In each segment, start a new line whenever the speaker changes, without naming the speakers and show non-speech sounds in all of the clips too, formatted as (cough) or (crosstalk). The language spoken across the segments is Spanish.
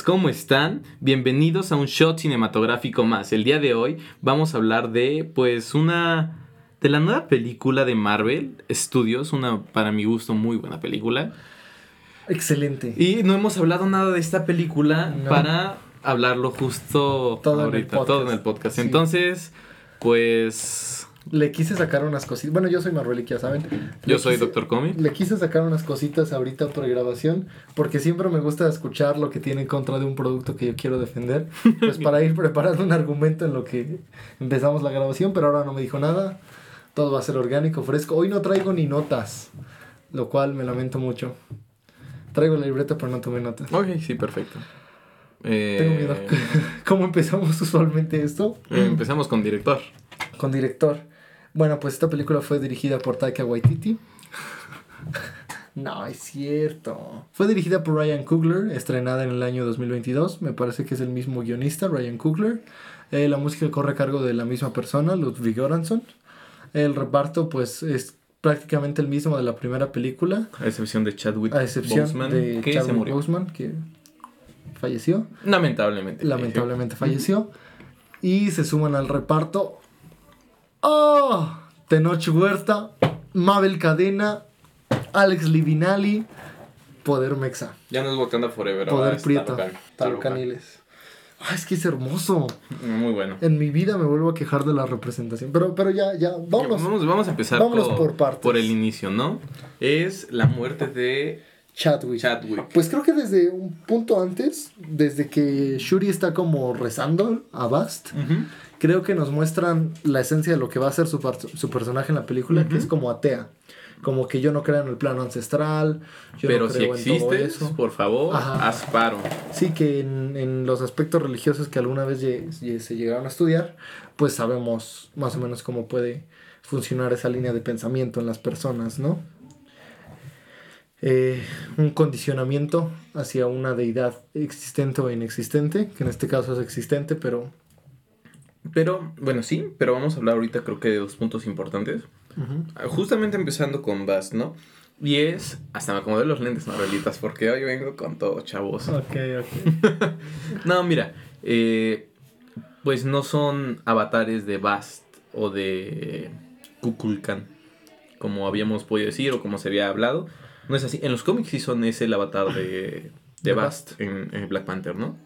¿cómo están? Bienvenidos a un shot cinematográfico más. El día de hoy vamos a hablar de, pues, una... de la nueva película de Marvel Studios, una, para mi gusto, muy buena película.
Excelente.
Y no hemos hablado nada de esta película
No.
para hablarlo justo
Todo en el
ahorita,
podcast.
todo en el podcast.
Sí.
Entonces, pues...
Le quise sacar unas cositas. Bueno, yo soy Marvelik, ya saben.
Yo
Le
soy
quise-
Doctor Comi.
Le quise sacar unas cositas ahorita por grabación, porque siempre me gusta escuchar lo que tiene en contra de un producto que yo quiero defender, pues para ir preparando un argumento en lo que empezamos la grabación, pero ahora no me dijo nada, todo va a ser orgánico, fresco. Hoy no traigo ni notas, lo cual me lamento mucho. Traigo la libreta, pero no tomé notas.
Ok, sí, perfecto. Eh,
Tengo miedo. (laughs) ¿Cómo empezamos usualmente esto?
eh, empezamos con director.
Con director. Bueno, pues esta película fue dirigida por Taika Waititi. no, es cierto. Fue dirigida por Ryan Coogler, estrenada en el año 2022. Me parece que es el mismo guionista, Ryan Coogler. Eh, la música corre a cargo de la misma persona, Ludwig Göransson. El reparto, pues, es prácticamente el mismo de la primera película,
A excepción de Chadwick
a excepción
Boseman,
de
que se
Chadwick
murió.
Boseman, que falleció.
Lamentablemente.
Lamentablemente falleció. Y se suman al reparto. ¡Oh! Tenoch Huerta, Mabel Cadena, Alex Livinali, Poder Mexa,
Ya no es Wakanda Forever.
Poder
es
Prieto. Ah, es que es hermoso.
Muy bueno.
En mi vida me vuelvo a quejar de la representación. Pero, pero ya, ya, vámonos.
Vamos, vamos a empezar
vámonos
por,
por partes.
por el inicio, ¿no? Es la muerte de
Chadwick.
Chadwick.
Pues creo que desde un punto antes, desde que Shuri está como rezando a Bast, creo que nos muestran la esencia de lo que va a ser su, su personaje en la película, que es como atea. Como que yo no creo en el plano ancestral, yo
Pero
no
si
creo en todo
existes,
eso.
por favor,
Ajá.
haz paro.
Sí, que en, en los aspectos religiosos que alguna vez se llegaron a estudiar, pues sabemos más o menos cómo puede funcionar esa línea de pensamiento en las personas, ¿no? Eh, un condicionamiento hacia una deidad existente o inexistente, que en este caso es existente, pero...
Pero, bueno, sí, pero vamos a hablar ahorita creo que de dos puntos importantes. Justamente empezando con Bast, ¿no? Y es, hasta me acomodé los lentes, Marvelitas, porque hoy vengo con todo, chavos.
Ok, ok. (laughs)
No, mira, eh, pues no son avatares de Bast o de Kukulkan, como habíamos podido decir o como se había hablado. No es así. En los cómics sí son ese el avatar de, de Bast en, en Black Panther, ¿no?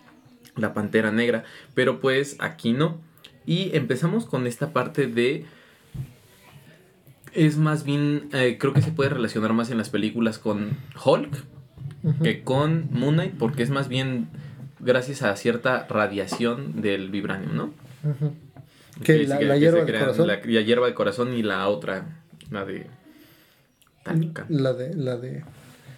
La pantera negra. Pero pues aquí no. Y empezamos con esta parte de. Es más bien. eh, creo que se puede relacionar más en las películas con Hulk que con Moon Knight, porque es más bien gracias a cierta radiación del vibranium, ¿no?
Que la-
que-
la hierba
se
de
crean
corazón.
La, la hierba de corazón y la otra, la de Talocan,
La de, la de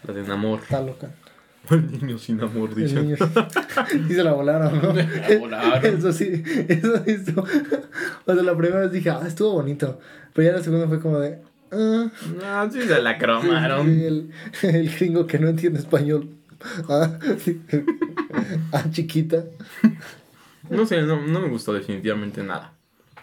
la de Namor.
Talocan. (laughs)
El niño sin amor, dice.
niño. (laughs) y se la volaron, ¿no? (laughs)
La volaron.
Eso sí, eso sí estuvo. O sea, la primera vez dije, ah, estuvo bonito. Pero ya la segunda fue como de. Ah,
No, sí se la
sí,
cromaron.
el, el gringo que no entiende español. Ah, sí. ah chiquita.
No sé, no, no me gustó definitivamente nada.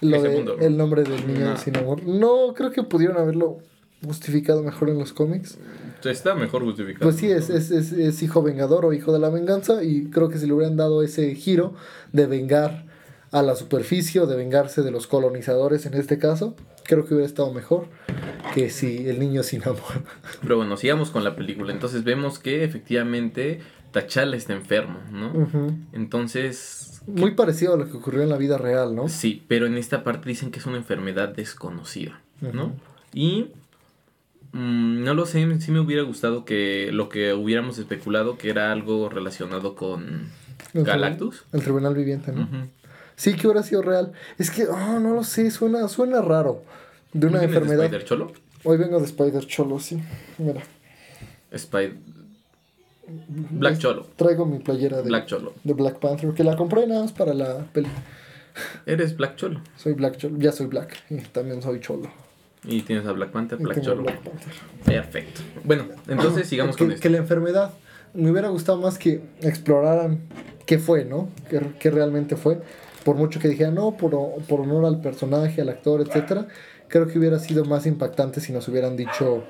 Lo de, el nombre del niño sin amor. No, creo que pudieron haberlo justificado mejor en los cómics.
Está mejor justificado.
Pues sí, es, es, es, es hijo vengador o hijo de la venganza y creo que si le hubieran dado ese giro de vengar a la superficie o de vengarse de los colonizadores en este caso, creo que hubiera estado mejor que si el niño sin amor. (laughs)
Pero bueno, sigamos con la película. Entonces vemos que efectivamente T'Challa está enfermo, ¿no? Entonces,
Muy parecido a lo que ocurrió en la vida real, ¿no?
Sí, pero en esta parte dicen que es una enfermedad desconocida, ¿no? Y mm, no lo sé, sí me hubiera gustado que lo que hubiéramos especulado que era algo relacionado con
El
Galactus.
El tribunal viviente. Sí, que hubiera sido real. Es que, oh, no lo sé, suena, suena raro. De una
¿No vienes de
enfermedad.
Spider Cholo?
Hoy vengo de Spider Cholo, sí. Mira,
Spider... Black Cholo.
traigo mi playera de
Black Cholo.
de Black Panther, que la compré nada más para la peli.
Eres Black Cholo.
Soy Black Cholo, ya soy Black, y también soy Cholo.
Y tienes a Black Panther, Black Cholo.
Black Panther.
Perfecto. Bueno, entonces sigamos
que,
con esto.
que la enfermedad, me hubiera gustado más que exploraran qué fue, ¿no? ¿Qué, qué realmente fue? Por mucho que dijeran, no, por, por honor al personaje, al actor, etcétera, creo que hubiera sido más impactante si nos hubieran dicho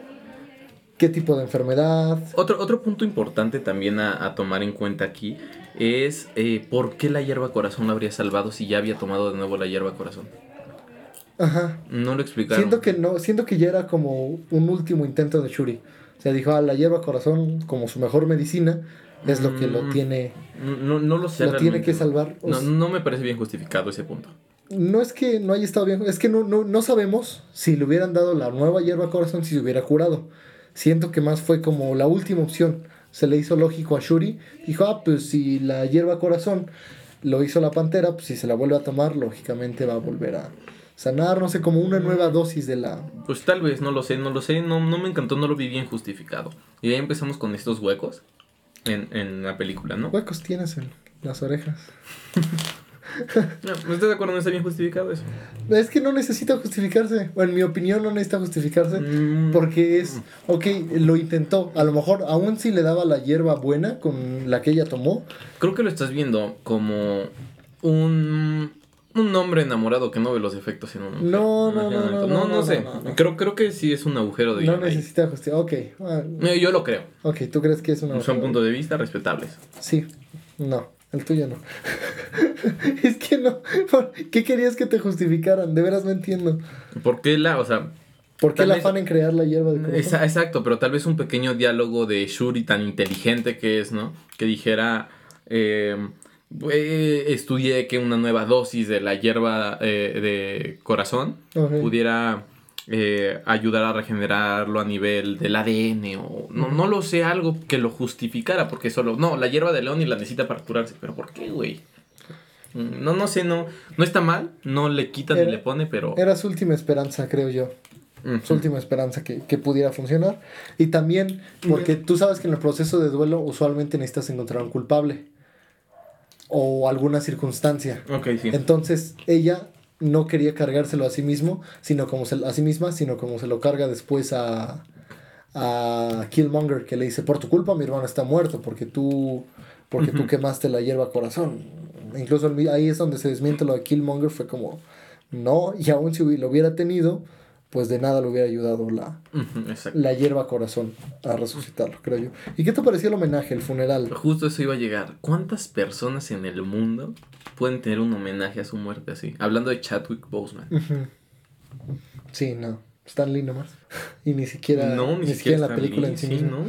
qué tipo de enfermedad.
Otro, otro punto importante también a, a tomar en cuenta aquí es eh, por qué la hierba corazón lo habría salvado si ya había tomado de nuevo la hierba corazón.
Ajá.
No lo explicaron.
Siento que no, siento que ya era como un último intento de Shuri. O sea, dijo, ah, la hierba corazón como su mejor medicina es lo que lo
Mm,
tiene
No, no lo sé.
lo tiene que salvar.
No, no me parece bien justificado ese punto.
no es que no haya estado bien, es que no, no, no sabemos si le hubieran dado la nueva hierba corazón si se hubiera curado. Siento que más fue como la última opción. Se le hizo lógico a Shuri. Dijo, ah, pues si la hierba corazón lo hizo la pantera, pues si se la vuelve a tomar, lógicamente va a volver a sanar, no sé, como una nueva dosis de la...
Pues tal vez, no lo sé, no lo sé, no, no me encantó, no lo vi bien justificado. Y ahí empezamos con estos huecos en, en la película, ¿no?
Huecos tienes en las orejas. (laughs)
No, ¿Estás de acuerdo? No está bien justificado eso.
Es que no necesita justificarse. O en mi opinión no necesita justificarse.
Mm,
Porque es, ok, lo intentó. A lo mejor, aún si le daba la hierba buena con la que ella tomó,
Creo que lo estás viendo como un, un hombre enamorado que no ve los efectos en una mujer.
No, no, no, no,
no,
no, no,
sé.
no, no.
Creo, creo que sí es un agujero de
no necesita justificar. Ok,
Eh, Yo lo creo.
ok, ¿tú crees que es una...
Son puntos de vista respetables.
Sí, no, el tuyo no. (laughs) es que no. ¿por ¿Qué querías que te justificaran? De veras no entiendo.
¿Por qué la, o sea,
¿Por qué el afán en crear la hierba de corazón?
Exacto, pero tal vez un pequeño diálogo de Shuri tan inteligente que es, ¿no? Que dijera, eh, eh, estudié que una nueva dosis de la hierba eh, de corazón pudiera eh, ayudar a regenerarlo a nivel del ADN o no, no lo sé, algo que lo justificara, porque solo, no, la hierba de león y la necesita para curarse, pero ¿por qué, güey? No, no sé, no, no está mal, no le quita ni le pone, pero...
Era su última esperanza, creo yo. Su última esperanza que, que pudiera funcionar. Y también porque tú sabes que en el proceso de duelo usualmente necesitas encontrar un culpable. O alguna circunstancia.
Sí.
Entonces ella no quería cargárselo a sí mismo, sino como se, a sí misma, sino como se lo carga después a, a Killmonger, que le dice, por tu culpa mi hermano está muerto, porque tú, porque tú quemaste la hierba corazón. Incluso ahí es donde se desmiente lo de Killmonger, fue como, no, y aún si lo hubiera tenido, pues de nada le hubiera ayudado la,
exacto.
la hierba corazón a resucitarlo, creo yo. ¿Y qué te pareció el homenaje, el funeral?
Justo eso iba a llegar. ¿Cuántas personas en el mundo pueden tener un homenaje a su muerte así? Hablando de Chadwick Boseman.
Sí, no. Stan Lee nomás. (laughs) Y ni siquiera,
no, ni,
ni
siquiera
en la película
Lee,
en sí,
sí,
misma.
¿no?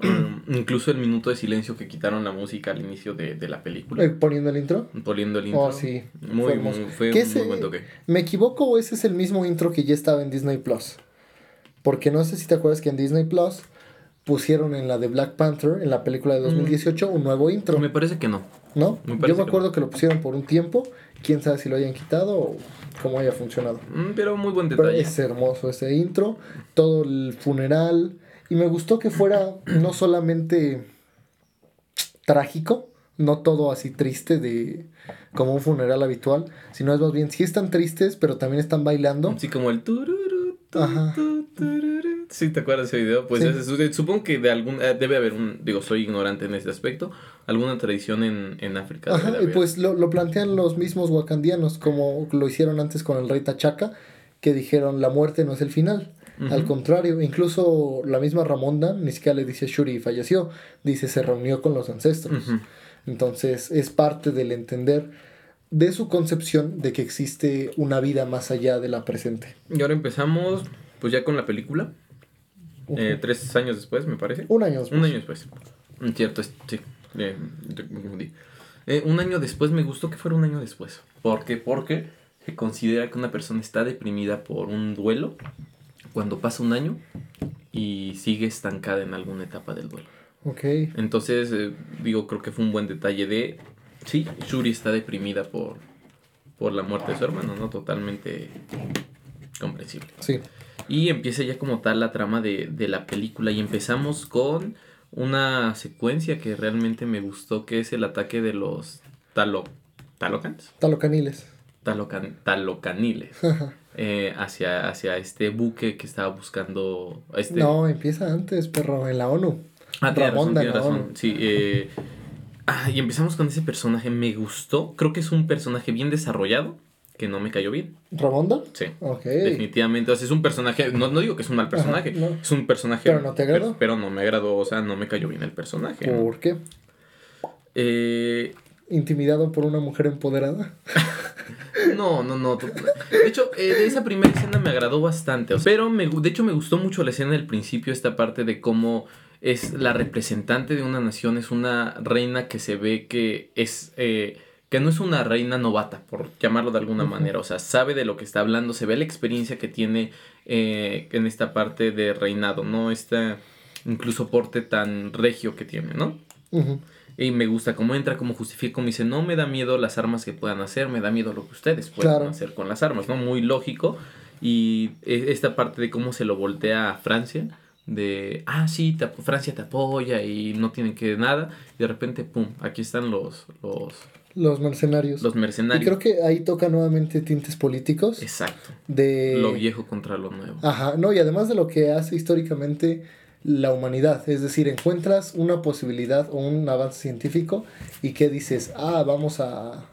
(clears throat) Incluso el minuto de silencio que quitaron la música al inicio de, de la película.
Eh, Poniendo el intro.
Poniendo el intro.
Oh, sí.
Muy, muy- fue
¿Qué
un
ese-
muy buen toque.
¿Me equivoco o ese es el mismo intro que ya estaba en Disney Plus? Porque no sé si te acuerdas que en Disney Plus pusieron en la de Black Panther, en la película de 2018, un nuevo intro,
Me parece que no.
¿no?
me
Yo me
que
acuerdo que lo pusieron por un tiempo, quién sabe si lo hayan quitado o cómo haya funcionado.
Mm, Pero muy buen
Pero
detalle.
es hermoso ese intro, todo el funeral. Y me gustó que fuera no solamente trágico, no todo así triste de como un funeral habitual, sino es más bien, sí están tristes, pero también están bailando.
Así como el tururu, tu. Sí, ¿te acuerdas de ese video? Pues
Sí.
ese- supongo que de algún eh, debe haber un, digo, soy ignorante en este aspecto, alguna tradición en, en África.
Ajá, y pues lo, lo plantean los mismos wakandianos, como lo hicieron antes con el rey Tachaca, que dijeron la muerte no es el final. Al contrario, incluso la misma Ramonda ni siquiera le dice Shuri falleció, dice se reunió con los ancestros. Entonces es parte del entender de su concepción de que existe una vida más allá de la presente.
Y ahora empezamos, pues ya con la película, eh, tres años después, me parece.
Un año después.
Un año después. Mm, Cierto, es- sí. eh, me confundí. Eh, un año después, me gustó que fuera un año después. ¿Por qué? Porque se considera que una persona está deprimida por un duelo cuando pasa un año y sigue estancada en alguna etapa del duelo.
Ok.
Entonces, eh, digo, creo que fue un buen detalle de... Sí, Shuri está deprimida por, por la muerte de su hermano, ¿no? Totalmente comprensible.
Sí.
Y empieza ya como tal la trama de, de la película y empezamos con una secuencia que realmente me gustó, que es el ataque de los talo, talocans,
Talocaniles.
Talocan, talocaniles, (laughs) eh, hacia, hacia este buque que estaba buscando... Este,
No, empieza antes, perro, en la ONU.
Ah, razón, razón. Sí, eh, ah, y empezamos con ese personaje, me gustó, creo que es un personaje bien desarrollado, que no me cayó bien.
¿Ramonda?
Sí.
Ok.
Definitivamente, o sea, es un personaje, no, no digo que es un mal personaje,
no.
es un personaje...
¿Pero no te agradó?
Pero, pero no me agradó, o sea, no me cayó bien el personaje. ¿no?
¿Por qué?
Eh,
¿Intimidado por una mujer empoderada? (laughs)
No, no, no. De hecho, eh, de esa primera escena me agradó bastante. Pero me, de hecho me gustó mucho la escena del principio, esta parte de cómo es la representante de una nación, es una reina que se ve que es... Eh, que no es una reina novata, por llamarlo de alguna manera. O sea, sabe de lo que está hablando, se ve la experiencia que tiene eh, en esta parte de reinado, ¿no? Este incluso porte tan regio que tiene, ¿no? Y me gusta cómo entra, cómo justifica, como dice, no me da miedo las armas que puedan hacer, me da miedo lo que ustedes puedan hacer con las armas, ¿no? Muy lógico. Y e, esta parte de cómo se lo voltea a Francia, de, ah, sí, Francia te apoya y no tienen que nada. Y de repente, pum, aquí están los... los
los mercenarios.
Los mercenarios.
Y creo que ahí toca nuevamente tintes políticos.
Exacto.
De...
Lo viejo contra lo nuevo.
Ajá, no, y además de lo que hace históricamente la humanidad. Es decir, encuentras una posibilidad o un avance científico y que dices, ah, vamos a,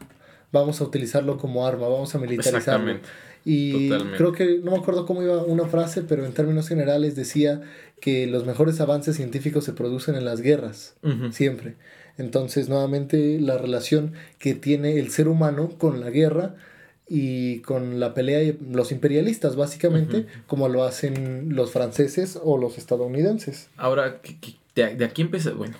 vamos a utilizarlo como arma, vamos a militarizarlo. Y creo que, no me acuerdo cómo iba una frase, pero en términos generales decía que los mejores avances científicos se producen en las guerras, siempre. Entonces, nuevamente, la relación que tiene el ser humano con la guerra y con la pelea de los imperialistas, básicamente, como lo hacen los franceses o los estadounidenses.
Ahora, de, aquí empieza, bueno,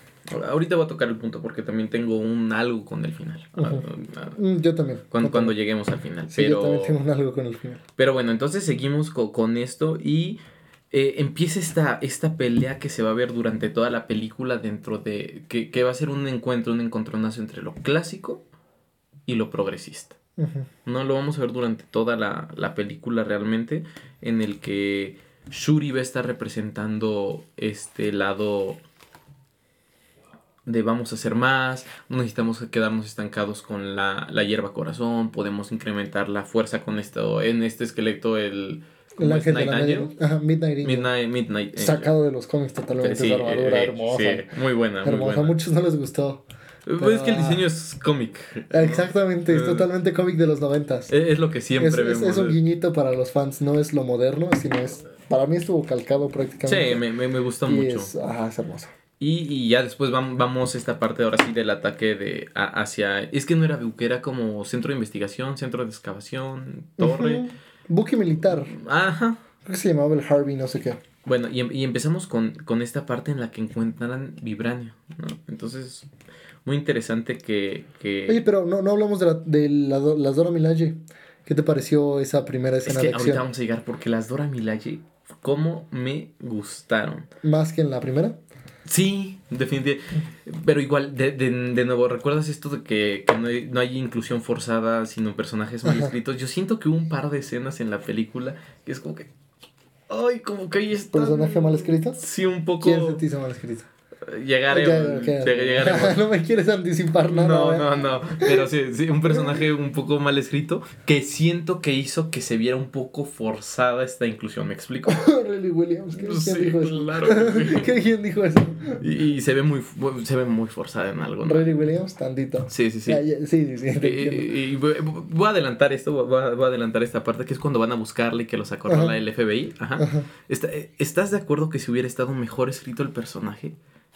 ahorita voy a tocar el punto porque también tengo un algo con el final. Ah,
ah, mm, yo también.
Cuando, cuando lleguemos al final.
pero, yo también tengo un algo con el final.
Pero bueno, entonces seguimos con, esto y eh, empieza esta, esta pelea que se va a ver durante toda la película dentro de... que, que va a ser un encuentro, un encontronazo entre lo clásico y lo progresista. No lo vamos a ver durante toda la, película realmente, en el que Shuri va a estar representando este lado de vamos a hacer más, no necesitamos quedarnos estancados con la, hierba corazón, podemos incrementar la fuerza con esto, en este esqueleto el...
El ángel de la Midnight, Midnight, Midnight Sacado de los cómics totalmente
sí, armadura, hermosa. muy buena.
Hermosa, a muchos no les gustó.
Pues es que el diseño es cómic.
Exactamente, es eh, totalmente cómic de los noventas.
Es, lo que siempre
es,
vemos.
Es, un guiñito para los fans, no es lo moderno, sino es... Para mí estuvo calcado prácticamente.
Sí, me, me, me gustó mucho.
Es, ajá, es hermoso.
Y, y, ya después vamos, vamos esta parte ahora sí del ataque de hacia... Es que no era buque, era como centro de investigación, centro de excavación, torre.
Buque militar.
Ajá.
Creo que se llamaba el Harvey, no sé qué.
Bueno, y, y empezamos con, con esta parte en la que encuentran vibranio, ¿no? Entonces muy interesante que... que...
Oye, pero no, no hablamos de, la, de la, las Dora Milaje. ¿Qué te pareció esa primera escena
es que ahorita vamos a llegar porque las Dora Milaje, ¿cómo me gustaron?
¿Más que en la primera?
Sí, definitivamente. Pero igual, de, de, de nuevo, ¿recuerdas esto de que, que no, hay, no, hay, inclusión forzada, sino personajes mal escritos? Yo siento que hubo un par de escenas en la película que es como que... Ay, como que ahí está.
¿Personaje mal escrito?
Sí, un poco...
¿Quién se te hizo mal escrito?
Llegaremos. (laughs)
no me quieres anticipar nada.
No, no, no. Pero sí, sí, un personaje un poco mal escrito que siento que hizo que se viera un poco forzada esta inclusión. ¿Me explico? (laughs)
Riley Williams. ¿Quién dijo eso? Claro. (laughs) ¿Quién dijo eso?
Y, se ve muy se ve muy forzada en algo.
¿no? Williams, tandito.
Sí, sí, sí.
sí, sí, sí.
Y, voy a adelantar esto, voy a, adelantar esta parte que es cuando van a buscarle que los acorrala el FBI. Ajá. Ajá. ¿Estás de acuerdo que si hubiera estado mejor escrito el personaje?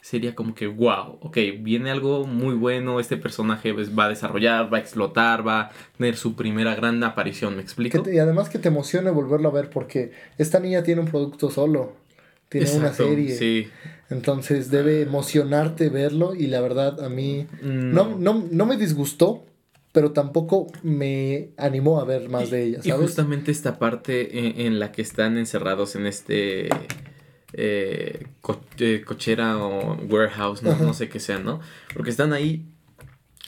Sería como que, wow, ok, viene algo muy bueno, este personaje pues, va a desarrollar, va a explotar, va a tener su primera gran aparición, ¿me explico?
y además que te emocione volverlo a ver porque esta niña tiene un producto solo, tiene una serie. Sí. Entonces debe emocionarte verlo y la verdad a mí no, no, no me disgustó, pero tampoco me animó a ver más de ella.
¿sabes? Y justamente esta parte en, la que están encerrados en este eh, eh, cochera o warehouse, ¿no? no sé qué sea, ¿no? Porque están ahí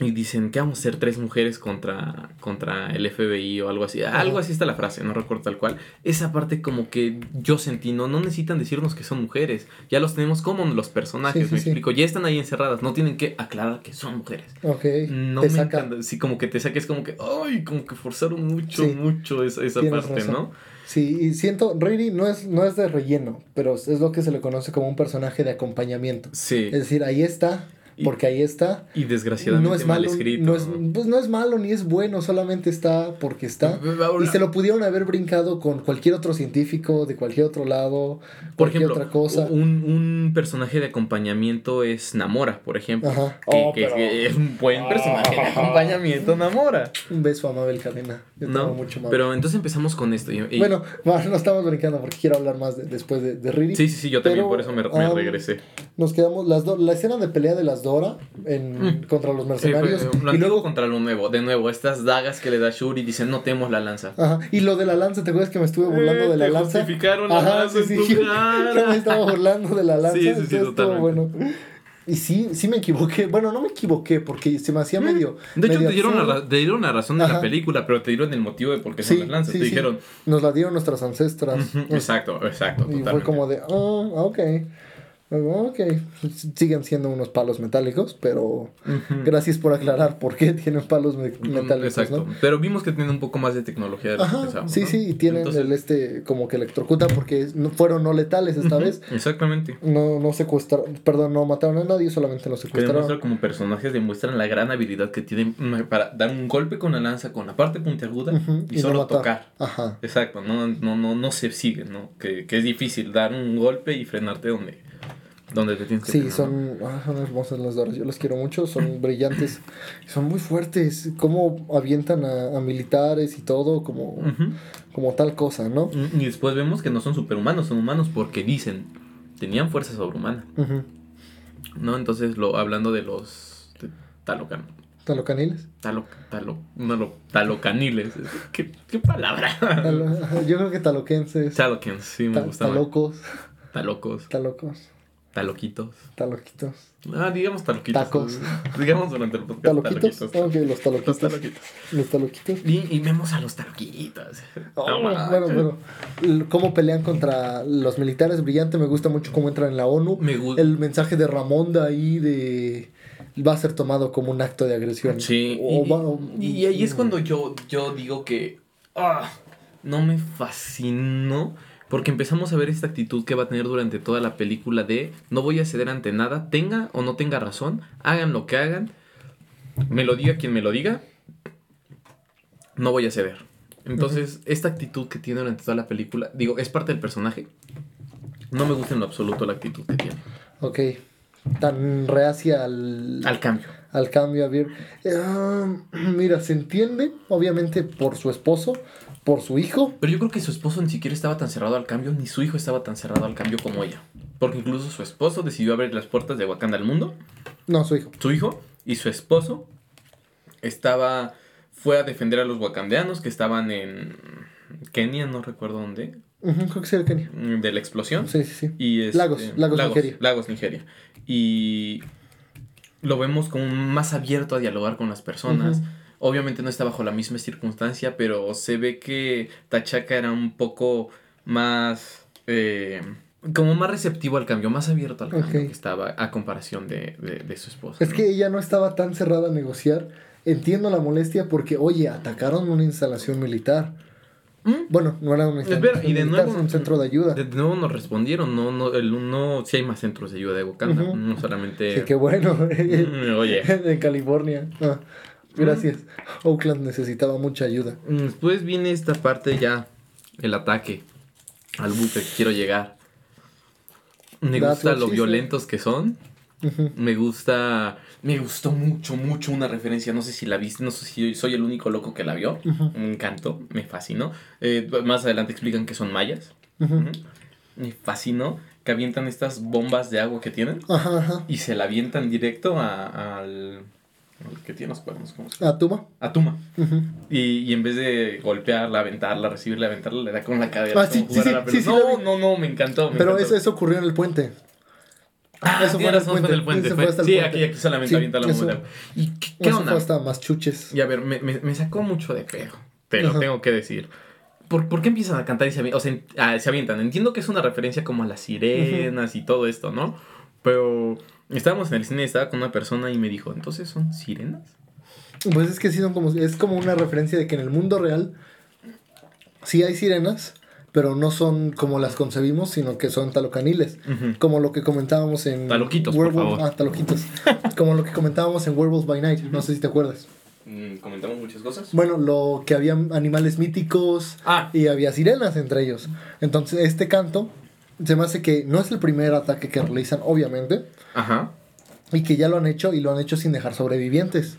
y dicen que vamos a ser tres mujeres contra, contra el FBI o algo así. Algo así está la frase, no recuerdo tal cual. Esa parte como que yo sentí, no, no necesitan decirnos que son mujeres. Ya los tenemos como los personajes, me explico. Ya están ahí encerradas, no tienen que aclarar que son mujeres.
Ok.
No me encanta. Sí, como que te saques como que, ay, como que forzaron mucho, mucho esa, esa parte, ¿no?
Sí, y siento, Riri no es, no es de relleno, pero es lo que se le conoce como un personaje de acompañamiento.
Sí.
Es decir, ahí está porque ahí está.
Y desgraciadamente
no es
mal
malo,
escrito.
no es, pues no es malo ni es bueno, solamente está porque está.
Ahora-
Y se lo pudieron haber brincado con cualquier otro científico de cualquier otro lado,
Por
cualquier
ejemplo,
otra cosa.
Un, un personaje de acompañamiento es Namora, por ejemplo.
Ajá.
Que,
Oh,
que-
pero-
que es un buen personaje de (laughs) acompañamiento, Namora.
Un beso a Mabel Cadena. Yo te amo
¿No?
mucho Mabel.
Pero entonces empezamos con esto. y- y-
Bueno, no estamos brincando porque quiero hablar más de- después de, de Riri.
sí, sí, sí, yo también
pero,
por eso me, me
um,
regresé.
Nos quedamos las do- la escena de pelea de las Dora en, contra los
Sí,
mercenarios.
fue- lo
y
antiguo
luego
contra lo nuevo. De nuevo, estas dagas que le da Shuri dicen no tenemos la lanza.
Ajá, y lo de la lanza, ¿te acuerdas que me estuve burlando
Eh,
de la
te
lanza?
justificaron la lanza en tu
yo, yo me estaba burlando de la lanza.
Sí, sí, sí, totalmente.
bueno. Y sí, sí me equivoqué. Bueno, no me equivoqué porque se me hacía medio.
De hecho,
medio
te dieron, la, te dieron la razón de
Ajá.
la película, pero te dieron el motivo de por qué
Sí,
son las lanzas.
sí,
te
sí.
dijeron,
Nos la dieron nuestras ancestras.
"Ujú, exacto, exacto.
Y fue
totalmente".
como de, ah, ok. Ok, siguen siendo unos palos metálicos, pero gracias por aclarar por qué tienen palos me-
Mm,
metálicos,
Exacto.
¿no?
Pero vimos que tienen un poco más de tecnología de
Ajá,
pensábamos,
sí,
¿no?
sí, y tienen
Entonces,
el este como que electrocuta porque no, fueron no letales esta vez.
Exactamente.
No, no secuestraron, perdón, no mataron a nadie, solamente los
Que demuestra
secuestraron.
como personajes demuestran la gran habilidad que tienen mm, para dar un golpe con la lanza con la parte puntiaguda y, solo tocar.
Ajá.
Exacto, no, no, no, no se sigue, ¿no? Que, que es difícil dar un golpe y frenarte donde, donde te tienes que
Sí, son, ah, son hermosas las doras, yo las quiero mucho, son brillantes, son muy fuertes, cómo avientan a, a militares y todo, como,
¿no?
Como tal cosa, ¿no?
Y después vemos que no son superhumanos, son humanos porque dicen, tenían fuerza sobrehumana. ¿no? Entonces, lo, hablando de los de talocan,
¿Talocaniles?
talo, talo, no, lo- talocaniles, ¿qué, qué palabra?
Yo creo que taloquenses,
Talocans, sí, me
ta-
gusta más.
talocos,
Talocos,
talocos,
taloquitos.
taloquitos.
Ah, digamos taloquitos.
Tacos.
Digamos durante el podcast.
¿Taloquitos?
taloquitos.
Ok, los taloquitos.
Los taloquitos.
Los taloquitos.
Y, y vemos a los taloquitos.
Oh,
No
bueno, bueno, cómo pelean contra los militares, brillante, me gusta mucho cómo entran en la ONU.
Me gusta.
El mensaje de Ramonda ahí de va a ser tomado como un acto de agresión.
Sí,
O
y,
va- o-
y- y ahí es cuando yo, yo digo que ah, no me fascinó porque empezamos a ver esta actitud que va a tener durante toda la película de no voy a ceder ante nada, tenga o no tenga razón, hagan lo que hagan, me lo diga quien me lo diga, no voy a ceder. Entonces, esta actitud que tiene durante toda la película, digo, es parte del personaje. No me gusta en lo absoluto la actitud que tiene.
Ok. Tan reacia al,
Al cambio.
al cambio, a ver. Eh, mira, se entiende, obviamente, por su esposo, por su hijo.
Pero yo creo que su esposo ni siquiera estaba tan cerrado al cambio, ni su hijo estaba tan cerrado al cambio como ella. Porque incluso su esposo decidió abrir las puertas de Wakanda al mundo.
No, su hijo.
Su hijo y su esposo estaba. fue a defender a los wakandianos que estaban en Kenia, no recuerdo dónde,
creo que sí, Kenia.
mm, de la explosión.
Sí, sí, sí.
Y este,
Lagos, Lagos, Nigeria.
Lagos, Nigeria. Y lo vemos como más abierto a dialogar con las personas. Obviamente no está bajo la misma circunstancia, pero se ve que Tachaka era un poco más... eh, como más receptivo al cambio, más abierto al cambio
Ok.
que estaba a comparación de, de- de su esposa.
Es
¿no?
que ella no estaba tan cerrada a negociar. Entiendo la molestia porque, oye, atacaron una instalación militar.
¿Mm?
Bueno, no era una instalación
Espera, y de
militar,
nuevo-
un centro de ayuda.
De nuevo nos respondieron, no, no, el, no, sí hay más centros de ayuda de Wakanda,
Ujú.
no solamente...
Sí, qué bueno. (laughs)
Mm, Oye, (laughs)
de California. Ah, gracias. Oakland necesitaba mucha ayuda.
Después viene esta parte ya, el ataque al buque que quiero llegar. Me
That's
gusta lo violentos que son. Me gusta, me gustó mucho, mucho una referencia. No sé si la viste, no sé si soy el único loco que la vio. Me encantó, me fascinó. Eh, más adelante explican que son mayas. Me fascinó que avientan estas bombas de agua que tienen y se la avientan directo a- al, al que tiene los cuernos, ¿cómo se llama?
¿A Tuma?
A Tuma.
Ujú.
Y, y en vez de golpearla, aventarla, recibirla, aventarla, le da con la cadera.
Ah, sí, sí, sí,
no, no, no, me encantó. me
Pero
encantó.
eso, eso ocurrió en el puente.
Ah,
eso fue en el
fue en el
puente.
fue-
fue el
sí, aquí, aquí solamente avienta la bomba. ¿Y qué, qué onda?
fue hasta más chuches.
Y a ver, me, me, me sacó mucho de pedo. Te lo
Ajá.
tengo que decir. ¿Por, por qué empiezan a cantar y se avientan? O sea, ah, se avientan. Entiendo que es una referencia como a las sirenas y todo esto, ¿no? Pero estábamos en el cine y estaba con una persona y me dijo, ¿entonces son sirenas?
Pues es que sí son como, es como una referencia de que en el mundo real sí hay sirenas, pero no son como las concebimos, sino que son talocaniles. Como lo que comentábamos en...
Taloquitos, por favor.
Ah, taloquitos. como lo que comentábamos en Werewolves by Night, no sé si te acuerdas.
Mm, Comentamos muchas cosas.
Bueno, lo que había animales míticos
Ah,
y había sirenas entre ellos. Entonces, este canto se me hace que no es el primer ataque que realizan, obviamente,
ajá.
y que ya lo han hecho y lo han hecho sin dejar sobrevivientes.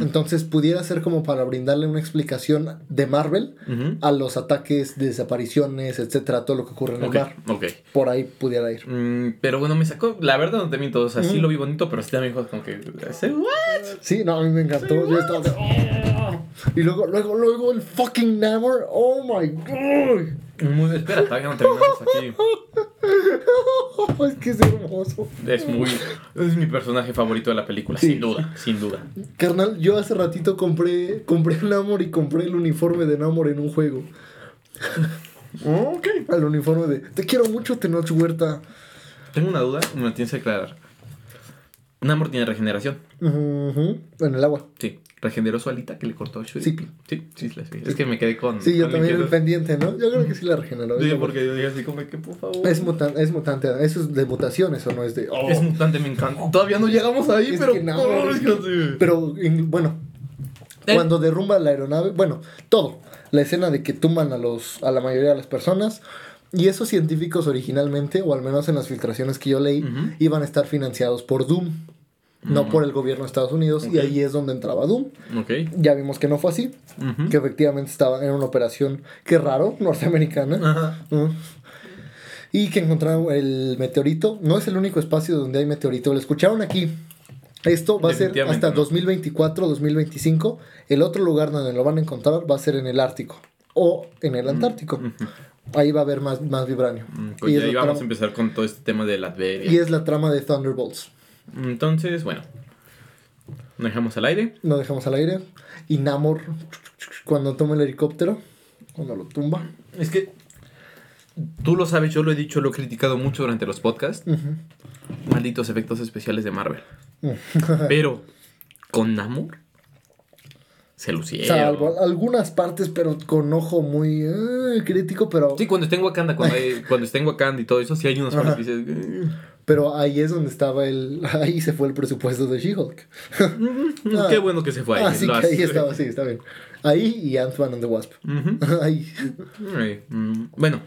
Entonces, pudiera ser como para brindarle una explicación de Marvel a los ataques, desapariciones, etcétera, todo lo que ocurre en
Ok,
el mar.
ok.
Por ahí pudiera ir.
Mm, pero bueno, me sacó, la verdad no te miento, o sea, sí lo vi bonito, pero sí también fue como que. ¿what?
Sí, no, a mí me encantó. Yo estaba de, "Oh". Y luego, luego, luego el fucking Namor. Oh my god.
Muy, espera, todavía no terminamos aquí. (laughs)
es que es hermoso.
Es muy, es mi personaje favorito de la película,
Sí.
sin duda, sin duda.
Carnal, yo hace ratito compré, compré Namor y compré el uniforme de Namor en un juego.
Ok.
El uniforme de Te quiero mucho, Tenoch Huerta.
Tengo una duda, me la tienes que aclarar. Namor tiene regeneración.
En el agua.
Sí. ¿Regeneró su alita que le cortó a Shuri?
Sí.
Sí, sí, sí, sí. Es que me quedé con.
Sí, yo
con
también
el
pendiente, ¿no? Yo creo que sí la regeneró.
Sí, porque yo dije así como que, por favor.
Es, mutan- es mutante. Eso es de mutaciones o no es de. oh.
Es mutante, me encanta. Todavía no llegamos ahí,
Es
pero.
que no,
Oh,
es que-. Pero, en- bueno,
Eh.
cuando derrumba la aeronave, bueno, todo. La escena de que tumban a, los, a la mayoría de las personas. Y esos científicos originalmente, o al menos en las filtraciones que yo leí, iban a estar financiados por Doom, no por el gobierno de Estados Unidos. Y ahí es donde entraba Doom. Ya vimos que no fue así, que efectivamente estaba en una operación, qué raro, (laughs) norteamericana. Mm. Y que encontraron el meteorito. No es el único espacio donde hay meteorito. Lo escucharon aquí. Esto va a ser hasta
no.
2024, 2025. El otro lugar donde lo van a encontrar va a ser en el Ártico o en el Antártico.
Ujú.
Ahí va a haber más, más vibranio.
Mm, Pues
Y
ahí vamos a empezar con todo este tema de la Adveria.
y es la trama de Thunderbolts.
Entonces, bueno. Nos dejamos al aire.
Lo dejamos al aire. Y Namor, cuando toma el helicóptero, cuando lo tumba.
Es que. Tú lo sabes, yo lo he dicho, lo he criticado mucho durante los podcasts. Malditos efectos especiales de Marvel. Pero con Namor se lucieron.
Salvo algunas partes, pero con ojo muy eh, crítico, pero...
Sí, cuando esté en Wakanda, cuando, hay- (laughs) cuando esté en Wakanda y todo eso, sí hay unas partes que dices. "Eh".
Pero ahí es donde estaba el. (laughs) Ahí se fue el presupuesto de She-Hulk. Ah.
Qué bueno que se fue ahí.
Así que ahí estaba, sí, está bien. Ahí y Ant-Man and the Wasp. (laughs) Ahí.
Mm, Bueno,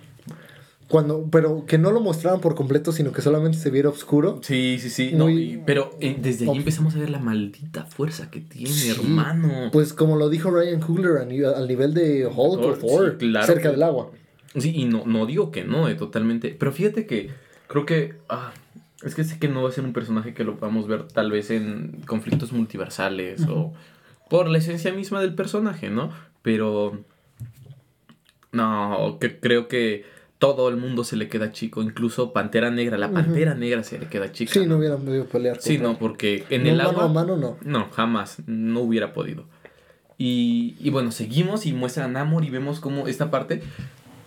Cuando, pero que no lo mostraran por completo, sino que solamente se viera oscuro.
sí, sí, sí. no,
Muy-
y- pero eh, desde ahí empezamos a ver la maldita fuerza que tiene,
Sí.
hermano.
Pues como lo dijo Ryan Coogler al nivel de Hulk o
Thor,
Thor,
sí, claro
cerca
que-
del agua.
Sí, y no, no digo que no, eh, totalmente. Pero fíjate que creo que. ah, es que sé que no va a ser un personaje que lo podamos ver tal vez en conflictos multiversales o por la esencia misma del personaje, ¿no? Pero. No, que creo que todo el mundo se le queda chico. Incluso Pantera Negra, la. Pantera Negra se le queda chica.
Sí, no
¿no?
hubieran podido pelear.
Sí, no, porque en
No,
el
mano
agua.
a mano no.
No, jamás. No hubiera podido. Y, y bueno, seguimos y muestran a Namor y vemos como esta parte.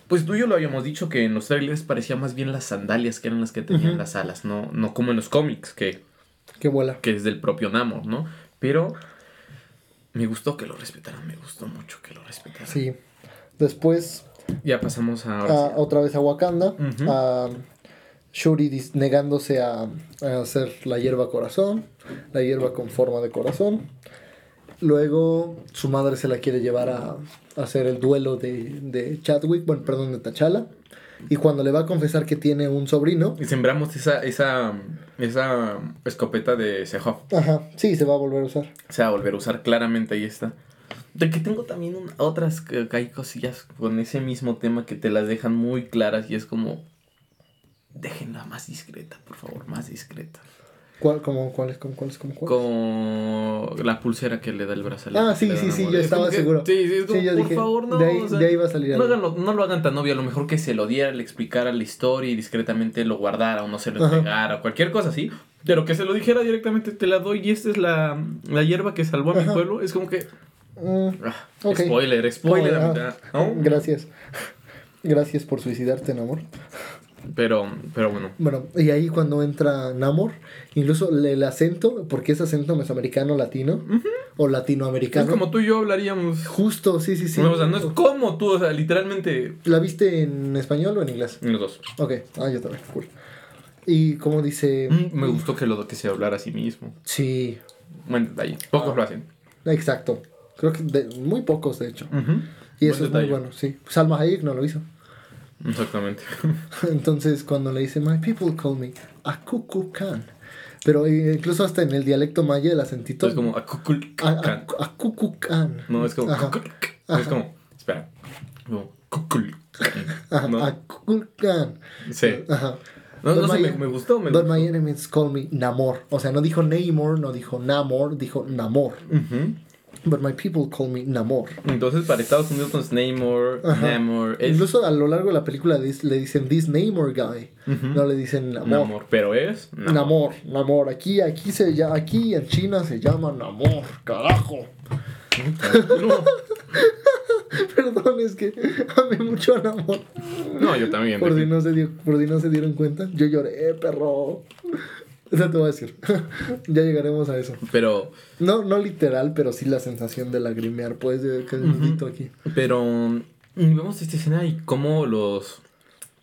Pues tú y yo lo habíamos dicho que en los trailers parecía más bien las sandalias que eran las que tenían las alas, ¿no? No como en los cómics, que,
Que vuela.
que es del propio Namor, ¿no? Pero me gustó que lo respetaran, me gustó mucho que lo respetaran.
Sí. Después,
Ya pasamos a
a- otra vez a Wakanda. A Shuri negándose a, a hacer la hierba corazón. La hierba con forma de corazón. Luego su madre se la quiere llevar a, a hacer el duelo de, de Chadwick, bueno, perdón, de T'Challa. Y cuando le va a confesar que tiene un sobrino,
Y sembramos esa, esa, esa escopeta de Sehov.
ajá, sí, se va a volver a usar.
Se va a volver a usar, claramente ahí está. De que tengo también otras que, que hay cosillas con ese mismo tema que te las dejan muy claras y es como... Déjenla más discreta, por favor, más discreta.
¿Cuál, como, cuál es, como, cuál es, como, cuál?
Con la pulsera que le da el brazalete.
Ah, sí, sí, sí, yo
Es
estaba
como que-
seguro.
Sí, sí, es como,
Sí, yo
por
dije,
favor, no.
de ahí-
o sea,
de ahí va a salir
No,
algo.
no lo hagan tan obvio, a lo mejor que se lo diera, le explicara la historia y discretamente lo guardara o no se lo
Ajá.
entregara o cualquier cosa así. Pero que se lo dijera directamente, te la doy y esta es la, la hierba que salvó a mi
Ajá.
pueblo. Es como que...
Mm,
ah,
Ok.
Spoiler, spoiler.
Ah,
¿no?
Gracias. (laughs) Gracias por suicidarte, en amor.
Pero, pero bueno.
Bueno, y ahí cuando entra Namor, incluso el, acento, porque es acento mesoamericano latino o
Es
latinoamericano.
como tú y yo hablaríamos.
Justo, sí, sí, sí.
o sea, no es como tú, o sea, literalmente
¿La viste en español o en inglés?
los dos.
Ok, ah, yo también, cool. Y como dice,
Mm, Me gustó que lo que se hablara a sí mismo.
sí,
Buen detalle. Pocos lo hacen.
exacto. Creo que de- muy pocos, de hecho.
Ujú.
Y
Buen
eso es
detalle.
muy bueno, sí. Salma Hayek no lo hizo.
Exactamente. (laughs)
Entonces, cuando le dice, My people call me Akuku Khan. Pero eh, incluso hasta en el dialecto maya, el acentito.
es como
a-
Akukulkan.
a- Akuku Khan.
No, es como.
Ajá.
Es como. Espera. Como. ¿no? Sí.
Ajá.
No, no sé, me, me gustó. Me
But
gustó.
my enemies call me Namor. O sea, no dijo Namor, no dijo Namor, dijo Namor.
Ujú.
But my people call me Namor.
Entonces, para Estados Unidos, entonces Namor,
Ajá.
Namor, es
Incluso a lo largo de la película le dicen this Namor guy. No le dicen Namor.
Namor, pero es
Namor, Namor. Aquí, aquí se llama, aquí en China se llama Namor, carajo.
No, (laughs)
Perdón, es que amé mucho a Namor.
no, yo también.
Por si no se dio, por si no se dieron cuenta, yo lloré, perro. (laughs) Eso te voy a decir. (laughs) ya llegaremos a eso.
Pero,
No, no literal, pero sí la sensación de lagrimear, pues, de que necesito aquí.
pero mm, vemos esta escena y cómo los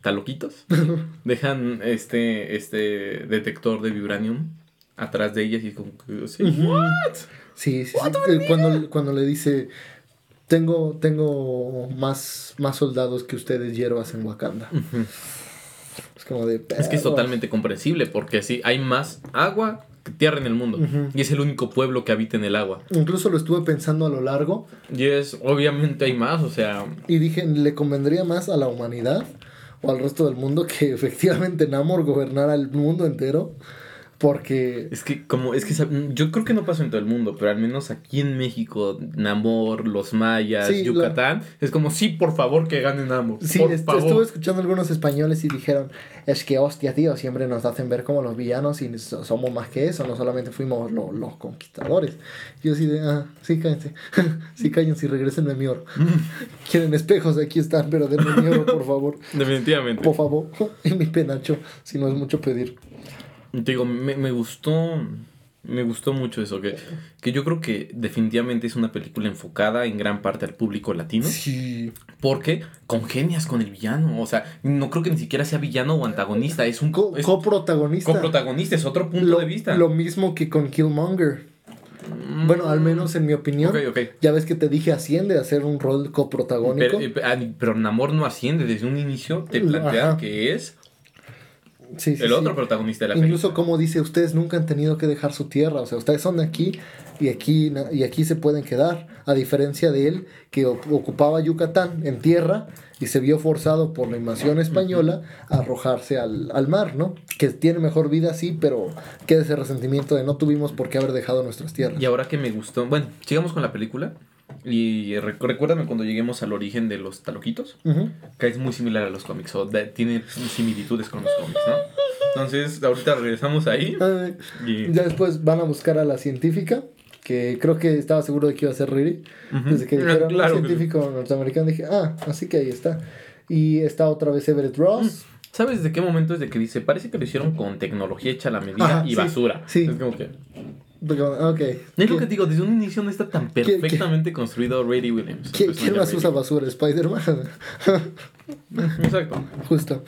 taloquitos (laughs) dejan este, este detector de vibranium atrás de ellas y como que, what?
Sí, sí, sí. Eh, Cuando, cuando le dice, tengo, tengo más, más soldados que ustedes hierbas en Wakanda. Es como de...
Es que es totalmente comprensible porque sí, hay más agua que tierra en el mundo y es el único pueblo que habita en el agua.
Incluso lo estuve pensando a lo largo
Y es, obviamente hay más, o sea,
y dije, ¿le convendría más a la humanidad o al resto del mundo que (laughs) efectivamente Namor gobernara el mundo entero? Porque...
Es que como es que yo creo que no pasa en todo el mundo, pero al menos aquí en México, Namor, los mayas,
Sí, la-
Yucatán, es como sí, por favor que gane Namor.
Sí,
por
est-
favor.
estuve escuchando algunos españoles y dijeron, es que hostia, tío, siempre nos hacen ver como los villanos y so- somos más que eso, no solamente fuimos lo- los conquistadores. Yo así de, ah, sí, cállense, (laughs) sí, cállense y regresenme mi oro. (laughs) Quieren espejos, aquí están, pero denme mi oro, por favor. (laughs)
Definitivamente.
Por favor, y mi penacho, si no es mucho pedir.
Te digo, me, me gustó me gustó mucho eso que, que yo creo que definitivamente es una película enfocada en gran parte al público latino
Sí.
porque congenias con el villano, o sea, no creo que ni siquiera sea villano o antagonista, es un
Co-
es
coprotagonista.
coprotagonista, es otro punto
lo,
de vista.
lo mismo que con Killmonger.
Mm,
Bueno, al menos en mi opinión.
Ok, ok.
Ya ves que te dije asciende a ser un rol coprotagónico.
Pero, eh, ah, pero Namor no asciende, desde un inicio te
Ajá.
plantean que es
Sí, sí,
el
sí.
otro protagonista de la película.
Incluso como dice, ustedes nunca han tenido que dejar su tierra, o sea, ustedes son de aquí y aquí y aquí se pueden quedar, a diferencia de él que ocupaba Yucatán en tierra y se vio forzado por la invasión española a arrojarse al, al mar, ¿no? Que tiene mejor vida, sí, pero queda ese resentimiento de no tuvimos por qué haber dejado nuestras tierras.
Y ahora que me gustó, bueno, sigamos con la película. Y recu- recuérdame cuando lleguemos al origen de los taloquitos, que es muy similar a los cómics, o de- tiene similitudes con los cómics, ¿no? Entonces, ahorita regresamos ahí.
Ay,
Y,
Ya después van a buscar a la científica, que creo que estaba seguro de que iba a ser Riri. Desde que dijeron
Claro
un
que-
científico norteamericano, dije, ah, así que ahí está. Y está otra vez Everett Ross.
¿Sabes de qué momento es de que dice? Parece que lo hicieron con tecnología hecha a la medida
Ajá,
y
sí,
basura.
sí.
Es como que.
Pero, Ok.
Es lo
¿Quién-
que te digo, desde un inicio no está tan
¿Quién-
perfectamente construido Rady Williams.
¿Quién,
el
quién más usa basura? Spider-Man. (laughs)
Exacto.
Justo.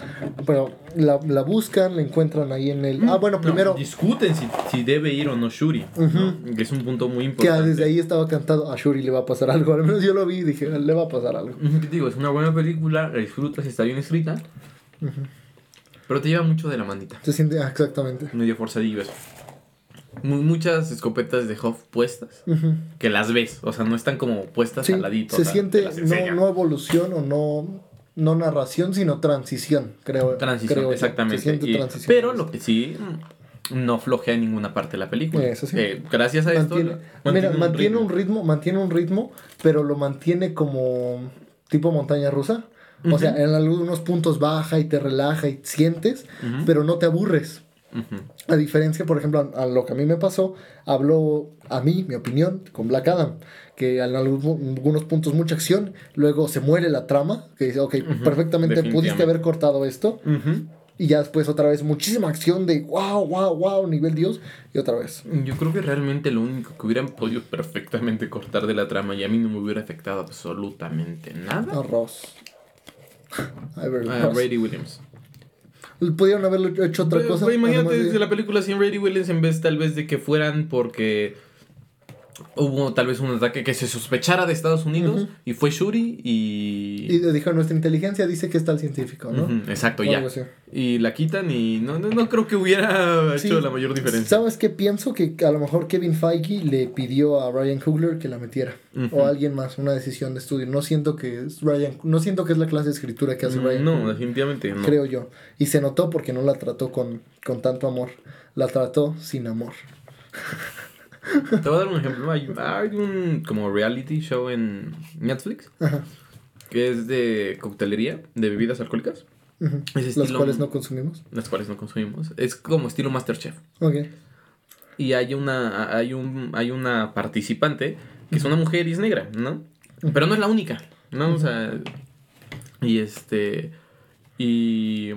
Pero la, la buscan, la encuentran ahí en el... Ah, bueno,
No,
primero...
discuten si, si debe ir o no Shuri. ¿no? Que es un punto muy
que
importante.
desde ahí estaba cantado, a Shuri le va a pasar algo. Al menos yo lo vi y dije, le va a pasar algo.
¿Qué digo? Es una buena película, la disfrutas, está bien escrita. Pero te lleva mucho de la manita.
Se siente... Ah, exactamente.
Medio forzadillo eso. Mu- muchas escopetas de Hoff puestas. Que las ves. O sea, no están como puestas
Sí,
al ladito.
se
o sea,
siente no, no evolución o no, no narración, sino transición, creo.
Transición,
creo
exactamente.
Se siente
Y-
transición.
pero lo que sí mm, no flojea en ninguna parte de la película.
Eso sí.
Eh, gracias a esto.
mantiene,
mantiene
mira, mantiene un ritmo, mantiene un ritmo, pero lo mantiene como tipo montaña rusa. O sea, en algunos puntos baja y te relaja y sientes, pero no te aburres. A diferencia, por ejemplo, a, a lo que a mí me pasó, habló a mí, mi opinión, con Black Adam, que en algunos puntos mucha acción, luego se muere la trama, que dice, ok, perfectamente pudiste haber cortado esto. Y ya después otra vez muchísima acción de wow, wow, wow, nivel Dios. Y otra vez.
Yo creo que realmente lo único que hubieran podido perfectamente cortar de la trama y a mí no me hubiera afectado absolutamente nada.
Ross. (laughs) Ross.
Brady Williams.
Pudieron haberlo hecho otra cosa.
güey, imagínate la película sin Brady Williams en vez tal vez de que fueran porque hubo tal vez un ataque que se sospechara de Estados Unidos y fue Shuri y...
Y le dijo, nuestra inteligencia dice que está el científico, ¿no?
Exacto,
O
ya. Y la quitan y no, no, no creo que hubiera (laughs)
Sí.
hecho la mayor diferencia.
¿Sabes qué? Pienso que a lo mejor Kevin Feige le pidió a Ryan Coogler que la metiera. O a alguien más, una decisión de estudio. No siento que es Ryan, no siento que es la clase de escritura que hace Ryan
Mm, No,
Coogler,
definitivamente no.
creo yo. Y se notó porque no la trató con, con tanto amor. La trató sin amor. (laughs)
Te voy a dar un ejemplo. Hay, hay un como reality show en Netflix
Ajá.
que es de coctelería, de bebidas alcohólicas, estilo-
cuales no consumimos.
las cuales no consumimos. Es como estilo Masterchef.
Ok.
Y hay una, hay un, hay una participante que es una mujer y es negra, ¿no? Pero no es la única, ¿no? O sea, y este, y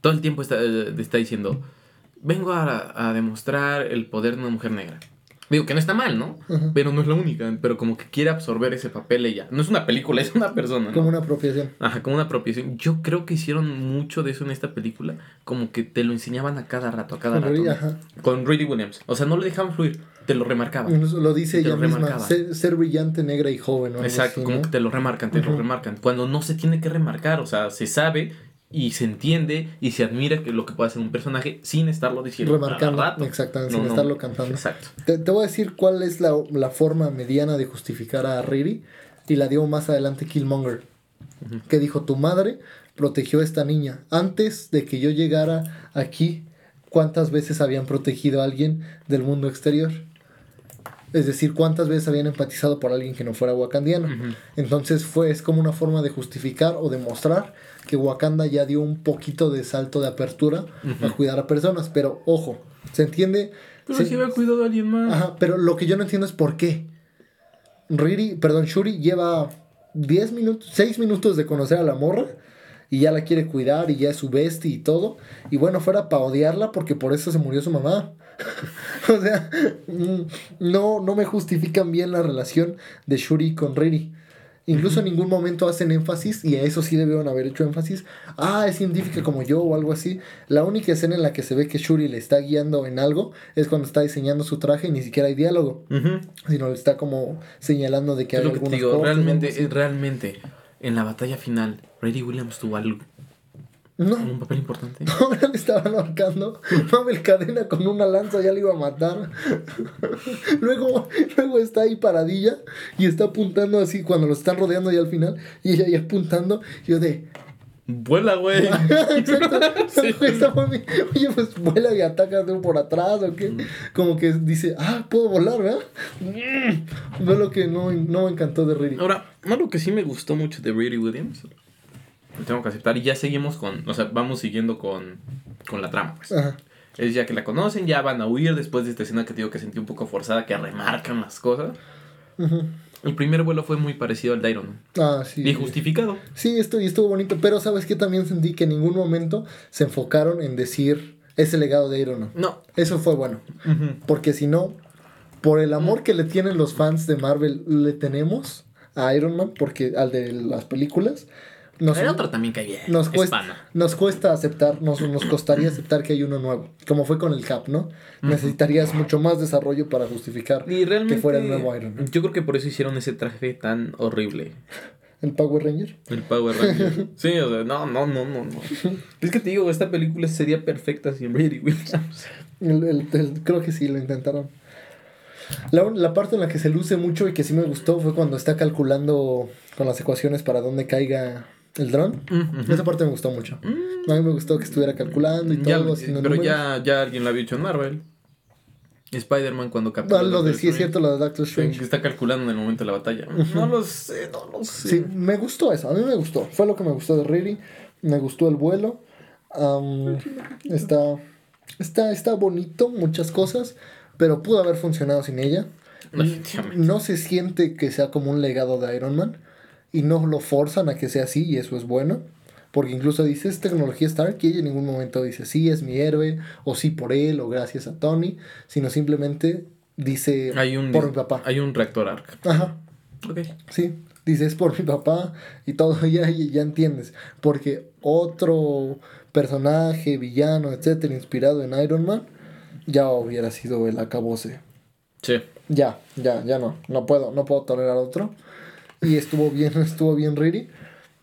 todo el tiempo está, está diciendo, vengo a, a demostrar el poder de una mujer negra. Digo que no está mal, ¿no?
Ajá.
Pero no es la única, pero como que quiere absorber ese papel ella. No es una película, (laughs) es una persona, ¿no?
Como una apropiación.
Ajá, como una apropiación. Yo creo que hicieron mucho de eso en esta película. Como que te lo enseñaban a cada rato, a cada
Con
rato. ¿no?
ajá.
Con Rudy Williams. O sea, no lo dejaban fluir, te lo remarcaban.
Lo dice ella
lo
misma. Ser, ser brillante, negra y joven. o algo
Exacto,
así,
como
¿no?
que te lo remarcan, te lo remarcan. Cuando no se tiene que remarcar, o sea, se sabe y se entiende y se admira que lo que puede hacer un personaje sin estarlo diciendo.
Remarcando,
rato.
exactamente,
No,
sin
no,
estarlo cantando.
Exacto.
Te, te voy a decir cuál es la, la forma mediana de justificar a Riri. Y la dio más adelante Killmonger. Que dijo, tu madre protegió a esta niña. Antes de que yo llegara aquí, ¿cuántas veces habían protegido a alguien del mundo exterior? Es decir, ¿cuántas veces habían empatizado por alguien que no fuera wakandiano? Entonces fue, es como una forma de justificar o demostrar que Wakanda ya dio un poquito de salto de apertura a cuidar a personas. Pero ojo, ¿se entiende?
Pero
Se-
si había cuidado a alguien más.
Ajá, pero lo que yo no entiendo es por qué. Riri, perdón, Shuri lleva 10 minutos, 6 minutos de conocer a la morra y ya la quiere cuidar y ya es su bestie y todo. Y bueno, fuera para odiarla porque por eso se murió su mamá. (laughs) o sea, mm, no, no me justifican bien la relación de Shuri con Riri. Incluso en ningún momento hacen énfasis, y a eso sí debieron haber hecho énfasis. Ah, es científica como yo o algo así. La única escena en la que se ve que Shuri le está guiando en algo es cuando está diseñando su traje y ni siquiera hay diálogo sino le está como señalando de que
Es
hay
lo que te digo, realmente, eh, realmente, en la batalla final, Brady Williams tuvo algo,
No,
un papel importante. (laughs)
ahora le estaban ahorcando. Mabel Cadena con una lanza ya le iba a matar. (laughs) luego, luego está ahí paradilla y está apuntando así cuando lo están rodeando ya al final. Y ella ahí apuntando. y Yo de.
Vuela, güey. (laughs)
Exacto.
Sí.
Oye, pues vuela y ataca por atrás o qué. Como que dice, ah, puedo volar, ¿verdad? Mm. Fue lo que no, no me encantó de Riri.
Ahora, algo que sí me gustó mucho de Brady Williams, lo tengo que aceptar, y ya seguimos con, o sea, vamos siguiendo con, con la trama, pues.
Ajá.
Es ya que la conocen, ya van a huir después de esta escena que te digo que sentí un poco forzada, que remarcan las cosas. El primer vuelo fue muy parecido al de Iron Man.
Ah, sí.
Y justificado.
Sí, esto, y estuvo bonito, pero sabes que también sentí que en ningún momento se enfocaron en decir ese legado de Iron Man.
No.
Eso fue bueno, porque si no, por el amor que le tienen los fans de Marvel, le tenemos a Iron Man, porque al de las películas, nos,
El otro también bien.
nos,
es
cuesta,
pana.
nos cuesta aceptar, nos, nos costaría aceptar que hay uno nuevo, como fue con el Cap, ¿no? Necesitarías mucho más desarrollo para justificar
Y realmente,
que fuera el nuevo Iron Man.
yo creo que por eso hicieron ese traje tan horrible.
¿El Power Ranger?
El Power Ranger. (laughs) sí, o sea, no, no, no, no, no. Es que te digo, esta película sería perfecta sin Brady Williams.
El- el- el- creo que sí, lo intentaron. La, un- la parte en la que se luce mucho y que sí me gustó fue cuando está calculando con las ecuaciones para dónde caiga el dron. Esa parte me gustó mucho. A mí me gustó que estuviera calculando y
Ya,
todo. haciendo
pero
números.
ya, ya alguien la había hecho en Marvel. Spider-Man cuando captura
Ah, lo de sí es cierto, lo de Doctor
que
Strange.
está calculando en el momento de la batalla. No lo sé, no lo sé.
Sí, me gustó eso. A mí me gustó. Fue lo que me gustó de Riri. Me gustó el vuelo. Está, está, está bonito, muchas cosas. Pero pudo haber funcionado sin ella. No se siente que sea como un legado de Iron Man. Y no lo forzan a que sea así, y eso es bueno. Porque incluso dice, es tecnología Stark y ella en ningún momento dice, sí, es mi héroe, o sí por él, o gracias a Tony, sino simplemente dice,
Hay un,
por mi papá.
Hay un reactor ARC.
Ajá,
Ok.
sí, dice, es por mi papá y todo, (laughs) ya, ya, ya entiendes. Porque otro personaje, villano, etcétera, inspirado en Iron Man, ya hubiera sido el acabose.
Sí.
Ya, ya, ya no. No puedo, no puedo tolerar otro. Y estuvo bien, (laughs) estuvo bien Riri.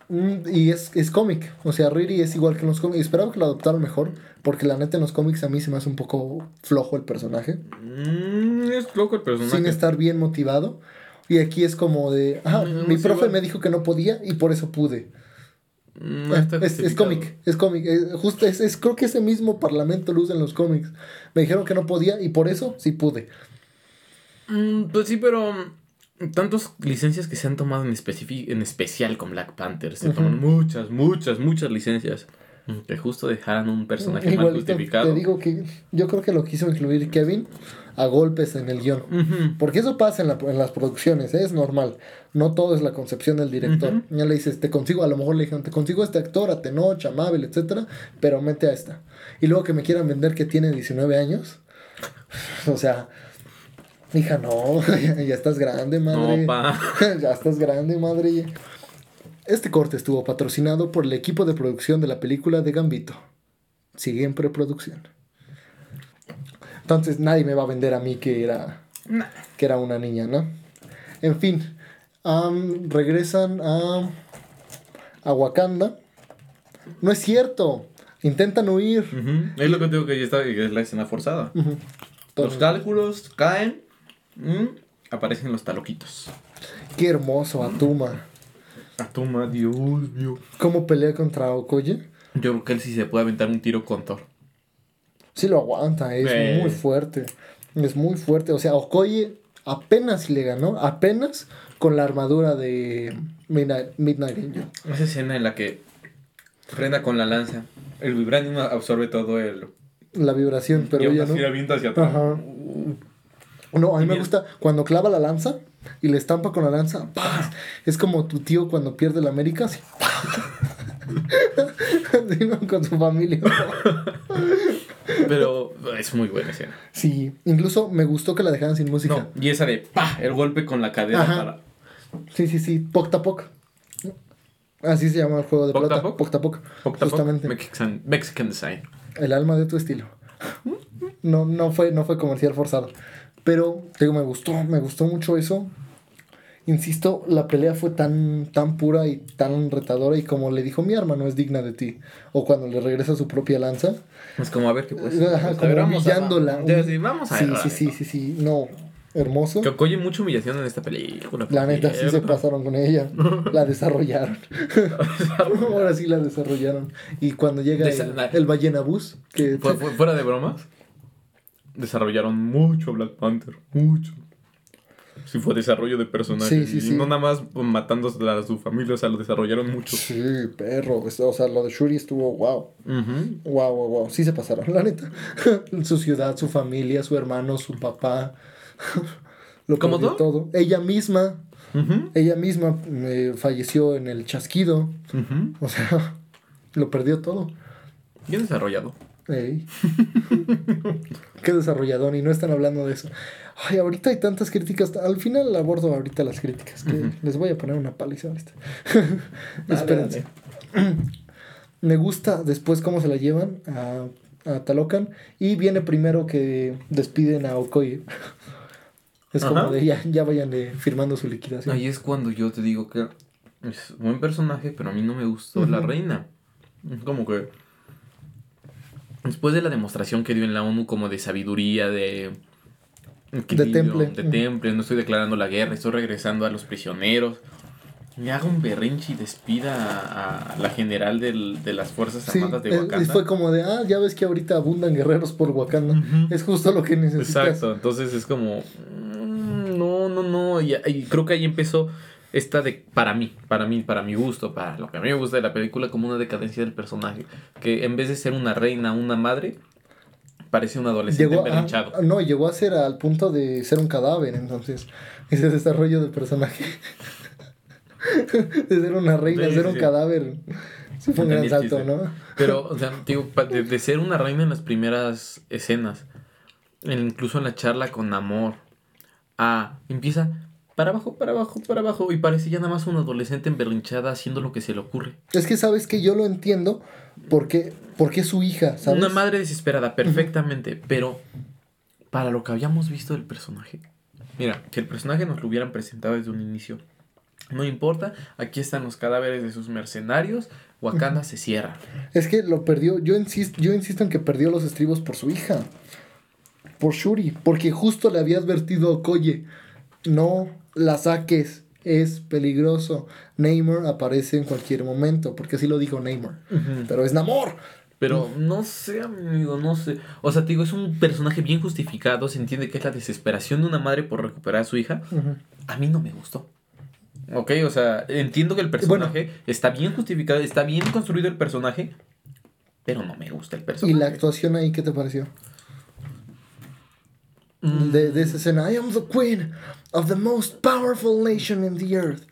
Mm, Y es, es cómic. O sea, Riri es igual que en los cómics. Esperaba que lo adoptaran mejor. Porque la neta en los cómics a mí se me hace un poco flojo el personaje.
Mm, es loco el personaje.
Sin estar bien motivado. Y aquí es como de. Ah,
No,
mi profe me dijo que no podía y por eso pude.
No está
es, cómic, es cómic. Es, justo, es, es- creo que ese mismo parlamento lo usa en los cómics. Me dijeron que no podía y por eso sí pude.
Mm, pues sí, pero mm, tantas licencias que se han tomado en, en especial con Black Panther. Se
Ujú.
toman muchas, muchas, muchas licencias. Que justo dejaran un personaje mal
Igualito,
justificado.
Te digo que yo creo que lo quiso incluir Kevin a golpes en el guion.
Ujú.
Porque eso pasa en, la- en las producciones, ¿eh? es normal. No todo es la concepción del director.
Ujú.
Ya le dices, te consigo, a lo mejor le dijeron, te consigo este actor, a Tenoch, a Mabel, etcétera, pero mete a esta. Y luego que me quieran vender que tiene 19 años. (laughs) O sea, hija, no, (laughs) ya estás grande, madre.
No, pa. (laughs)
ya estás grande, madre. Este corte estuvo patrocinado por el equipo de producción de la película de Gambito. Sigue en preproducción. Entonces nadie me va a vender a mí que era,
Nah.
que era una niña, ¿no? En fin, regresan a, a Wakanda. No es cierto. Intentan huir.
Es lo que digo que ya está, que es la escena forzada.
Ujú.
Los
Entonces,
cálculos caen. Mm, aparecen los taloquitos.
qué hermoso Atuma.
Atuma, Dios mío.
¿Cómo pelea contra Okoye?
Yo creo que él sí se puede aventar un tiro con Thor.
Sí lo aguanta, es
Eh.
muy fuerte. Es muy fuerte. O sea, Okoye apenas le ganó, apenas con la armadura de Midnight, Midnight Angel.
Esa escena en la que frena con la lanza. El vibranium absorbe todo el.
La vibración, pero
y
ella no.
hacia atrás.
Ajá. No, a mí me gusta cuando clava la lanza y le estampa con la lanza. ¡paz! Es como tu tío cuando pierde la América. Así. (laughs) Con su familia. (laughs)
Pero es muy buena escena.
Sí, incluso me gustó que la dejaran sin música.
No, y esa de ¡pa! El golpe con la cadera
Ajá.
para.
Sí, sí, sí. Poctapoc. Así se llama el juego de plata.
Poctapoc. Octapoc,
Justamente.
Mexican, Mexican design.
El alma de tu estilo. No, no fue, no fue comercial forzado. Pero, te digo, me gustó, me gustó mucho eso. Insisto, la pelea fue tan, tan pura y tan retadora. Y como le dijo, mi arma no es digna de ti. O cuando le regresa su propia lanza.
Es como a ver qué pues.
Ajá,
a
como humillándola.
Vamos a
Sí, sí, sí, sí, sí. No, hermoso.
Que oye mucha humillación en esta película.
La neta, sí se pasaron con ella. La (laughs) desarrollaron. (laughs) Ahora sí la desarrollaron. Y cuando llega el, el ballena bus, que
Fu- fu- fuera de bromas, desarrollaron mucho Black Panther. Mucho. Sí, fue desarrollo de personajes.
Sí, sí,
y no nada más matando a su familia, o sea, lo desarrollaron mucho.
Sí, perro. O sea, lo de Shuri estuvo wow.
Ujú.
Wow, wow, wow. Sí se pasaron, la neta. (laughs) su ciudad, su familia, su hermano, su papá. (laughs) lo
¿Cómo
todo. Ella misma, ella misma eh, falleció en el chasquido. O sea, (laughs) lo perdió todo.
Bien desarrollado. (laughs)
Qué desarrollador, y no están hablando de eso. Ay, ahorita hay tantas críticas. Al final abordo ahorita las críticas. Que les voy a poner una paliza ahorita. (laughs)
Dale,
Espérense. Me gusta después cómo se la llevan a, a Talocan. Y viene primero que despiden a Okoye. (laughs) Es como de ya, ya vayan firmando su liquidación.
Ahí es cuando yo te digo que es buen personaje, pero a mí no me gustó la reina. Es Como que después de la demostración que dio en la ONU como de sabiduría, de equilibrio,
temple.
de temple, no estoy declarando la guerra, estoy regresando a los prisioneros. Me haga un berrinche y despida a, a la general del- de las Fuerzas
Sí,
Armadas de
eh,
Wakanda.
fue como de, ah, ya ves que ahorita abundan guerreros por Wakanda. Es justo lo que necesitas.
Exacto, entonces es como, mm, no, no, no, y, y creo que ahí empezó esta de, para mí, para mí, para mi gusto, para lo que a mí me gusta de la película, como una decadencia del personaje, que en vez de ser una reina, una madre, parece un adolescente
Llegó a,
emberrinchado.
no, llegó a ser al punto de ser un cadáver, entonces. (laughs) Ese desarrollo de personaje. de ser una reina,
Sí,
ser
sí,
un
sí.
cadáver. Sí, fue un gran salto. ¿no?
Pero, o sea, (laughs) digo, de, de ser una reina en las primeras escenas, en- incluso en la charla con Namor, a empieza para abajo, para abajo, para abajo, y parece ya nada más una adolescente emberrinchada haciendo lo que se le ocurre.
Es que sabes que yo lo entiendo porque, porque es su hija, ¿sabes?
Una madre desesperada, perfectamente, pero para lo que habíamos visto del personaje. Mira, si el personaje nos lo hubieran presentado desde un inicio, no importa, aquí están los cadáveres de sus mercenarios, Wakanda se cierra.
Es que lo perdió. Yo insisto, yo insisto en que perdió los estribos por su hija. Por Shuri. Porque justo le había advertido a Okoye. No la saques. Es peligroso. Neymar aparece en cualquier momento. Porque así lo dijo Neymar. Pero es Namor.
Pero no sé, amigo, no sé. O sea, te digo, es un personaje bien justificado. Se entiende que es la desesperación de una madre por recuperar a su hija. A mí no me gustó. Ok, o sea, entiendo que el personaje está bien justificado, está bien construido el personaje, pero no me gusta el
¿Y
personaje.
la actuación ahí qué te pareció?
Mm,
De, de esa escena. I am the queen of the most powerful nation in the earth.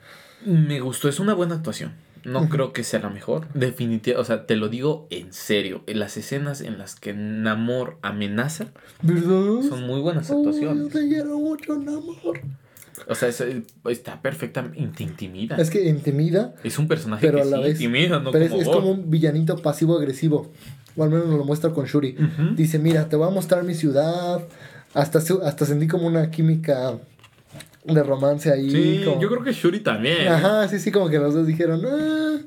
Me gustó, es una buena actuación. No creo que sea la mejor. Definitivamente, o sea, te lo digo en serio. Las escenas en las que Namor amenaza
¿Verdad?
son muy buenas
Oh, yo
actuaciones.
te quiero mucho, Namor.
O sea, es- está perfectamente te intimida.
Es que intimida.
Es un personaje
pero
que
a la
sí
vez.
intimida, no
pero es,
como
es
Gore.
como un villanito pasivo-agresivo. O al menos nos lo muestra con Shuri. Dice: Mira, te voy a mostrar mi ciudad. Hasta, su- hasta sentí como una química de romance ahí.
Sí,
como-
yo creo que Shuri también.
Ajá, sí, sí, como que los dos dijeron: ah,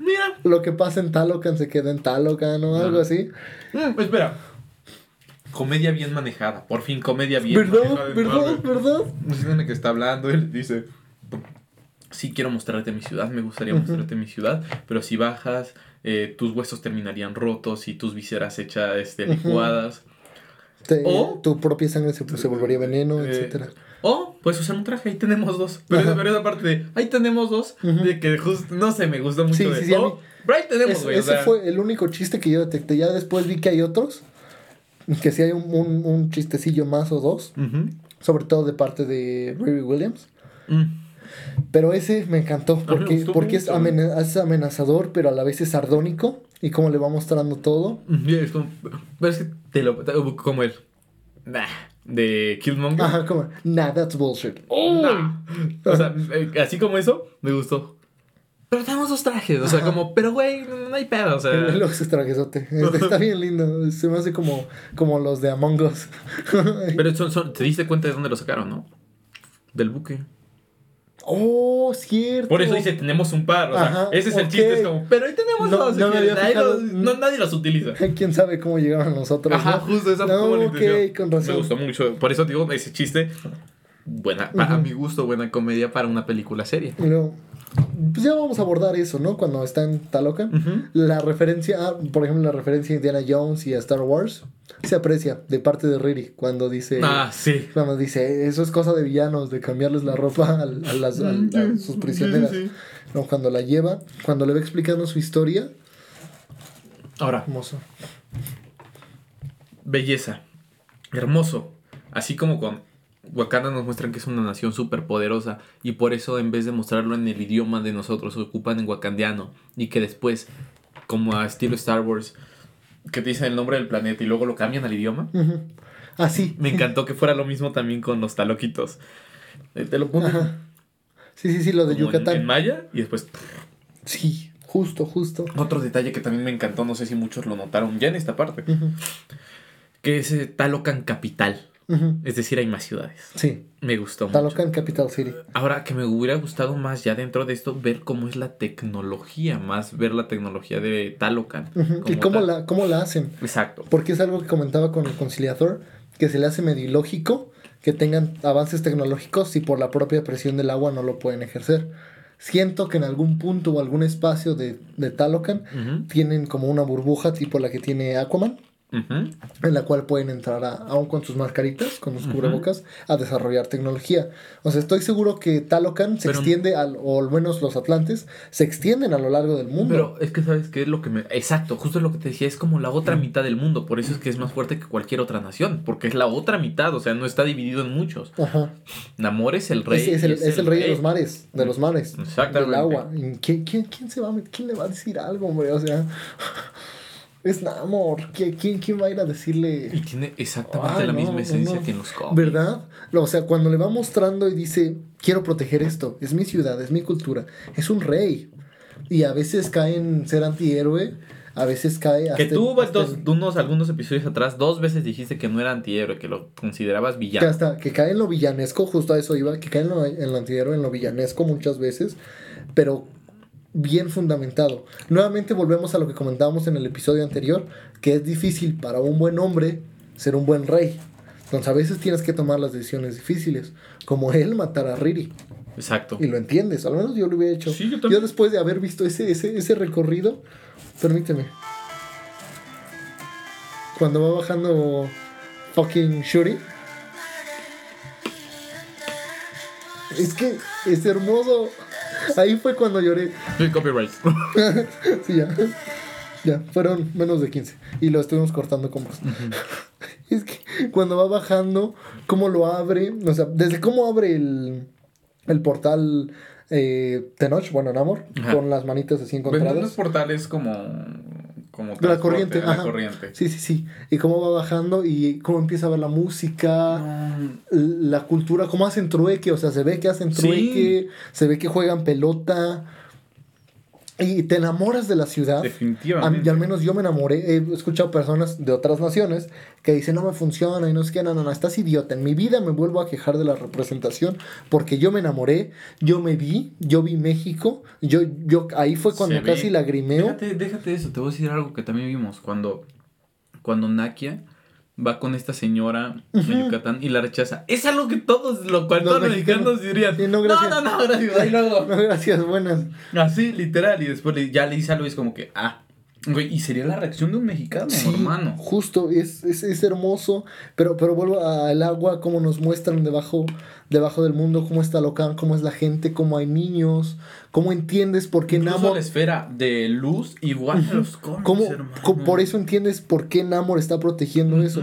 Mira.
Lo que pasa en Talocan se queda en Talocan o algo
Ajá.
así.
Mm, espera. Comedia bien manejada. Por fin, comedia bien
¿Verdad?
manejada.
¿Verdad? ¿Verdad?
No sé de qué está hablando. Él dice: Sí, quiero mostrarte mi ciudad. Me gustaría mostrarte mi ciudad. Pero si bajas, eh, tus huesos terminarían rotos y tus vísceras hechas este, licuadas.
Te-
O-
tu propia sangre se, se volvería veneno,
Eh,
etcétera.
O puedes usar un traje, ahí tenemos dos. Pero, esa- pero esa parte de ahí tenemos dos, de que justo, no sé, me gustó mucho.
Sí,
de,
sí, sí, a
"Oh,
mí-
pero ahí tenemos,
Es-
güey. o
ese
sea,
fue el único chiste que yo detecté. Ya después vi que hay otros. Que sí hay un, un, un chistecillo más o dos. Sobre todo de parte de Riri Williams.
Mm.
Pero ese me encantó. Porque, porque es,
mucho.
amena- es amenazador, pero a la vez es sardónico. Y como le va mostrando todo.
Y es como, pero es que te lo. te- Como el. Nah, de Killmonger.
Ajá, como. Nah, that's bullshit.
Nah. O sea, eh, así como eso, me gustó. Pero tenemos dos trajes. O sea,
Ajá.
como, pero güey, no, hay pedo. O sea.
Trajezote. Está, (laughs) está bien lindo. Se me hace como, como los de Among Us. (laughs)
Pero son, son, te diste cuenta de dónde lo sacaron, ¿no? Del buque.
Oh, cierto.
Por eso dice, tenemos un par. O sea,
Ajá,
ese es el chiste. Es como, pero ahí tenemos
No,
dos.
no me
que
había
nadie, los, no, nadie los utiliza. (laughs)
Quién sabe cómo llegaron a nosotros.
Ajá,
¿no?
justo esa
No, con razón.
Me gustó mucho. Por eso digo, ese chiste, buena, para mi gusto, buena comedia para una película seria.
Luego, pues ya vamos a abordar eso, ¿no? Cuando está en Talocan.
Ujú.
La referencia, ah, por ejemplo, la referencia a Indiana Jones y a Star Wars se aprecia de parte de Riri cuando dice.
Ah, sí.
Cuando dice, eso es cosa de villanos, de cambiarles la ropa a, a las, a- a sus prisioneras.
Sí, sí, sí.
No, cuando la lleva, cuando le va explicando su historia,
Ahora,
hermoso.
belleza. Hermoso. Así como con Wakanda nos muestran que es una nación súper poderosa y por eso en vez de mostrarlo en el idioma de nosotros, ocupan en wakandiano y que después, como a estilo Star Wars, que te dicen el nombre del planeta y luego lo cambian al idioma.
Ujú. Así.
Me encantó que fuera lo mismo también con los taloquitos. Eh, Te lo
Ajá. Sí, sí, sí, lo de
como
Yucatán.
En, maya y después
Sí, justo, justo.
otro detalle que también me encantó, no sé si muchos lo notaron ya en esta parte, que es eh, Talocan capital,
ujú.
es decir, hay más ciudades.
Sí,
Me gustó mucho.
Talocan Capital City.
Ahora que me hubiera gustado más ya dentro de esto ver cómo es la tecnología, más ver la tecnología de Talocan.
Ujú, ¿Y cómo
tal.
la, cómo la hacen?
Exacto.
Porque es algo que comentaba con el conciliador, que se le hace medio ilógico que tengan avances tecnológicos si por la propia presión del agua no lo pueden ejercer. Siento que en algún punto o algún espacio de, de Talocan
Ujú.
tienen como una burbuja tipo la que tiene Aquaman en la cual pueden entrar, a, aún con sus mascaritas, con los cubrebocas, a desarrollar tecnología. O sea, estoy seguro que Talocan se extiende, al, o al menos los Atlantes, se extienden a lo largo del mundo.
Pero es que, ¿sabes qué es lo que me...? Exacto, justo lo que te decía, es como la otra mitad del mundo, por eso es que es más fuerte que cualquier otra nación, porque es la otra mitad, o sea, no está dividido en muchos. Ajá. Namor es el rey.
Es, el, rey, de los mares, de los mares. Exactamente. Del agua. ¿Quién, quién, quién se va a, ¿Quién le va a decir algo, hombre? O sea... Es Namor. ¿Quién, quién va a ir a decirle?
Y tiene exactamente la misma esencia que en los cómics.
¿Verdad? O sea, cuando le va mostrando y dice, quiero proteger esto, es mi ciudad, es mi cultura, es un rey. Y a veces cae en ser antihéroe, a veces cae...
Hasta que tú, unos, algunos episodios atrás, dos veces dijiste que no era antihéroe, que lo considerabas villano.
Que hasta que cae en lo villanesco, justo a eso iba, que cae en lo, en lo antihéroe, en lo villanesco muchas veces, pero bien fundamentado. Nuevamente volvemos a lo que comentábamos en el episodio anterior, que es difícil para un buen hombre ser un buen rey. Entonces a veces tienes que tomar las decisiones difíciles, como él matar a Riri.
Exacto.
Y lo entiendes, al menos yo lo hubiera hecho. yo, después de haber visto ese, ese, ese recorrido, permíteme. Cuando va bajando fucking Shuri. Es que es hermoso. Ahí fue cuando lloré.
Sí, copyright. (laughs)
sí, ya. Ya, fueron menos de 15. Y lo estuvimos cortando con vos. es que cuando va bajando, cómo lo abre, o sea, desde cómo abre el, el portal eh, Tenoch, bueno, Namor, con las manitas así encontradas.
los portales como como
la corriente, la corriente. Sí, sí, sí. Y cómo va bajando y cómo empieza a ver la música, la cultura, cómo hacen trueque, o sea, se ve que hacen trueque, se ve que juegan pelota. Y te enamoras de la ciudad. Definitivamente. y al menos yo me enamoré. He escuchado personas de otras naciones que dicen, no me funciona y no es que, no, no, no, estás idiota. En mi vida me vuelvo a quejar de la representación porque yo me enamoré, yo me vi, yo vi México. Yo, yo, ahí fue cuando casi lagrimeo.
Déjate, déjate eso, te voy a decir algo que también vimos. Cuando, cuando Nakia va con esta señora Yucatán y la rechaza. Es algo que todos, lo cual todos los mexicanos dirían. no, no, no, gracias. Ahí luego. (laughs)
No, gracias, buenas.
Así, literal. Y después ya le dice y es como que, ah, y sería la reacción de un mexicano, hermano.
Justo, es, es, es, hermoso. Pero, pero vuelvo al agua, cómo nos muestran debajo, debajo del mundo, cómo está Locan, cómo es la gente, cómo hay niños, cómo entiendes por qué
Incluso Namor. la esfera de luz igual a los
cómo, Por eso entiendes por qué Namor está protegiendo eso.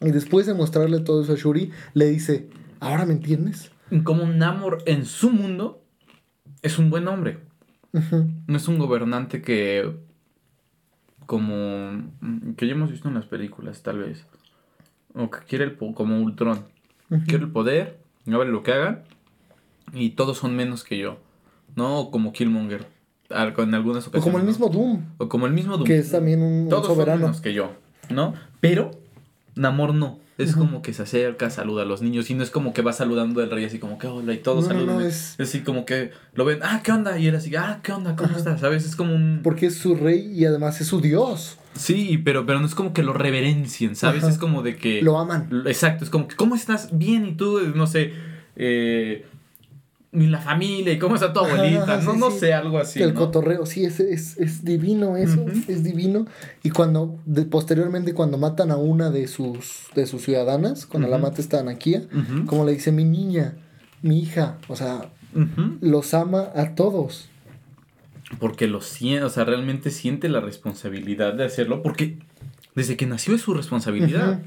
Y después de mostrarle todo eso a Shuri, le dice: ¿Ahora me entiendes?
Como Namor en su mundo es un buen hombre. No es un gobernante que como mm, que ya hemos visto en las películas, tal vez. O que quiere el como Ultron. Quiere el poder, no vale lo que hagan. Y todos son menos que yo. ¿No? como Killmonger. En algunas ocasiones.
O como el mismo Doom.
O como el mismo Doom.
Que es también un,
todos soberano. Son menos que yo. ¿No? Pero Namor no. Es como que se acerca, saluda a los niños y no es como que va saludando al rey así como que hola y todos saludan. es... así como que lo ven, ah, ¿qué onda? Y él así, ah, ¿qué onda? ¿Cómo estás? ¿Sabes? Es como un...
Porque es su rey y además es su dios.
Sí, pero, pero no es como que lo reverencien, ¿sabes? Es como de que...
Lo aman.
Exacto, es como que, ¿cómo estás? Bien, y tú, no sé, eh, ni la familia y cómo está tu abuelita, no, no sé, algo así.
El cotorreo, sí, es, es, es divino eso, es divino. Y cuando, posteriormente, cuando matan a una de sus, de sus ciudadanas, cuando la mata esta Anakia, como le dice mi niña, mi hija, o sea, los ama a todos.
Porque lo siente, o sea, realmente siente la responsabilidad de hacerlo, porque desde que nació es su responsabilidad.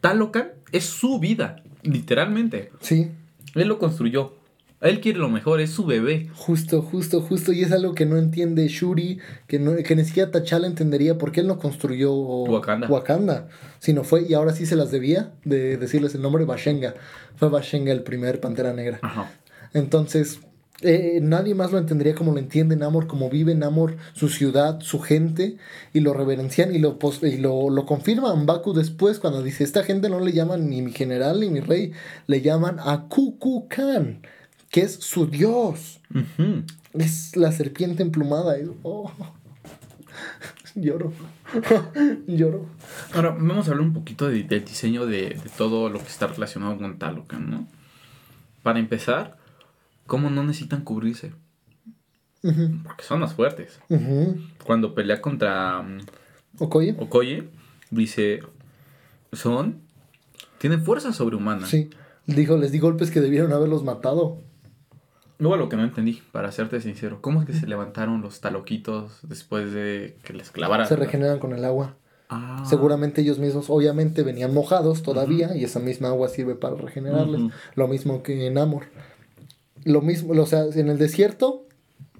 Talocan es su vida, literalmente. Sí. Él lo construyó. Él quiere lo mejor, es su bebé.
Justo, justo, justo. Y es algo que no entiende Shuri, que, no, que ni siquiera T'Challa entendería por qué él no construyó Wakanda. Wakanda. Sino fue, y ahora sí se las debía de decirles el nombre, Bashenga. Fue Bashenga el primer Pantera Negra. Ajá. Entonces, eh, nadie más lo entendería como lo entiende Namor, como vive Namor, su ciudad, su gente, y lo reverencian y lo, y lo, lo confirman Baku después cuando dice, esta gente no le llaman ni mi general ni mi rey, le llaman a Kukulkan que es su dios. Es la serpiente emplumada. Oh, (laughs) lloro. (laughs) lloro.
Ahora, vamos a hablar un poquito del diseño de, todo lo que está relacionado con Talocan, ¿no? Para empezar, ¿cómo no necesitan cubrirse? Porque son más fuertes. Cuando pelea contra
Okoye.
Okoye, dice, son, tienen fuerza sobrehumana.
Sí. Dijo, les di golpes que debieron haberlos matado.
Luego lo que no entendí, para serte sincero, ¿cómo es que se levantaron los taloquitos después de que les clavara?
Se regeneran con el agua.
Ah.
Seguramente ellos mismos, obviamente, venían mojados todavía y esa misma agua sirve para regenerarles. Lo mismo que en Amor. Lo mismo, o sea, en el desierto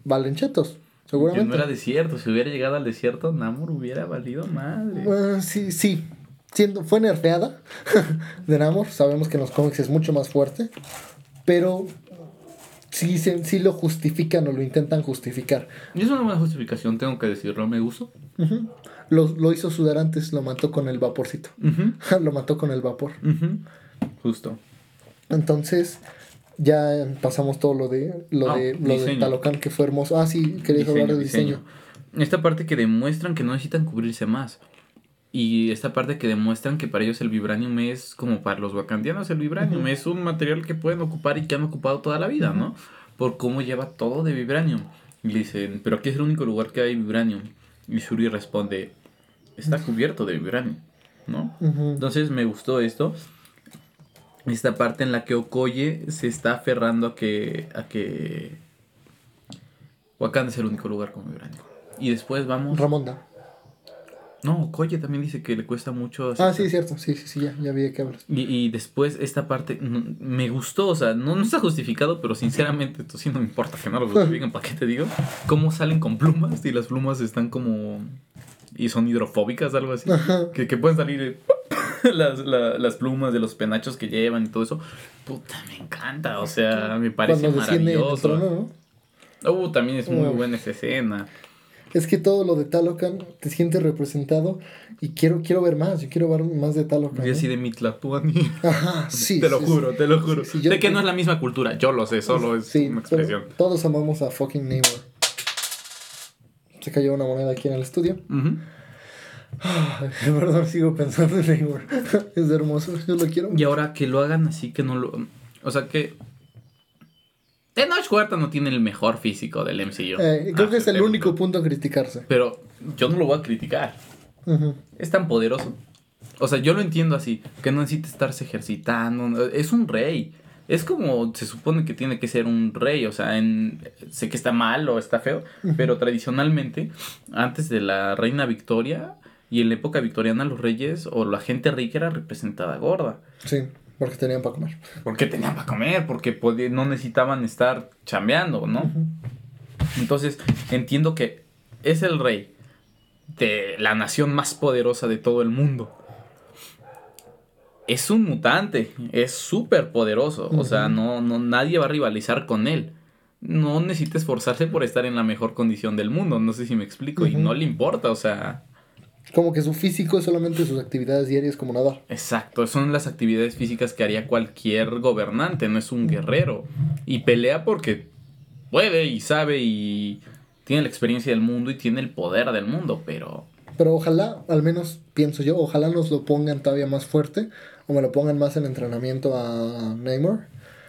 valen chetos,
Que
seguramente.
no era desierto, si hubiera llegado al desierto, Namor hubiera valido madre.
Ah, sí, sí. Siendo, fue nerfeada (laughs) de Namor. Sabemos que en los cómics es mucho más fuerte. Pero sí, se- sí lo justifican o lo intentan justificar.
Y es una buena justificación, tengo que decirlo, me gustó.
Ujú. lo, lo hizo sudar antes, lo mató con el vaporcito. (laughs) Lo mató con el vapor.
Justo.
Entonces, ya pasamos todo lo de lo
Ah,
de lo de. Talocan que fue hermoso. Ah, sí, querías hablar de diseño.
Esta parte que demuestran que no necesitan cubrirse más. Y esta parte que demuestran que para ellos el vibranium es como para los wakandianos el vibranium. Es un material que pueden ocupar y que han ocupado toda la vida, ¿no? Por cómo lleva todo de vibranium. Y dicen, pero aquí es el único lugar que hay vibranium. Y Shuri responde, está cubierto de vibranium, ¿no? Entonces me gustó esto. Esta parte en la que Okoye se está aferrando a que. a que. Wakanda es el único lugar con vibranium. Y después vamos.
Ramonda.
No, Okoye también dice que le cuesta mucho.
Ah,
aceptar.
sí, cierto. Sí, sí, sí, ya, ya vi de qué hablas.
Y, y después esta parte me gustó, o sea, no, no está justificado, pero sinceramente esto sí no me importa que no lo justifiquen, ¿para qué te digo? Cómo salen con plumas y las plumas están como... y son hidrofóbicas, algo así.
Ajá.
Que, que pueden salir eh, (laughs) las, la- las plumas de los penachos que llevan y todo eso. Puta, me encanta, o sea, me parece
Cuando el
maravilloso.
trono, ¿no?
Uh, también es muy
Uf.
buena esa escena.
Es que todo lo de Talocan te sientes representado y quiero, quiero ver más. Yo quiero ver más de Talocan.
Y así de Mitlatuani.
Ajá, (laughs) sí.
te lo
sí,
juro, te lo juro.
Sí, yo-
sé que no es la misma cultura, yo lo sé, solo es
Sí,
una expresión.
todos amamos a fucking Neymar. Se cayó una moneda aquí en el estudio.
Ujú.
Ay, (laughs) de verdad sigo pensando en Neymar. (laughs) es hermoso, yo lo quiero.
Y ahora que lo hagan así, que no lo. O sea que. Tenoch Huerta no tiene el mejor físico del MCU.
Eh, creo que es el único punto a criticarse.
Pero yo no lo voy a criticar. Es tan poderoso. O sea, yo lo entiendo así. Que no necesita estarse ejercitando. Es un rey. Es como se supone que tiene que ser un rey. O sea, en, sé que está mal o está feo. Pero tradicionalmente, antes de la reina Victoria y en la época victoriana, los reyes o la gente rica era representada gorda.
Sí, porque tenían para comer.
Porque tenían para comer, porque no necesitaban estar chambeando, ¿no? Entonces, entiendo que es el rey de la nación más poderosa de todo el mundo. Es un mutante, es súper poderoso. O sea, no, no, nadie va a rivalizar con él. No necesita esforzarse por estar en la mejor condición del mundo. No sé si me explico. Y no le importa, o sea.
Como que su físico es solamente sus actividades diarias como nadar.
Exacto, son las actividades físicas que haría cualquier gobernante, no es un guerrero. Y pelea porque puede y sabe y tiene la experiencia del mundo y tiene el poder del mundo, pero...
Pero ojalá, al menos pienso yo, ojalá nos lo pongan todavía más fuerte o me lo pongan más en entrenamiento a Neymar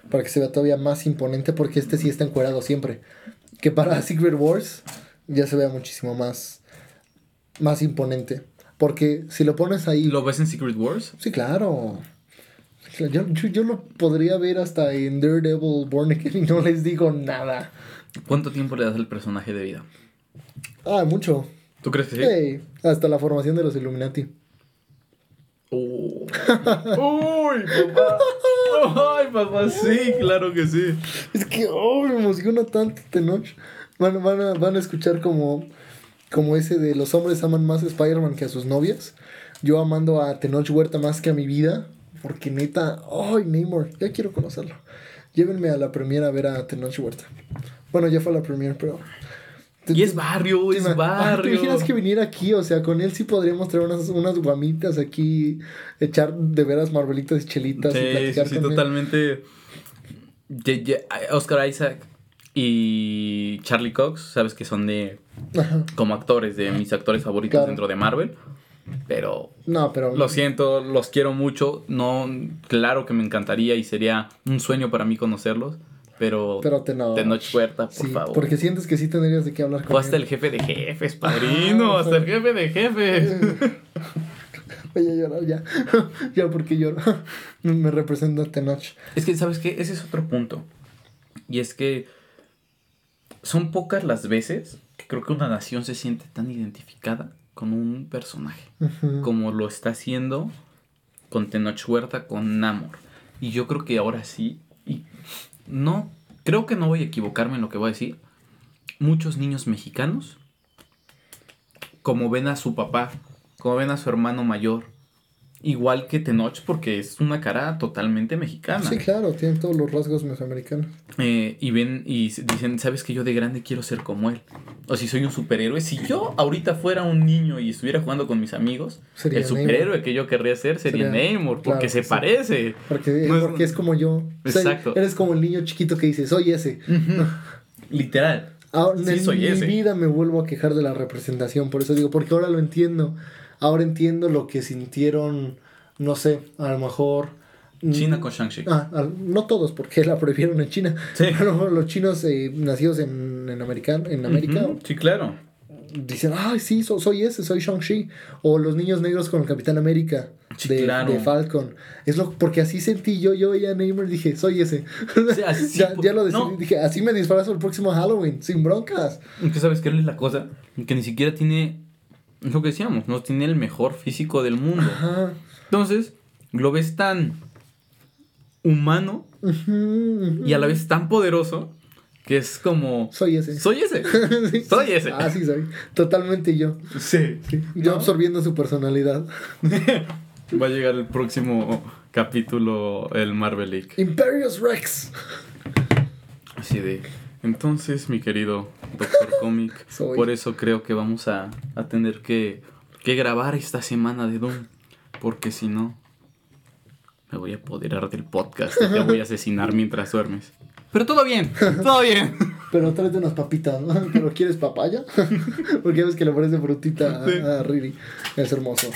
para que se vea todavía más imponente porque este sí está encuerado siempre. Que para (laughs) Secret Wars ya se vea muchísimo más, más imponente. Porque si lo pones ahí...
¿Lo ves en Secret Wars?
Sí, claro. Yo, yo, yo lo podría ver hasta en Daredevil Born Again y no les digo nada.
¿Cuánto tiempo le das al personaje de vida?
Ah, mucho.
¿Tú crees que sí?
Ey, hasta la formación de los Illuminati.
Oh. (laughs) ¡Uy, papá! ¡Ay, papá! Sí, claro que sí.
Es que, oh, me emociona tanto Tenoch. Van, van, a, van a escuchar como, como ese de los hombres aman más a Spider-Man que a sus novias. Yo amando a Tenoch Huerta más que a mi vida. Porque neta, ay, Neymar, ya quiero conocerlo. Llévenme a la premiera a ver a Tenoch Huerta. Bueno, ya fue a la premiere, pero...
Y es barrio,
¿Te
es
Ah, (laughs) ¿Te
barrio.
imaginas que viniera aquí? O sea, con él sí podríamos traer unas, unas guamitas aquí, echar de veras marvelitas y chelitas y
Sí,
platicar
sí, totalmente. Oscar Isaac y Charlie Cox, sabes que son de
Ajá.
como actores de mis actores favoritos
Claro.
dentro de Marvel. Pero
No, pero...
lo siento, los quiero mucho. No, claro que me encantaría y sería un sueño para mí conocerlos. Pero,
Pero te no.
Tenoch Huerta, por
Sí,
favor.
porque sientes que sí tendrías de qué hablar con
Fue hasta
él.
el jefe de jefes, padrino. Hasta el jefe de jefes. (laughs)
Voy a llorar ya. (laughs) ya porque lloro. (laughs) Me representa Tenoch.
Es que, ¿sabes qué? Ese es otro punto. Y es que son pocas las veces que creo que una nación se siente tan identificada con un personaje. Como lo está haciendo con Tenoch Huerta, con Namor. Y yo creo que ahora sí. Y no, creo que no voy a equivocarme en lo que voy a decir. Muchos niños mexicanos, como ven a su papá, como ven a su hermano mayor, igual que Tenoch, porque es una cara totalmente mexicana.
Sí, claro, tienen todos los rasgos mesoamericanos.
Eh, y ven y dicen, ¿sabes que yo de grande quiero ser como él? O si soy un superhéroe, si yo ahorita fuera un niño y estuviera jugando con mis amigos,
Sería
el superhéroe que yo querría ser sería,
Sería-
Namor, porque
claro,
se
sí.
parece.
Porque,
No es-
porque es como yo.
Exacto.
eres como el niño chiquito que dice, soy ese.
Literal.
Ahora,
Sí,
en
soy
mi
ese.
vida me vuelvo a quejar de la representación, por eso digo, porque ahora lo entiendo. Ahora entiendo lo que sintieron, no sé, a lo mejor... mm,
China con Shang-Chi.
Ah, no todos, porque (laughs) la prohibieron en China.
Sí.
A lo mejor los chinos eh, nacidos en, en, American, en América
Sí, claro.
dicen, ay, sí, so- soy ese, soy Shang-Chi. O los niños negros con el Capitán América
Sí,
de,
claro.
de Falcon. Es lo, porque así sentí yo, yo veía a Neymar y dije, soy ese.
Sí, así- (laughs)
ya, ya lo decidí,
no.
dije, así me disfrazo el próximo Halloween, sin broncas.
Que sabes qué es la cosa? Que ni siquiera tiene, es lo que decíamos, no tiene el mejor físico del mundo.
Ajá.
Entonces, lo ves tan humano y a la vez tan poderoso que es como...
Soy ese.
Soy ese. (laughs)
Sí,
Soy ese.
Ah, sí, soy. Totalmente yo.
Sí.
Yo
¿No?
absorbiendo su personalidad. (laughs)
Va a llegar el próximo capítulo, el Marvel League.
Imperious Rex.
Así de... Entonces, mi querido Doctor Comic, (laughs) por eso creo que vamos a, a tener que, que grabar esta semana de Doom. Porque si no, me voy a apoderar del podcast y te voy a asesinar mientras duermes. Pero todo bien, todo bien. (laughs)
Pero tráete unas papitas, ¿no? (laughs) ¿Pero quieres papaya? (laughs) Porque ya ves que le parece frutita a, a Riri. Es hermoso.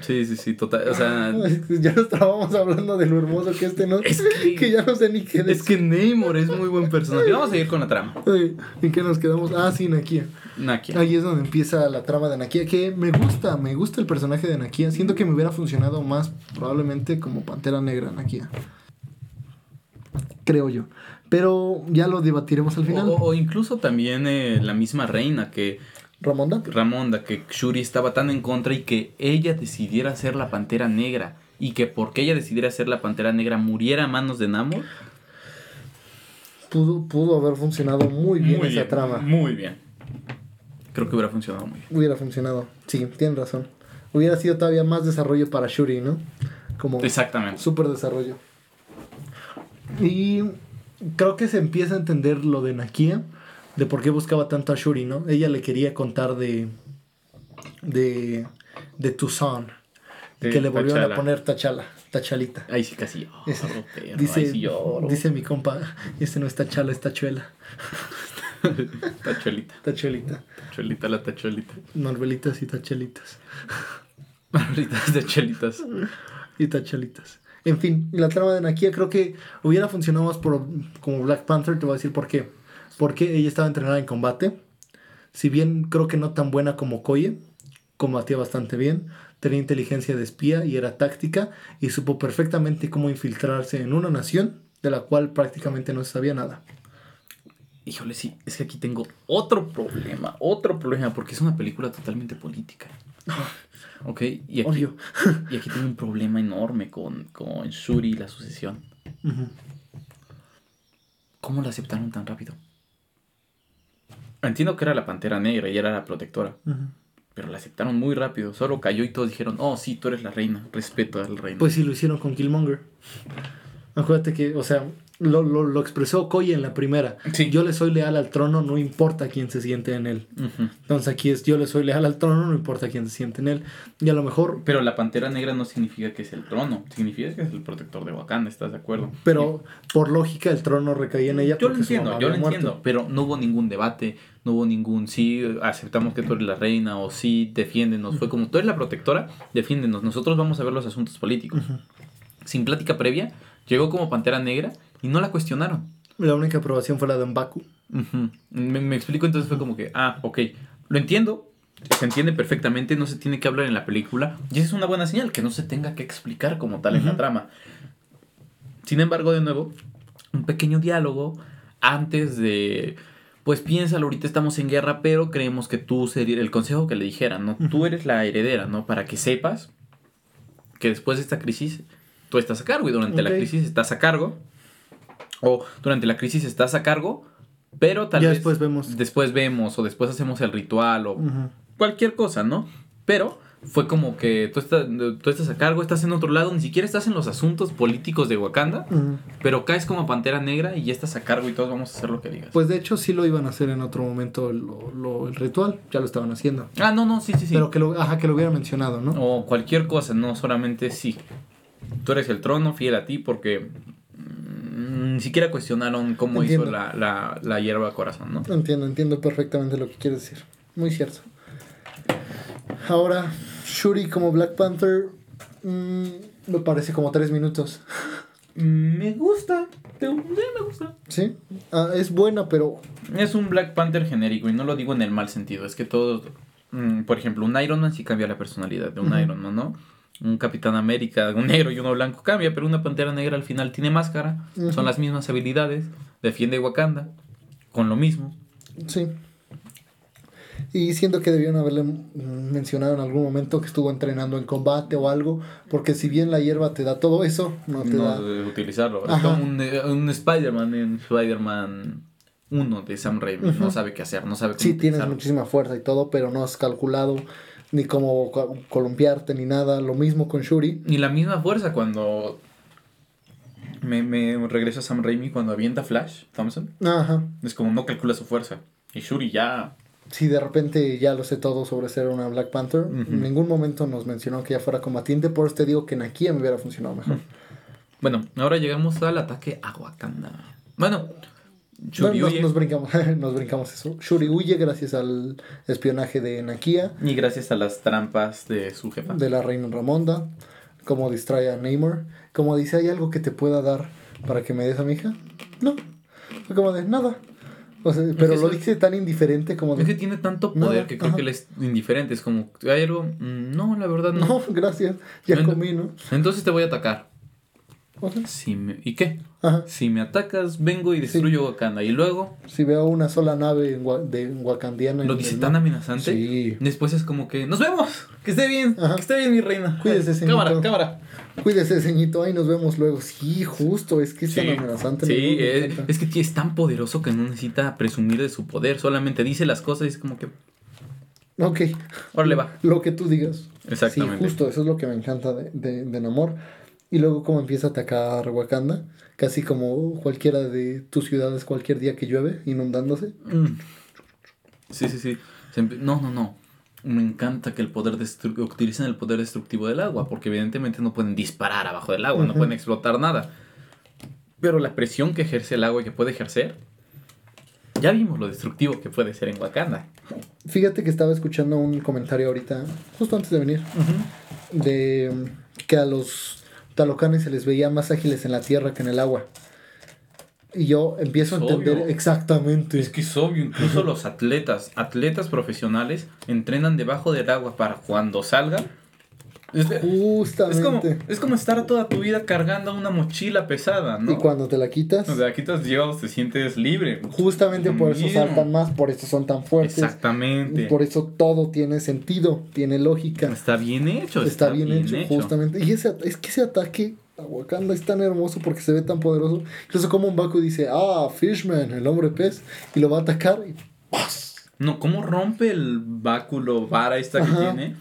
Sí, sí, sí, total. O sea, (laughs)
Ya nos estábamos hablando de lo hermoso que este no
Es que-
ya no sé ni qué
es
decir.
que Namor es muy buen personaje. Vamos a ir con la trama.
¿En qué nos quedamos? Ah, sí, Nakia.
Nakia.
Ahí es donde empieza la trama de Nakia, que me gusta, me gusta el personaje de Nakia. Siento que me hubiera funcionado más probablemente como Pantera Negra Nakia. Creo yo. Pero ya lo debatiremos al final.
O, o incluso también eh, la misma reina que
Ramonda.
Ramonda, que Shuri estaba tan en contra y que ella decidiera ser la pantera negra. Y que porque ella decidiera ser la pantera negra muriera a manos de Namor.
Pudo, pudo haber funcionado muy bien esa trama.
Muy bien. Creo que hubiera funcionado muy bien.
Hubiera funcionado. Sí, tienen razón. Hubiera sido todavía más desarrollo para Shuri, ¿no? Como
Exactamente.
súper desarrollo. Y creo que se empieza a entender lo de Nakia, de por qué buscaba tanto a Shuri, ¿no? Ella le quería contar de. de. de Tucson. Y
De
que le volvieron a poner Tachala, Tachalita.
Ahí sí casi lloro,
Ese-
perro,
dice,
ahí sí lloro.
dice mi compa, este no es Tachala, es Tachuela. (laughs)
Tachuelita.
Tachuelita.
Tachuelita, la tachuelita.
Marvelitas y tachelitas. (laughs)
Marvelitas de chelitas.
y tachalitas. En fin, la trama de Nakia creo que hubiera funcionado más por, como Black Panther, te voy a decir por qué. Porque ella estaba entrenada en combate. Si bien creo que no tan buena como Koye, combatía bastante bien, tenía inteligencia de espía y era táctica y supo perfectamente cómo infiltrarse en una nación de la cual prácticamente no se sabía nada.
Híjole, sí, es que aquí tengo otro problema, otro problema, porque es una película totalmente política. Ok, y aquí,
Obvio. (laughs)
y aquí tengo un problema enorme con, con Shuri y la sucesión. ¿Cómo la aceptaron tan rápido? Entiendo que era la pantera negra y era la protectora, pero la aceptaron muy rápido. Solo cayó y todos dijeron, oh, sí, tú eres la reina, respeto al reino.
Pues sí, lo hicieron con Killmonger. Acuérdate que, o sea, lo, lo, lo expresó Koye en la primera.
Sí.
Yo le soy leal al trono, no importa quién se siente en él. Entonces aquí es yo le soy leal al trono, no importa quién se siente en él. Y a lo mejor,
Pero la pantera negra no significa que es el trono, significa que es el protector de Wakanda, ¿estás de acuerdo?
pero por lógica el trono recaía en ella.
Yo lo entiendo, yo lo
muerto.
entiendo, pero no hubo ningún debate, no hubo ningún sí, aceptamos que tú eres la reina o sí, defiéndenos. Fue como tú eres la protectora, defiéndenos. Nosotros vamos a ver los asuntos políticos. Sin plática previa, llegó como pantera negra y no la cuestionaron.
La única aprobación fue la de Mbaku.
Me, me explico, entonces fue como que, ah, ok, lo entiendo, se entiende perfectamente, no se tiene que hablar en la película. Y esa es una buena señal, que no se tenga que explicar como tal en la trama. Sin embargo, de nuevo, un pequeño diálogo antes de... Pues piénsalo, ahorita estamos en guerra, pero creemos que tú serías el consejo que le dijeran, ¿no? Tú eres la heredera, ¿no? Para que sepas que después de esta crisis tú estás a cargo y durante la crisis estás a cargo. O durante la crisis estás a cargo, pero tal
Ya
vez
después vemos.
después vemos o después hacemos el ritual o cualquier cosa, ¿no? Pero fue como que tú estás, tú estás a cargo, estás en otro lado, ni siquiera estás en los asuntos políticos de Wakanda, pero caes como pantera negra y ya estás a cargo y todos vamos a hacer lo que digas.
Pues de hecho sí lo iban a hacer en otro momento lo- lo- el ritual, ya lo estaban haciendo.
ah, no, no, sí, sí, sí.
Pero que lo, ajá, que lo hubiera mencionado, ¿no?
O cualquier cosa, no solamente sí. Tú eres el trono, fiel a ti, porque ni siquiera cuestionaron cómo
Entiendo.
hizo la, la, la hierba corazón, ¿no?
Entiendo, entiendo perfectamente lo que quieres decir. Muy cierto. Ahora, Shuri como Black Panther mm, me parece como tres minutos.
Mm, Me gusta, te- sí, me gusta.
¿Sí? Ah, es buena, pero...
Es un Black Panther genérico y no lo digo en el mal sentido. Es que todos, mm, por ejemplo, un Iron Man sí cambia la personalidad de un. Iron Man, ¿no? Un Capitán América, (laughs) un negro y uno blanco cambia, pero una Pantera Negra al final tiene máscara, son las mismas habilidades, defiende Wakanda, con lo mismo.
Sí. Y siento que debieron haberle mencionado en algún momento que estuvo entrenando en combate o algo, porque si bien la hierba te da todo eso, no te
No
da...
de utilizarlo. Es como un, eh, un Spider-Man en Spider-Man 1 de Sam Raimi. No sabe qué hacer, no sabe cómo
Sí, tienes muchísima fuerza y todo, pero no has calculado ni cómo co- columpiarte ni nada. Lo mismo con Shuri.
Y la misma fuerza cuando me, me regresa Sam Raimi cuando avienta Flash Thompson.
Ajá.
Es como no calcula su fuerza. Y Shuri ya.
Si de repente ya lo sé todo sobre ser una Black Panther, en ningún momento nos mencionó que ya fuera combatiente, por eso te digo que Nakia me hubiera funcionado mejor.
Bueno, ahora llegamos al ataque a Wakanda. Bueno,
No,
Shuri
nos, brincamos, (laughs) nos brincamos eso. Shuri huye gracias al espionaje de Nakia,
y gracias a las trampas de su jefa.
de la reina Ramonda, como distrae a Namor, como dice, ¿hay algo que te pueda dar para que me des a mi hija? No, fue como de nada. O sea, pero
que
lo dice tan indiferente como
Es
de,
que tiene tanto poder
Nada,
que creo
ajá.
que él es indiferente. Es como, ¿hay algo? Mm, No, la verdad no. (laughs)
no, gracias, ya comí, ¿no?
Entonces te voy a atacar. Si me- ¿Y qué?
ajá.
Si me atacas, vengo y destruyo Wakanda. Y luego
Si veo una sola nave de Wakandiana.
lo dice tan amenazante.
Sí.
Después es como que, ¡nos vemos! ¡Que esté bien!
Ajá.
¡Que esté bien, mi reina!
Cuídese, señorito.
Cámara, cámara.
Cuídese, ceñito, ahí nos vemos luego. Sí, justo, es que es tan
Sí,
amenazante.
sí, es, que es tan poderoso que no necesita presumir de su poder. Solamente dice las cosas y es como que,
Ok,
órale va.
lo que tú digas.
Exactamente.
Sí, justo, eso es lo que me encanta de, de, de Namor. Y luego como empieza a atacar Wakanda, casi como cualquiera de tus ciudades cualquier día que llueve, inundándose.
Mm. Sí, sí, sí. No, no, no. Me encanta que el poder utilicen el poder destructivo del agua, porque evidentemente no pueden disparar abajo del agua, no pueden explotar nada. Pero la presión que ejerce el agua y que puede ejercer, ya vimos lo destructivo que puede ser en Wakanda.
Fíjate que estaba escuchando un comentario ahorita, justo antes de venir, de que a los talocanes se les veía más ágiles en la tierra que en el agua. Y yo empiezo a entender
obvio.
exactamente.
Es que es obvio, incluso los atletas, atletas profesionales, entrenan debajo del agua para cuando salgan. Es, es
Justamente.
como, es como estar toda tu vida cargando una mochila pesada, ¿no?
Y cuando te la quitas,
O sea, quitas Dios, te sientes libre.
justamente por eso
Mismo.
saltan más, por eso son tan fuertes.
Exactamente.
Por eso todo tiene sentido, tiene lógica.
Está bien hecho.
Está, bien, hecho, justamente. Y ese, es que ese ataque a Wakanda es tan hermoso porque se ve tan poderoso. Incluso como un Baku dice, ah, Fishman, el hombre pez, y lo va a atacar y ¡paz!
No, ¿cómo rompe el báculo vara esta que tiene?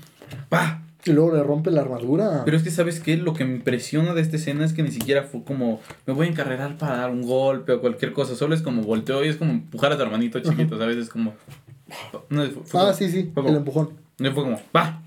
¡Pah!
Y luego le rompe la armadura.
Pero es que, ¿sabes qué? Lo que me impresiona de esta escena es que ni siquiera fue como, me voy a encarrerar para dar un golpe o cualquier cosa. Solo es como volteo y es como empujar a tu hermanito chiquito, ¿sabes? Es como... No, fue- fue
ah,
como-
sí, sí, el empujón.
no, fue como, ¡pa!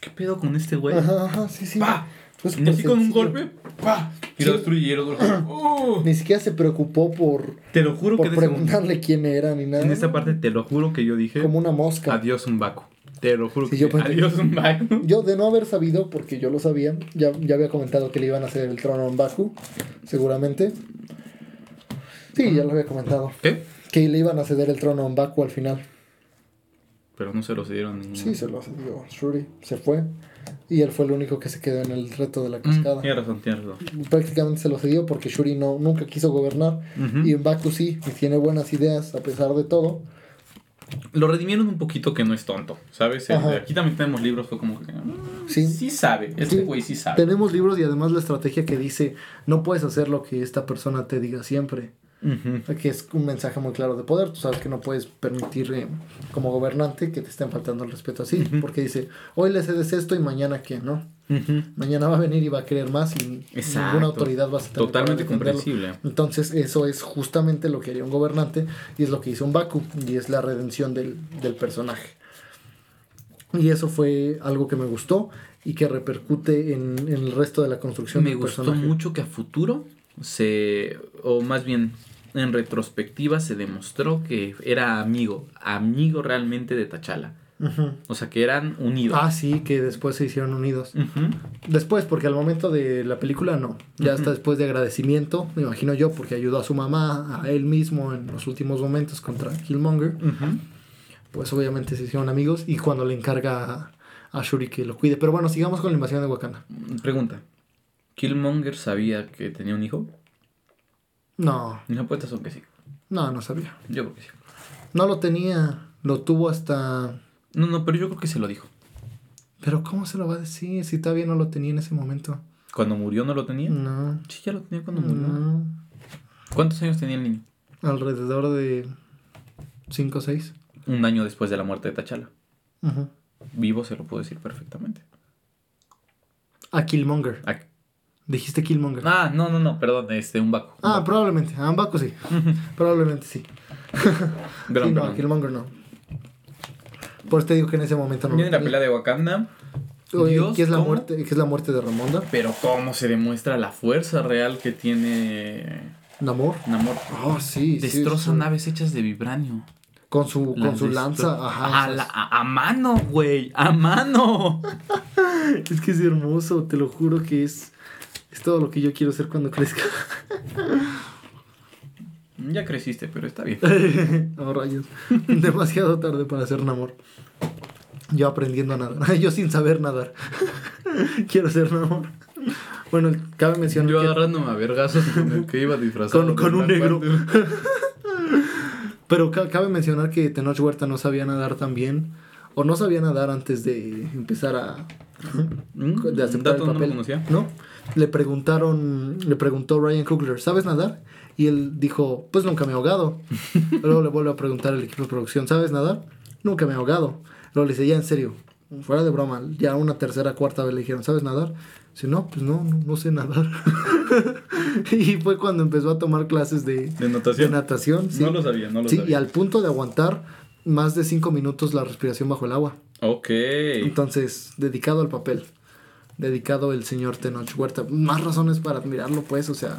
¿Qué pedo con este güey?
Ajá, ajá, sí, sí.
¡Pa!
Fue
Y
súper
así con un golpe, ¡pa! Y
Sí.
lo destruye y el otro, ¡uh! (clears throat)
Ni siquiera se preocupó por,
Te lo juro que
por
ese momento-
preguntarle quién era ni nada.
en esta parte te lo juro que yo dije,
Como una mosca.
adiós un Baku. Te lo juro
Sí,
que
yo
dije,
pensé-
adiós Baku.
Yo de no haber sabido, porque yo lo sabía, ya, ya había comentado que le iban a hacer el trono en Baku, seguramente. Sí, ya lo había comentado.
¿Qué?
Que le iban a ceder el trono en Baku al final.
pero no se lo cedieron. Ni...
Sí, se lo cedió Shuri. Se fue. Y él fue el único que se quedó en el reto de la
Mm,
cascada.
tienes razón, tienes razón.
Prácticamente se lo cedió porque Shuri no, nunca quiso gobernar. Y Baku sí, y tiene buenas ideas a pesar de todo.
Lo redimieron un poquito que no es tonto, ¿sabes? El aquí también tenemos libros, fue como que... mm,
Sí.
Sí sabe, este güey sí sabe.
Tenemos libros y además la estrategia que dice, no puedes hacer lo que esta persona te diga siempre. Que es un mensaje muy claro de poder. Tú sabes que no puedes permitir eh, como gobernante que te estén faltando el respeto así. Porque dice, hoy le cedes esto y mañana qué, ¿no? Mañana va a venir y va a querer más y
Exacto.
ninguna autoridad va a tener
Totalmente comprensible.
Entonces eso es justamente lo que haría un gobernante y es lo que hizo un Baku y es la redención del, del personaje. Y eso fue algo que me gustó y que repercute en, en el resto de la construcción
Me
del
gustó
personaje.
mucho que a futuro se, o más bien en retrospectiva se demostró que era amigo, amigo realmente de O sea, que eran unidos.
Ah, sí, que después se hicieron unidos. Después, porque al momento de la película no. Ya hasta después de agradecimiento, me imagino yo, porque ayudó a su mamá, a él mismo en los últimos momentos contra Killmonger. Pues obviamente se hicieron amigos y cuando le encarga a, a Shuri que lo cuide. Pero bueno, sigamos con la invasión de Wakanda.
Pregunta. ¿Killmonger sabía que tenía un hijo?
No,
Mis apuestas son que sí.
no, no sabía.
Yo creo que sí.
No lo tenía, lo tuvo hasta...
No, no, pero yo creo que se lo dijo.
Pero ¿cómo se lo va a decir si todavía no lo tenía en ese momento?
¿Cuando murió no lo tenía?
No,
Sí, ya lo tenía cuando murió.
no.
¿Cuántos años tenía el niño?
Alrededor de 5 o 6.
Un año después de la muerte de T'Challa. Vivo se lo puedo decir perfectamente.
A Killmonger.
Ah,
Dijiste Killmonger.
Ah, no, no, no, perdón, este, un Baco. un
Ah,
Baco.
probablemente. A Mbaku sí. probablemente sí. (laughs)
Perdón,
sí, no, a Killmonger no. Por eso te digo que en ese momento no.
Viene la pelea de Wakanda. Dios,
¿qué es la
¿cómo?
muerte? ¿Qué es la muerte de Ramonda?
Pero cómo se demuestra la fuerza real que tiene
Namor.
Namor.
Oh, sí. sí,
Destroza
sí.
naves hechas de vibranio.
Con su, con su lanza. Ajá.
A,
esas-
la- a- a mano, güey. A mano. (laughs)
Es que es hermoso, te lo juro que es, es todo lo que yo quiero ser cuando crezca. (laughs)
Ya creciste, pero está bien. (laughs)
oh, rayos. (laughs) Demasiado tarde para ser Namor. Yo aprendiendo a nadar. (laughs) Yo sin saber nadar. quiero ser Namor. Bueno, cabe mencionar
Yo
que
agarrándome a vergazos con el que iba disfrazado.
Con- con un negro. Pero ca- cabe mencionar que Tenoch Huerta no sabía nadar tan bien. O no sabía nadar antes de empezar a.
Mm,
de aceptar el
no lo
papel.
conocía.
¿No? Le preguntaron. Le preguntó Ryan Coogler, ¿sabes nadar? Y él dijo, pues nunca me he ahogado. (laughs) Luego le vuelve a preguntar al equipo de producción, ¿sabes nadar? Nunca me he ahogado. Luego le dice, ya en serio, fuera de broma. Ya una tercera, cuarta vez le dijeron, ¿sabes nadar? Dice, no, pues no, no, no sé nadar. (laughs) y fue cuando empezó a tomar clases de,
De natación.
de natación. sí.
No lo sabía, no lo
Sí, y
sabía.
al punto de aguantar más de cinco minutos la respiración bajo el agua.
Ok.
Entonces, dedicado al papel. Dedicado el señor Tenoch Huerta. Más razones para admirarlo, pues, o sea.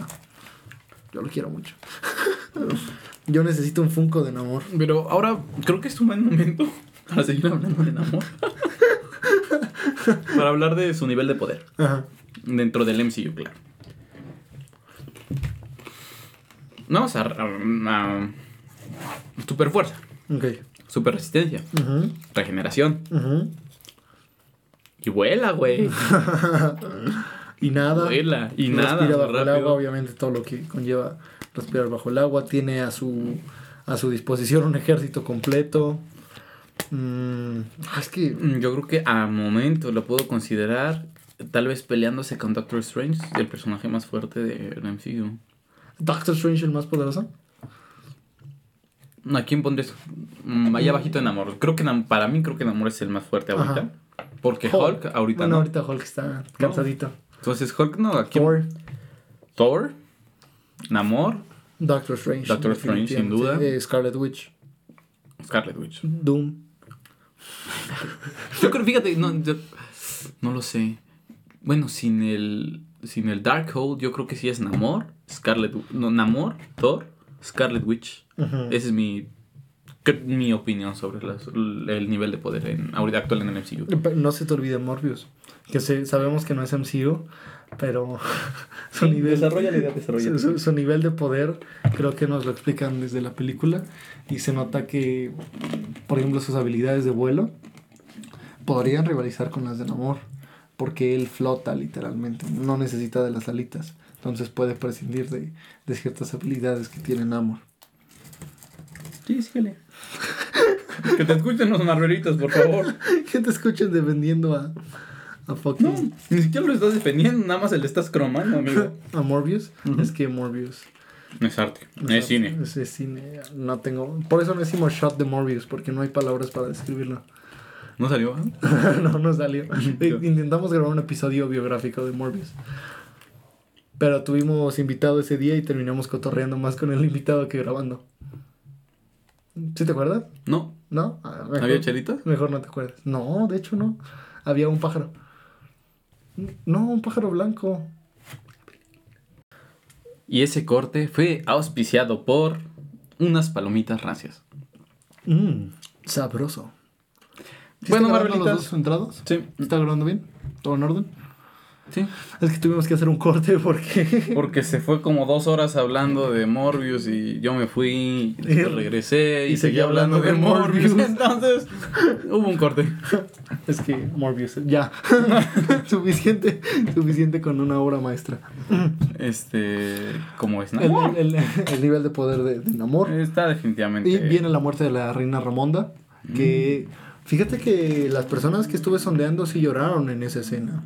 Yo lo quiero mucho. (laughs) yo necesito un Funko de Namor.
Pero ahora creo que es un buen momento (laughs) para seguir hablando de Namor. (laughs) para hablar de su nivel de poder.
Ajá.
Dentro del MCU, claro. Vamos a, a, a- super fuerza,
Ok.
super resistencia, regeneración. Y vuela, güey.
Y nada.
Vuela. Y
respira
nada.
bajo el agua, obviamente todo lo que conlleva respirar bajo el agua. Tiene a su, a su disposición un ejército completo. Mm, ah, es que
Mm, Yo creo que a momento lo puedo considerar tal vez peleándose con Doctor Strange, el personaje más fuerte del MCU.
Doctor Strange el más poderoso.
¿A quién pondrías? Mm, Allá bajito en Namor. Creo que para mí creo que Namor es el más fuerte ahorita.
Ajá.
Porque Hulk, ahorita
bueno,
no.
ahorita Hulk está cansadito.
Entonces Hulk no. ¿a quién?
Thor,
Thor, Namor,
Doctor Strange.
Doctor Strange, sin duda.
Eh, Scarlet Witch.
Scarlet Witch.
Doom. (laughs)
Yo creo, fíjate, no, yo- no lo sé. Bueno, sin el sin el Darkhold, yo creo que sí es Namor, Scarlet, no, Namor, Thor, Scarlet Witch. Esa es mi mi opinión sobre las- el nivel de poder en, ahorita actual en el MCU.
No se te olvide Morbius. Que se- sabemos que no es MCU, pero (laughs) su, nivel,
desarrolla la idea, desarrolla la
su, su nivel de poder creo que nos lo explican desde la película y se nota que por ejemplo, sus habilidades de vuelo podrían rivalizar con las de Namor. Porque él flota literalmente, no necesita de las alitas. Entonces puede prescindir de, de ciertas habilidades que tiene Namor.
Sí, síguele. (laughs) que te escuchen los marvelitos, por favor. (laughs)
que te escuchen defendiendo a, a fucking.
No, ni siquiera lo estás defendiendo, nada más se le estás cromando, amigo. (laughs)
a Morbius. Es que Morbius.
Es arte, es cine.
Es, es cine. No tengo. Por eso no decimos shot de Morbius, porque no hay palabras para describirlo.
¿No salió? (laughs)
no, no salió. (laughs) Eh, Intentamos grabar un episodio biográfico de Morbius. Pero tuvimos invitado ese día y terminamos cotorreando más con el invitado que grabando. ¿Sí te acuerdas?
No.
¿No? Ah, mejor-
¿Había chelitas?
Mejor no te acuerdas. No, de hecho no. Había un pájaro. No, un pájaro blanco.
Y ese corte fue auspiciado por unas palomitas rancias.
Mmm, sabroso. ¿Sí
Bueno, Marvelitas.
los dos entrados?
Sí,
¿Está grabando bien? ¿Todo en orden?
Sí.
Es que tuvimos que hacer un corte porque... (laughs)
Porque se fue como dos horas hablando de Morbius y yo me fui, y regresé y,
y
seguí hablando de Morbius.
Morbius. (laughs)
Entonces hubo un corte. (laughs)
es que Morbius, ya. suficiente, suficiente con una obra maestra.
Este, como es,
El, el- el nivel de poder de, de Namor.
Está definitivamente.
Y viene la muerte de la reina Ramonda, que... Fíjate que las personas que estuve sondeando sí lloraron en esa escena.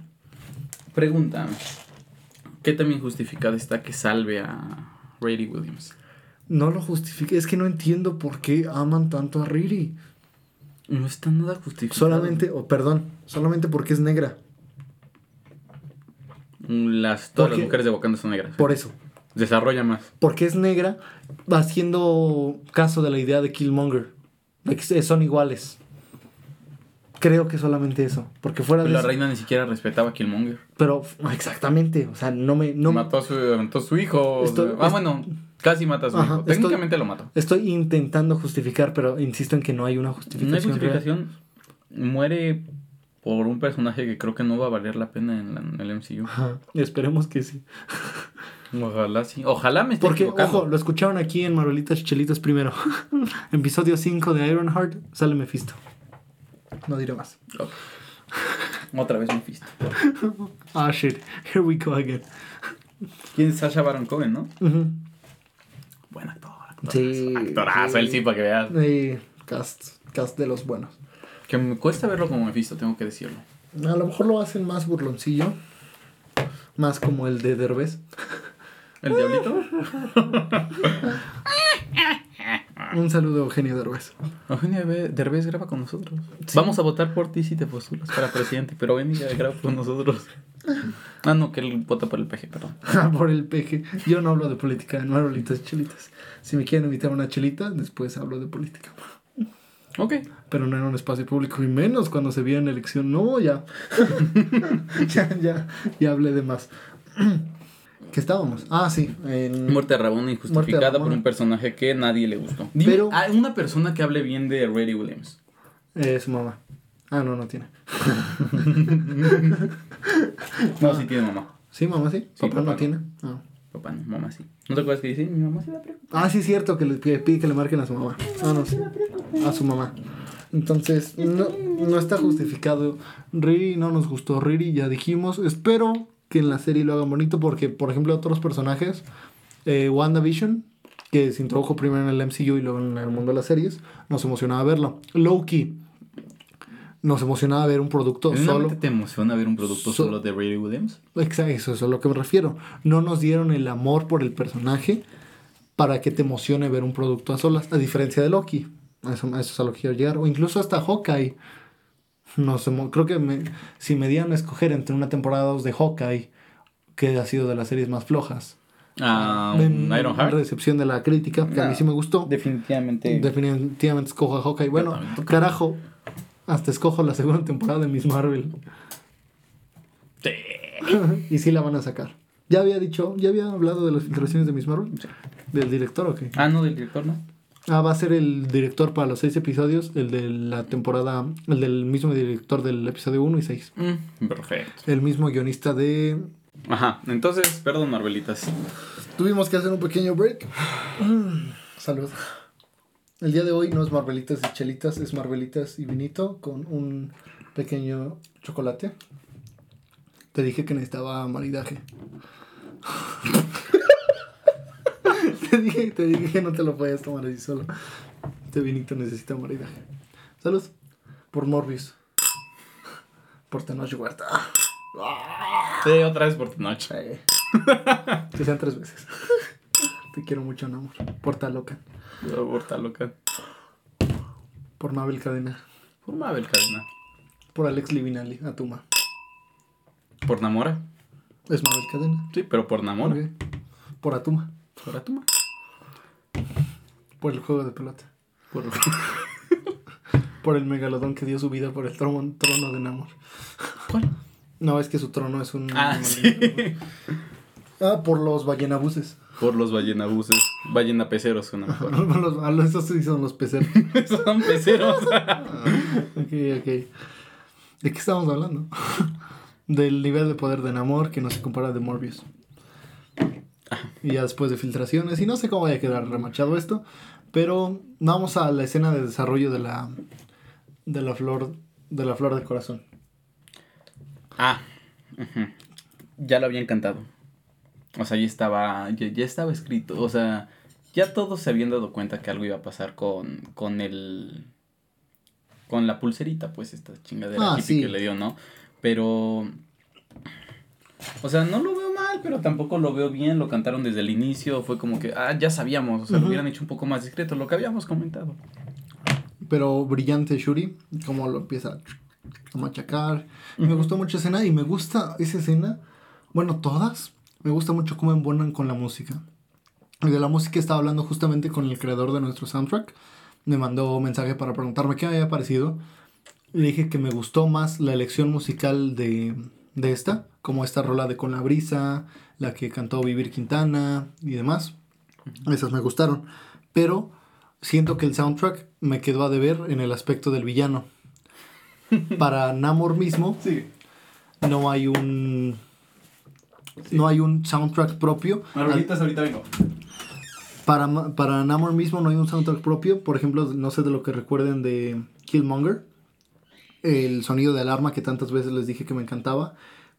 Pregunta: ¿Qué también justificada está que salve a Rady Williams?
No lo justifique, es que no entiendo por qué aman tanto a Riri.
No está nada justificado.
Solamente, o perdón, solamente porque es negra.
Las, todas las
Porque-
mujeres de Wakanda son negras.
Por eso.
Desarrolla más.
Porque es negra, haciendo caso de la idea de Killmonger. De que son iguales. Creo que solamente eso. Porque fuera de
Pero la
eso-
reina ni siquiera respetaba a Killmonger.
Pero exactamente, o sea, no me... No,
mató, a su, mató a su hijo.
Estoy-
ah, bueno, casi mata a su
Ajá,
hijo.
estoy-
Técnicamente lo mató.
Estoy intentando justificar, pero insisto en que no hay una
No hay
justificación. real.
justificación. Muere por un personaje que creo que no va a valer la pena en, la- en el MCU.
Ajá, esperemos que sí.
Ojalá sí. Ojalá me esté
Porque,
equivocando.
ojo, lo escucharon aquí en Marvelitas Chelitas primero. (laughs) Episodio 5 de Ironheart sale Mephisto. No diré más. (laughs)
Otra vez un fist.
Ah, shit. Here we go again.
¿Quién es Sasha Baron Cohen, no?
Ujú.
Buen actor. actorazo.
Sí,
Actorazo,
sí.
él sí, para que veas.
Y cast, cast de los buenos.
Que me cuesta verlo como Mephisto, tengo que decirlo.
A lo mejor lo hacen más burloncillo. Más como el de Derbez.
¿El diablito? (laughs)
Un saludo a Eugenio Derbez.
Eugenio Derbe- Derbez graba con nosotros. Vamos a votar por ti si te postulas para presidente, pero ven y graba con nosotros. Ah, no, que él vota por el PG, perdón. (laughs)
Por el peje. Yo no hablo de política en Marvelitas Chelitas. Si me quieren invitar a una chelita, después hablo de política.
Ok.
Pero no en un espacio público y menos cuando se viene elección. No, ya. (laughs) ya, ya, ya hablé de más. (clears throat) ¿Qué estábamos? Ah, sí. En...
Muerte de injustificada
de
por un personaje que nadie le gustó. Dime,
Pero-
ah, una persona que hable bien de Rady Williams.
Eh, su mamá. Ah, no, no tiene. (laughs)
No, sí tiene mamá.
Sí, mamá sí.
Sí,
papá,
papá
no
no.
tiene. Ah.
Papá no, mamá sí. ¿No te acuerdas que dice? Mi mamá sí la preocupa.
Ah, sí, es cierto que le que pide que le marquen a su mamá. Ah, no, sí. A su mamá. Entonces, no, no está justificado. Riri no nos gustó. Riri ya dijimos. Espero que en la serie lo hagan bonito porque, por ejemplo, otros personajes, eh, WandaVision, que se introdujo primero en el MCU y luego en el mundo de las series, nos emocionaba verlo. Loki, nos emocionaba ver un producto solo.
¿Realmente te emociona ver un producto
So-
solo de Rady Williams?
Exacto, eso es a lo que me refiero. No nos dieron el amor por el personaje para que te emocione ver un producto a solas, a diferencia de Loki. Eso, eso es a lo que quiero llegar. O incluso hasta Hawkeye. Nos emo- creo que me- si me dieran a escoger entre una temporada o dos de Hawkeye, que ha sido de las series más flojas.
Ah,
en
Ironheart.
recepción de la crítica, que a mí sí me gustó.
Definitivamente.
Definitivamente escojo a Hawkeye. Bueno, carajo, hasta escojo la segunda temporada de Miss Marvel.
Sí. (laughs)
y sí la van a sacar. Ya había dicho, ya había hablado de las filtraciones de Miss Marvel. ¿Del director o qué?
Ah, no, del director, ¿no?
Ah, va a ser el director para los seis episodios, el de la temporada, el del mismo director del episodio 1 y 6.
Mm, perfecto.
El mismo guionista de...
Ajá, entonces, perdón, Marvelitas.
Tuvimos que hacer un pequeño break. Salud. El día de hoy no es Marvelitas y chelitas, es Marvelitas y vinito con un pequeño chocolate. Te dije que necesitaba maridaje. (laughs) (laughs) te, dije, te dije que no te lo podías tomar así solo. Este vinito necesita maridaje. Salud. Por Morbius. Por Tenoch Huerta.
Sí, otra vez por tu noche.
Eh. (laughs) Que sean tres veces. Te quiero mucho, amor. Por Talocan.
Por tal loca.
Por Mabel Cadena.
Por Mabel Cadena.
Por Alex Livinali, Atuma.
Por Namora.
Es Mabel Cadena.
Sí, pero por Namora.
Ok. Por Atuma.
Por Atuma.
Por el juego de pelota.
Por... (laughs)
Por el megalodón que dio su vida por el trono, trono de Namor.
¿Cuál?
No, es que su trono es un.
Ah, sí.
Ah, por los ballenabuses.
Por los ballenabuses. Ballenapeceros suena mejor. (laughs)
Los- ah, esos sí son los peceros. (laughs)
Son peceros.
ok, ok. ¿De qué estamos hablando? Del nivel de poder de Namor que no se compara de Morbius. Y ya después de filtraciones, y no sé cómo vaya a quedar remachado esto, pero vamos a la escena de desarrollo de la de la flor de la flor del corazón.
Ah. Ya lo habían cantado. O sea, ya estaba, ya, ya estaba escrito. O sea, ya todos se habían dado cuenta que algo iba a pasar con, con el... Con la pulserita, pues, esta chingadera
Ah,
hippie
sí.
que le dio, ¿no? Pero... O sea, no lo veo pero tampoco lo veo bien. Lo cantaron desde el inicio. Fue como que, ah, ya sabíamos. O sea, lo
Ujú.
hubieran hecho un poco más discreto. Lo que habíamos comentado.
Pero brillante Shuri, como lo empieza a machacar. Me
Ujú.
gustó mucho esa escena y me gusta esa escena, bueno, todas. Me gusta mucho cómo embonan con la música. Y de la música estaba hablando justamente con el creador de nuestro soundtrack. Me mandó un mensaje para preguntarme qué me había parecido. Le dije que me gustó más la elección musical de, de esta, como esta rola de Con la Brisa, la que cantó Vivir Quintana y demás. Esas me gustaron. Pero siento que el soundtrack me quedó a deber en el aspecto del villano. (laughs) Para Namor mismo
Sí.
no hay un no hay un soundtrack propio.
Margaritas, ahorita vengo.
Para, para Namor mismo no hay un soundtrack propio. Por ejemplo, no sé de lo que recuerden de Killmonger. El sonido de alarma que tantas veces les dije que me encantaba.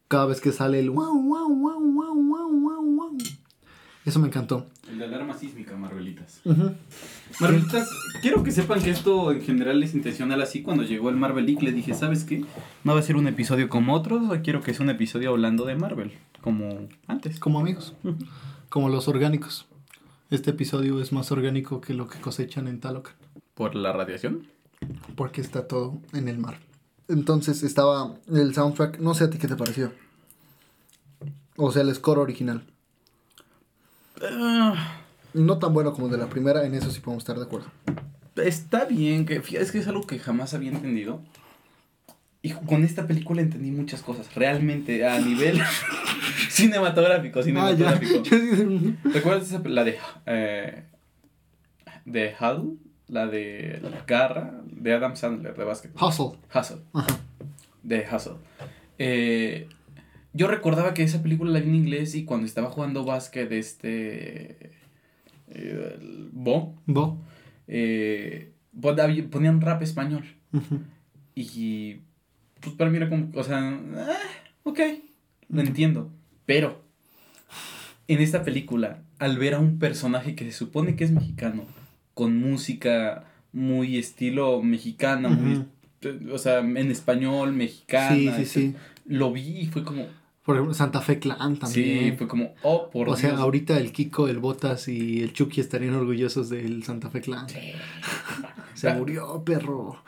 Cada vez que sale el wow, wow, wow, wow, wow, wow, wow. Eso me encantó.
El de alarma sísmica, Marvelitas.
Ujú.
Marvelitas, quiero que sepan que esto en general es intencional así. Cuando llegó el Marvel League le dije, ¿sabes qué? No va a ser un episodio como otros, o quiero que sea un episodio hablando de Marvel, como antes.
Como amigos. Como los orgánicos. Este episodio es más orgánico que lo que cosechan en Talocan.
¿Por la radiación?
Porque está todo en el mar. Entonces estaba el soundtrack. No sé a ti qué te pareció. O sea, el score original.
Ah,
No tan bueno como el de la primera, en eso sí podemos estar de acuerdo.
está bien, que es que es algo que jamás había entendido. Y con esta película entendí muchas cosas, realmente, a nivel (laughs) cinematográfico,
Ah,
cinematográfico. (laughs) ¿Recuerdas esa, la de eh, de Huddle? La de la garra de Adam Sandler de básquet.
Hustle.
Hustle.
Ajá.
De Hustle. Eh, yo recordaba que esa película la vi en inglés y cuando estaba jugando básquet, este. eh, el Bo,
Bo.
eh, había- ponían rap español. Y. Pues para mí era como. O sea. ah, ok. Lo entiendo. Pero. En esta película, al ver a un personaje que se supone que es mexicano, con música muy estilo mexicana, muy. O sea, en español, mexicana.
Sí, sí, sí.
Lo vi y fue como.
Por ejemplo, Santa Fe Clan
Sí,
también.
fue como. Oh, por
o sea, ahorita el Kiko, el Botas y el Chucky estarían orgullosos del Santa Fe Clan. (laughs) Se murió, perro.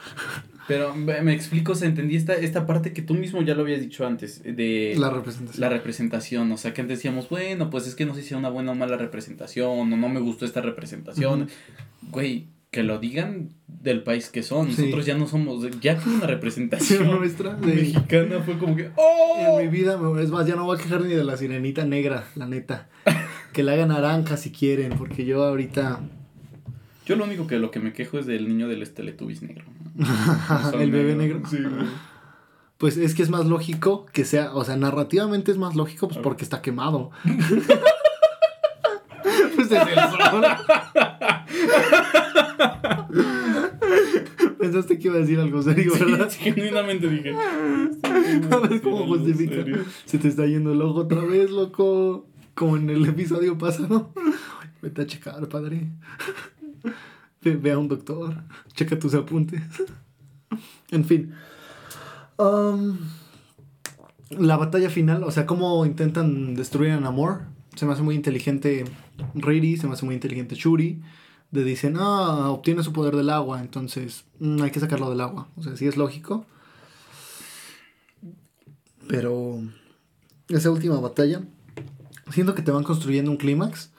Pero me, explico, o sea, entendí esta, esta parte que tú mismo ya lo habías dicho antes. De.
La representación.
La representación, o sea, que antes decíamos, bueno, pues es que no sé si sea una buena o mala representación, o no me gustó esta representación. Güey, que lo digan del país que son.
Sí.
Nosotros ya no somos, ya que una
Sí,
representación (laughs)
nuestra. de-
mexicana fue como que, ¡oh!
En mi vida, es más, ya no voy a quejar ni de la sirenita negra, la neta. (laughs) Que la hagan naranja si quieren, porque yo ahorita.
Yo lo único que lo que me quejo es del niño del Teletubbies negro. (laughs)
El bebé negro.
Sí, güey.
Pues es que es más lógico que sea, o sea, narrativamente es más lógico pues porque está quemado. pues desde el sol. Pensaste que iba a decir algo serio, ¿verdad?
Sí, genuinamente dije.
A ver cómo justifica. Se te está yendo el ojo otra vez, loco. Como en el episodio pasado. Vete a checar, padre. Ve, ve a un doctor. Checa tus apuntes. En fin. Um, la batalla final, o sea, cómo intentan destruir a Namor. Se me hace muy inteligente Riri, se me hace muy inteligente Shuri. De dicen, ah, obtiene su poder del agua, entonces mm, hay que sacarlo del agua. O sea, sí es lógico. Pero esa última batalla, siento que te van construyendo un clímax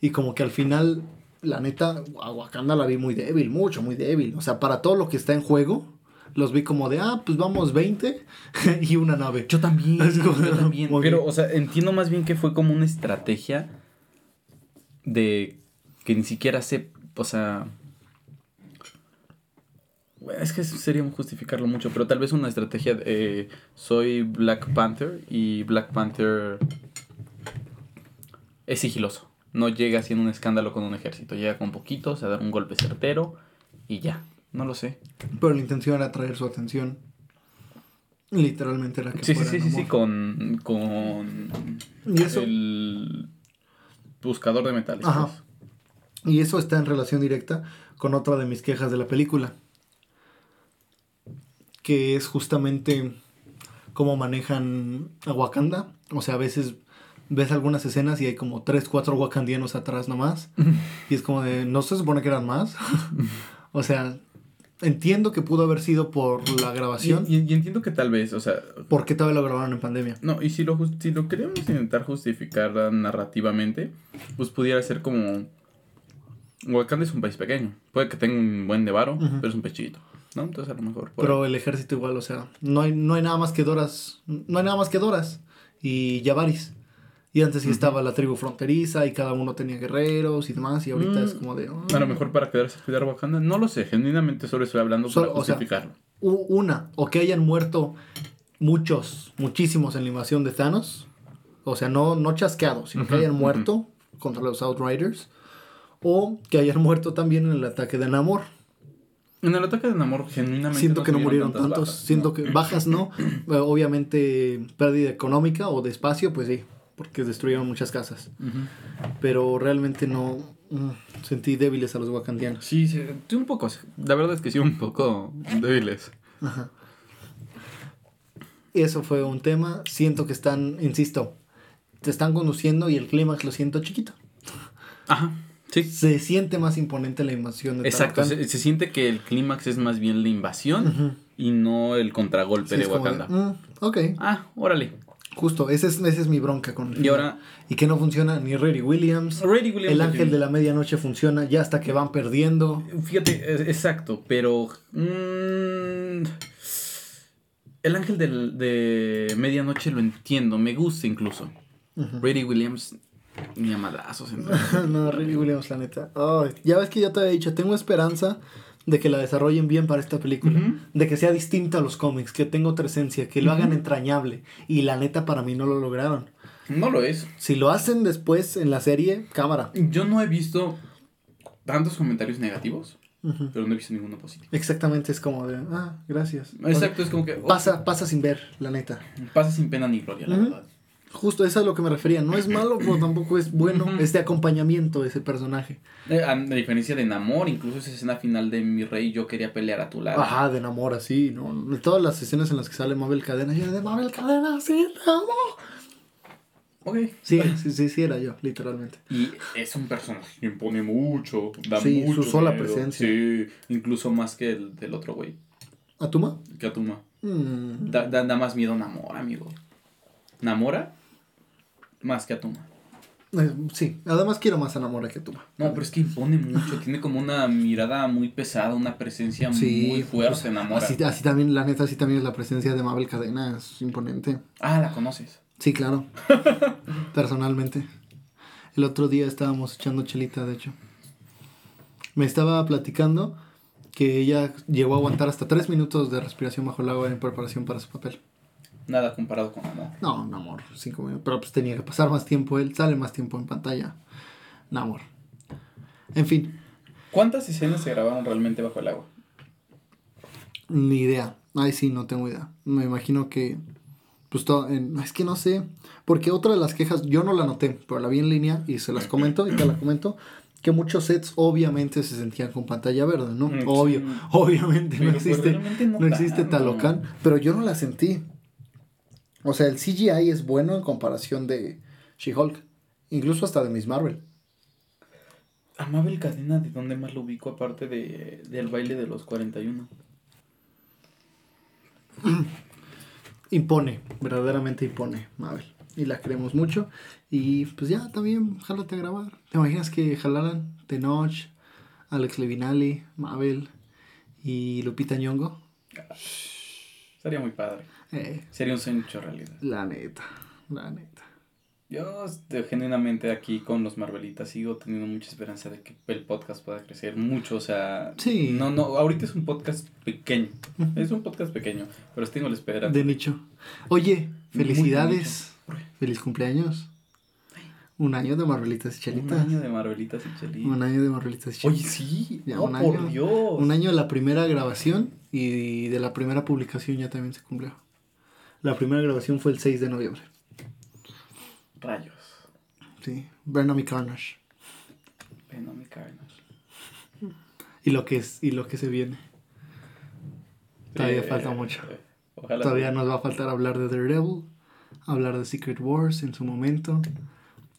y como que al final, la neta, a Wakanda la vi muy débil, mucho, muy débil. O sea, para todo lo que está en juego, los vi como de, ah, pues vamos 20 (laughs) y una nave.
Yo también, (laughs)
Es como-
yo también. Pero, o sea, entiendo más bien que fue como una estrategia de que ni siquiera sé, o sea... bueno, Es que sería justificarlo mucho, pero tal vez una estrategia de, eh, soy Black Panther y Black Panther es sigiloso. No llega haciendo un escándalo con un ejército, llega con poquitos a dar un golpe certero y ya. No lo sé.
Pero la intención era atraer su atención. Literalmente era que
Sí, sí,
fuera
sí, sí, sí, con, con
Y eso,
el buscador de metales.
Ajá.
pues.
Y eso está en relación directa con otra de mis quejas de la película. Que es justamente cómo manejan a Wakanda. O sea, a veces ves algunas escenas y hay como 3, 4 wakandianos atrás nomás. y es como de, ¿no se supone que eran más? (laughs) o sea, entiendo que pudo haber sido por la grabación.
Y, y- y entiendo que tal vez, o sea,
¿Por qué todavía lo grabaron en pandemia?
no, y si lo, si lo queremos intentar justificar narrativamente, pues pudiera ser como... Wakanda es un país pequeño. Puede que tenga un buen de varo, pero es un país chiquito. ¿No? Entonces a lo mejor...
Pero el ejército igual, o sea, no hay, no hay nada más que Doras, no hay nada más que Doras y Yavaris. Y antes sí estaba la tribu fronteriza y cada uno tenía guerreros y demás, y ahorita
Mm,
es como de...
A lo mejor para quedarse a cuidar Wakanda. No lo sé, genuinamente solo estoy hablando
Solo,
para
o sea,
justificarlo.
u- Una, o que hayan muerto muchos, muchísimos en la invasión de Thanos. O sea, no, no chasqueados, sino que hayan muerto contra los Outriders. O que hayan muerto también en el ataque de Namor.
En el ataque de Namor, genuinamente.
Siento que no murieron tantos.
bajas,
Siento
¿no?
que bajas no. (clears throat) Eh, Obviamente pérdida económica o de espacio, pues sí. Porque destruyeron muchas casas. Pero realmente no mm, sentí débiles a los wakandianos.
Sí, sí, sí, un poco. La verdad es que sí, un poco débiles.
Ajá. Eso fue un tema. Siento que están, insisto, te están conduciendo y el clímax lo siento chiquito.
Ajá, sí.
Se siente más imponente la invasión de
Exacto, se, se siente que el clímax es más bien la invasión y no el contragolpe
Sí,
de
como de,
Wakanda.
mm, ok,
Ah, órale.
justo, esa es, esa es mi bronca con el
Y ahora,
Y que no funciona ni Rary Williams. El ángel de la medianoche funciona ya hasta que van perdiendo.
Fíjate, es- exacto, pero. mm, el ángel del- de medianoche lo entiendo, me gusta incluso.
Ujú.
Brady Williams, ni a madrazos. (laughs)
no, Rary Williams, la neta. Ay, ya ves que yo te había dicho, tengo esperanza de que la desarrollen bien para esta película. De que sea distinta a los cómics, que tenga otra esencia, que lo hagan entrañable. Y la neta, para mí no lo lograron.
No lo es.
Si lo hacen después en la serie, cámara.
Yo no he visto tantos comentarios negativos, pero no he visto ninguno positivo.
Exactamente, es como de, ah, gracias.
Exacto, es como que. oh,
Pasa, pasa sin ver, la neta.
pasa sin pena ni gloria, la verdad.
Justo eso es a lo que me refería. No es malo, pero tampoco es bueno este acompañamiento de ese personaje.
A, diferencia de Namor, incluso esa escena final de mi rey, yo quería pelear a tu lado.
Ajá, de enamor así, ¿no? De todas las escenas en las que sale Mabel Cadena, yo de Mabel Cadena, sí, amo.
Ok.
Sí, sí, sí, sí, era yo, literalmente.
Y es un personaje que impone mucho, da
Sí,
mucho
su sola
miedo.
presencia.
Sí, incluso más que el del otro güey,
¿Atuma?
que Atuma.
Mm,
Da, da, da más miedo Namora, amigo. Namora, más que Atuma.
eh, sí, además quiero más a Namora que Atuma.
No, pero es que impone mucho, tiene como una mirada muy pesada, una presencia
Sí,
muy fuerte,
pues,
Namora.
Así, así también, la neta, así también es la presencia de Mabel Cadena, es imponente.
Ah, la conoces.
Sí, claro. (laughs) Personalmente. El otro día estábamos echando chelita, de hecho. Me estaba platicando que ella llegó a aguantar hasta tres minutos de respiración bajo el agua en preparación para su papel.
Nada comparado con Namor.
No, Namor, cinco minutos. Pero pues tenía que pasar más tiempo él, sale más tiempo en pantalla. Namor. En fin.
¿Cuántas escenas se grabaron realmente bajo el agua?
Ni idea. Ay, sí, no tengo idea. Me imagino que. Pues todo. En, es que no sé. Porque otra de las quejas, yo no la noté, pero la vi en línea y se las comento y te la comento. Que muchos sets obviamente se sentían con pantalla verde, ¿no?
Mm,
Obvio, obviamente
Pero,
no
pues,
existe,
no
no existe. Talocan, pero yo no la sentí. O sea, el CGI es bueno en comparación de She-Hulk, incluso hasta de Miss Marvel.
A Mabel Cadena, ¿de dónde más lo ubico aparte de, del baile de los 41? (clears throat)
Impone, verdaderamente impone, Mabel. Y la queremos mucho. Y pues ya, también, jálate a grabar. ¿Te imaginas que jalaran Tenoch, Alex Levinali, Mabel y Lupita Nyong'o?
Sería muy padre.
Eh,
Sería un sueño hecho realidad.
la neta, la neta.
Yo este, genuinamente aquí con los Marvelitas sigo teniendo mucha esperanza de que el podcast pueda crecer mucho. O sea,
Sí.
no, no, ahorita es un podcast pequeño. Es un podcast pequeño, pero tengo la esperanza.
De nicho. Oye, felicidades. Feliz cumpleaños. Un año de Marvelitas y
Un
Chelitas.
año de Marvelitas y Chelitas.
Un año de Marvelitas y
Oye,
Chelitas.
sí.
Ya,
no,
un
por
año.
Dios.
Un año de la primera grabación y de la primera publicación ya también se cumplió. La primera grabación fue el 6 de noviembre.
Rayos.
Sí, Venom y Carnage.
Venom y Carnage.
Y lo que es, y lo que se viene. Todavía falta mucho.
eh, Ojalá.
Todavía nos va a faltar hablar de Daredevil, hablar de Secret Wars en su momento,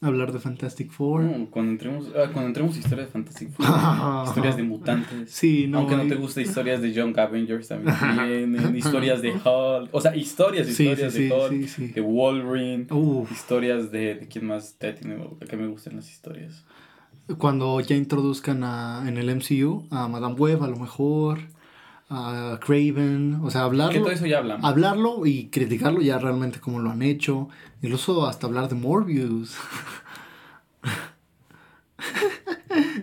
hablar de Fantastic Four.
No, cuando entremos, ah, cuando entremos a historias de Fantastic Four, (laughs) historias de mutantes.
Sí, no.
Aunque no te guste historias de John Avengers también (laughs) tienen, (laughs) historias de Hulk, o sea, historias, historias
sí,
de
sí,
Hulk, de Wolverine,
Uf,
historias de, de quién más te tiene, que me gustan las historias.
cuando ya introduzcan a, en el MCU a Madame Web, a lo mejor, a Craven, o sea,
Que
hablarlo,
todo eso ya hablamos.
hablarlo y criticarlo ya realmente como lo han hecho, incluso hasta hablar de Morbius. (laughs)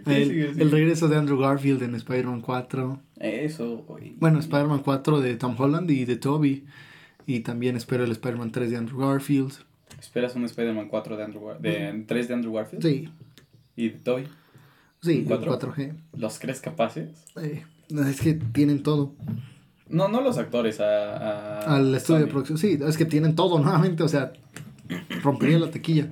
el, el regreso de Andrew Garfield en Spider-Man 4.
Eso,
Bueno, Spider-Man 4 de Tom Holland y de Toby. Y también espero el Spider-Man 3 de Andrew Garfield.
¿Esperas un Spider-Man 4 de Andrew de 3 de Andrew Garfield?
Sí,
¿Y de Toy?
sí,
¿Cuatro?
4G.
¿Los crees capaces?
Eh, es que tienen todo.
No, no los actores, a, a
Al estudio de producción. Sí, es que tienen todo (laughs) nuevamente. O sea, rompería la tequilla.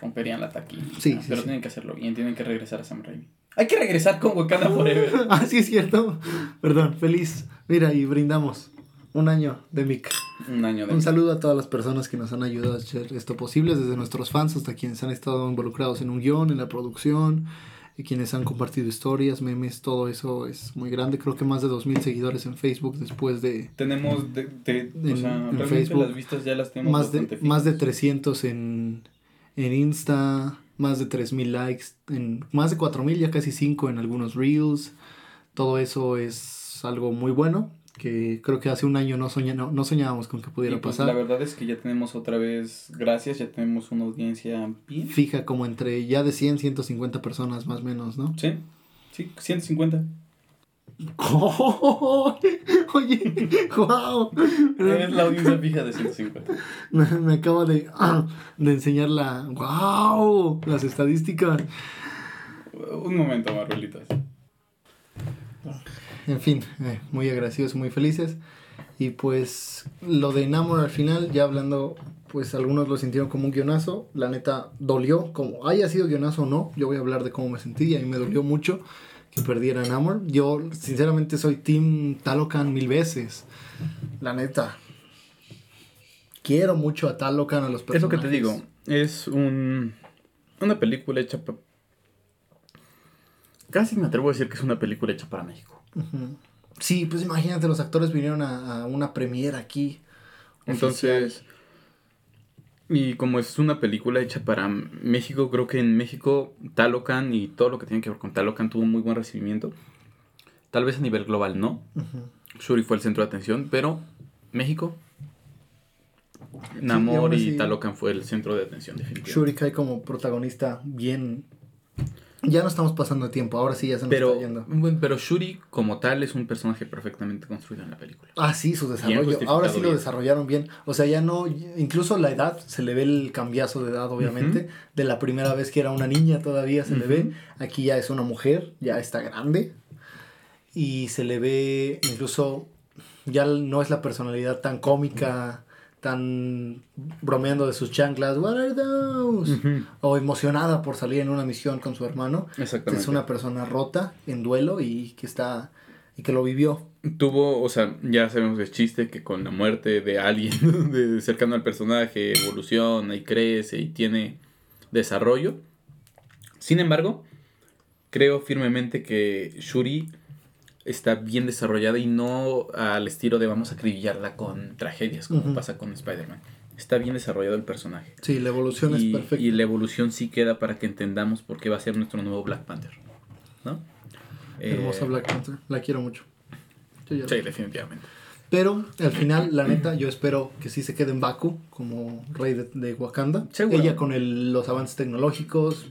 Romperían la taquilla.
Sí, sí,
Pero
sí.
tienen que hacerlo bien, tienen que regresar a Sam Raimi. Hay que regresar con Wakanda (laughs) Forever.
ah, sí, es cierto. Perdón, feliz. Mira, y brindamos. Un año de Mick.
Un año de...
Un saludo a todas las personas que nos han ayudado a hacer esto posible, desde nuestros fans hasta quienes han estado involucrados en un guion, en la producción, y quienes han compartido historias, memes, todo eso es muy grande. Creo que más de 2.000 seguidores en Facebook después de
Tenemos, de, de- o
En-
sea,
en
realmente
Facebook.
las vistas ya las tenemos
más de, más de
fijas.
300 en, en Insta, más de 3.000 likes, en, más de 4.000, ya casi 5 en algunos reels. Todo eso es algo muy bueno, que creo que hace un año no, soña- no, no soñábamos con que pudiera
Y, pues,
pasar.
La verdad es que ya tenemos otra vez, gracias, ya tenemos una audiencia bien.
fija como entre ya de 100, 150 personas más o menos, ¿no?
Sí, sí, 150. (laughs)
Oye, wow.
Es la audiencia fija de 150. (laughs)
Me, me acaba de, (clears throat) de enseñar la... ¡Wow! Las estadísticas.
Un momento, Marvelitas.
En fin, eh, muy agradecidos, muy felices. Y pues lo de Namor al final, ya hablando, pues algunos lo sintieron como un guionazo. La neta dolió, como haya sido guionazo o no. Yo voy a hablar de cómo me sentí y a mí me dolió mucho que perdiera Namor. Yo sinceramente soy Team Talocan mil veces. La neta. Quiero mucho a Talocan, a los
Es lo
personajes.
que te digo, es un, una película hecha Casi me atrevo a decir que es una película hecha para México.
Sí, pues imagínate, los actores vinieron a, a una premiere aquí.
Entonces, y como es una película hecha para México, creo que en México Talocan y todo lo que tiene que ver con Talocan tuvo un muy buen recibimiento. Tal vez a nivel global no. Shuri fue el centro de atención, pero México,
y
Namor y
así-
Talocan fue el centro de atención definitivamente.
Shuri cae como protagonista bien Ya no estamos pasando de tiempo, ahora sí ya se nos
Pero,
está yendo.
pero Shuri como tal es un personaje perfectamente construido en la película.
Ah, sí, su desarrollo. Ahora sí lo desarrollaron bien. O sea, ya no, incluso la edad, se le ve el cambiazo de edad, obviamente. De la primera vez que era una niña todavía se le ve. Aquí ya es una mujer, ya está grande. Y se le ve incluso, ya no es la personalidad tan cómica, tan bromeando de sus chanclas. What are those? O emocionada por salir en una misión con su hermano.
Exactamente.
Es una persona rota en duelo y que está y que lo vivió.
Tuvo, o sea, ya sabemos el chiste que con la muerte de alguien (laughs) de cercano al personaje evoluciona y crece y tiene desarrollo. Sin embargo, creo firmemente que Shuri está bien desarrollada y no al estilo de vamos a acribillarla con tragedias como pasa con Spider-Man. Está bien desarrollado el personaje.
Sí, la evolución
y,
es perfecta.
y la evolución sí queda para que entendamos por qué va a ser nuestro nuevo Black Panther. ¿No?
Hermosa
Eh,
Black Panther. La quiero mucho. Yo ya la-
Sí, definitivamente.
Pero al final, la neta, yo espero que sí se quede en Baku como rey de, de Wakanda.
Seguro.
Ella con el- los avances tecnológicos.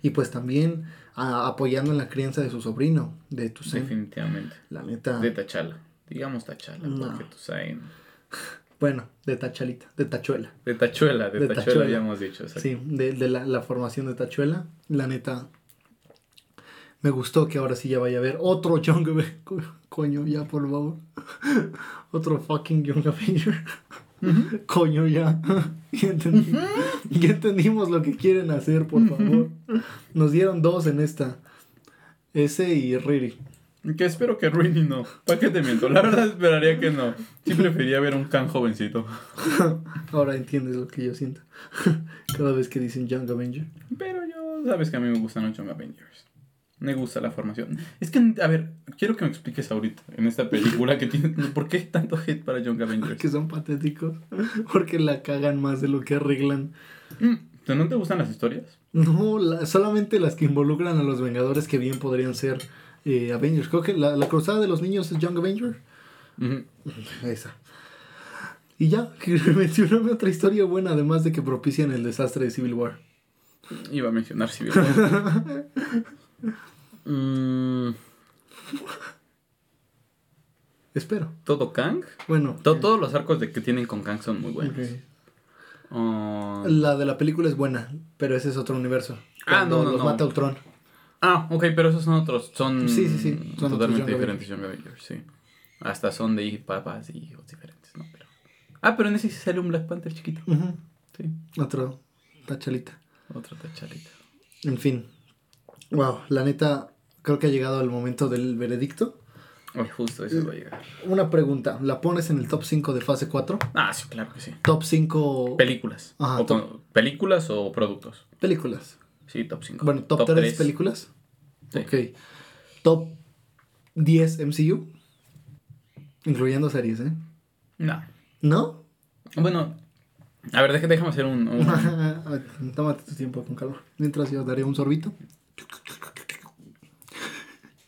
Y pues también a- apoyando en la crianza de su sobrino, de Toussaint.
Definitivamente.
La neta.
De Tachala. Digamos Tachala,
No.
porque sabes. (laughs)
Bueno, de Tachalita, de Tachuela.
De Tachuela, de,
De
Tachuela,
Tachuela.
habíamos dicho. exacto.
Sí, de, de la, la formación de Tachuela. La neta. Me gustó que ahora sí ya vaya a haber otro Young Avenger. Co- (laughs) Coño, ya, por favor. (laughs) Otro fucking Young Avenger. Coño, ya. (laughs) Ya, entendí- ya entendimos lo que quieren hacer, por favor. Nos dieron dos en esta. Ese y Riri.
Que espero que Ruini no. ¿Para qué te miento? La verdad esperaría que no. Sí prefería ver un can jovencito. (laughs)
Ahora entiendes lo que yo siento. (laughs) Cada vez que dicen Young Avenger.
Pero yo, sabes que a mí me gustan los Young Avengers. Me gusta la formación. Es que, a ver, quiero que me expliques ahorita, en esta película que tiene... (laughs) ¿Por qué tanto hate para Young Avengers?
Que son patéticos. (laughs) Porque la cagan más de lo que arreglan.
Mm, ¿No te gustan las historias?
No, la- solamente las que involucran a los Vengadores que bien podrían ser eh, Avengers. Creo que la, la cruzada de los niños es Young Avenger.
Ujú.
Esa. Y ya, (laughs) mencioname otra historia buena, además de que propician el desastre de Civil War.
Iba a mencionar Civil War. Mm,
Espero.
¿Todo Kang?
Bueno.
To-
eh,
todos los arcos de que tienen con Kang son muy buenos. Ah,
La de la película es buena, pero ese es otro universo.
Ah, no, no,
los
no.
mata Ultron.
Ah, ok, pero esos son otros. Son,
Sí, sí, sí, son
totalmente diferentes Young Avengers, sí. Hasta son de papás y hijos diferentes, ¿no? Pero... Ah, pero en ese sí sale un Black Panther chiquito.
Ujú.
Sí,
Otro tachalita.
otro tachalita.
En fin. Wow, la neta, creo que ha llegado el momento del veredicto.
Ay, justo eso va a llegar.
Una pregunta, ¿la pones en el top 5 de fase 4?
Ah, sí, claro que sí.
Top 5
Películas.
Ajá,
O con- ¿Películas o productos?
películas.
Sí, top 5.
Bueno, top, 3 películas.
Sí.
Ok. Top 10 MCU. Incluyendo series, ¿eh?
No.
¿No?
Bueno, a ver, déjame, déjame hacer un... un- (laughs)
Tómate tu tiempo con calor. Mientras yo daré un sorbito.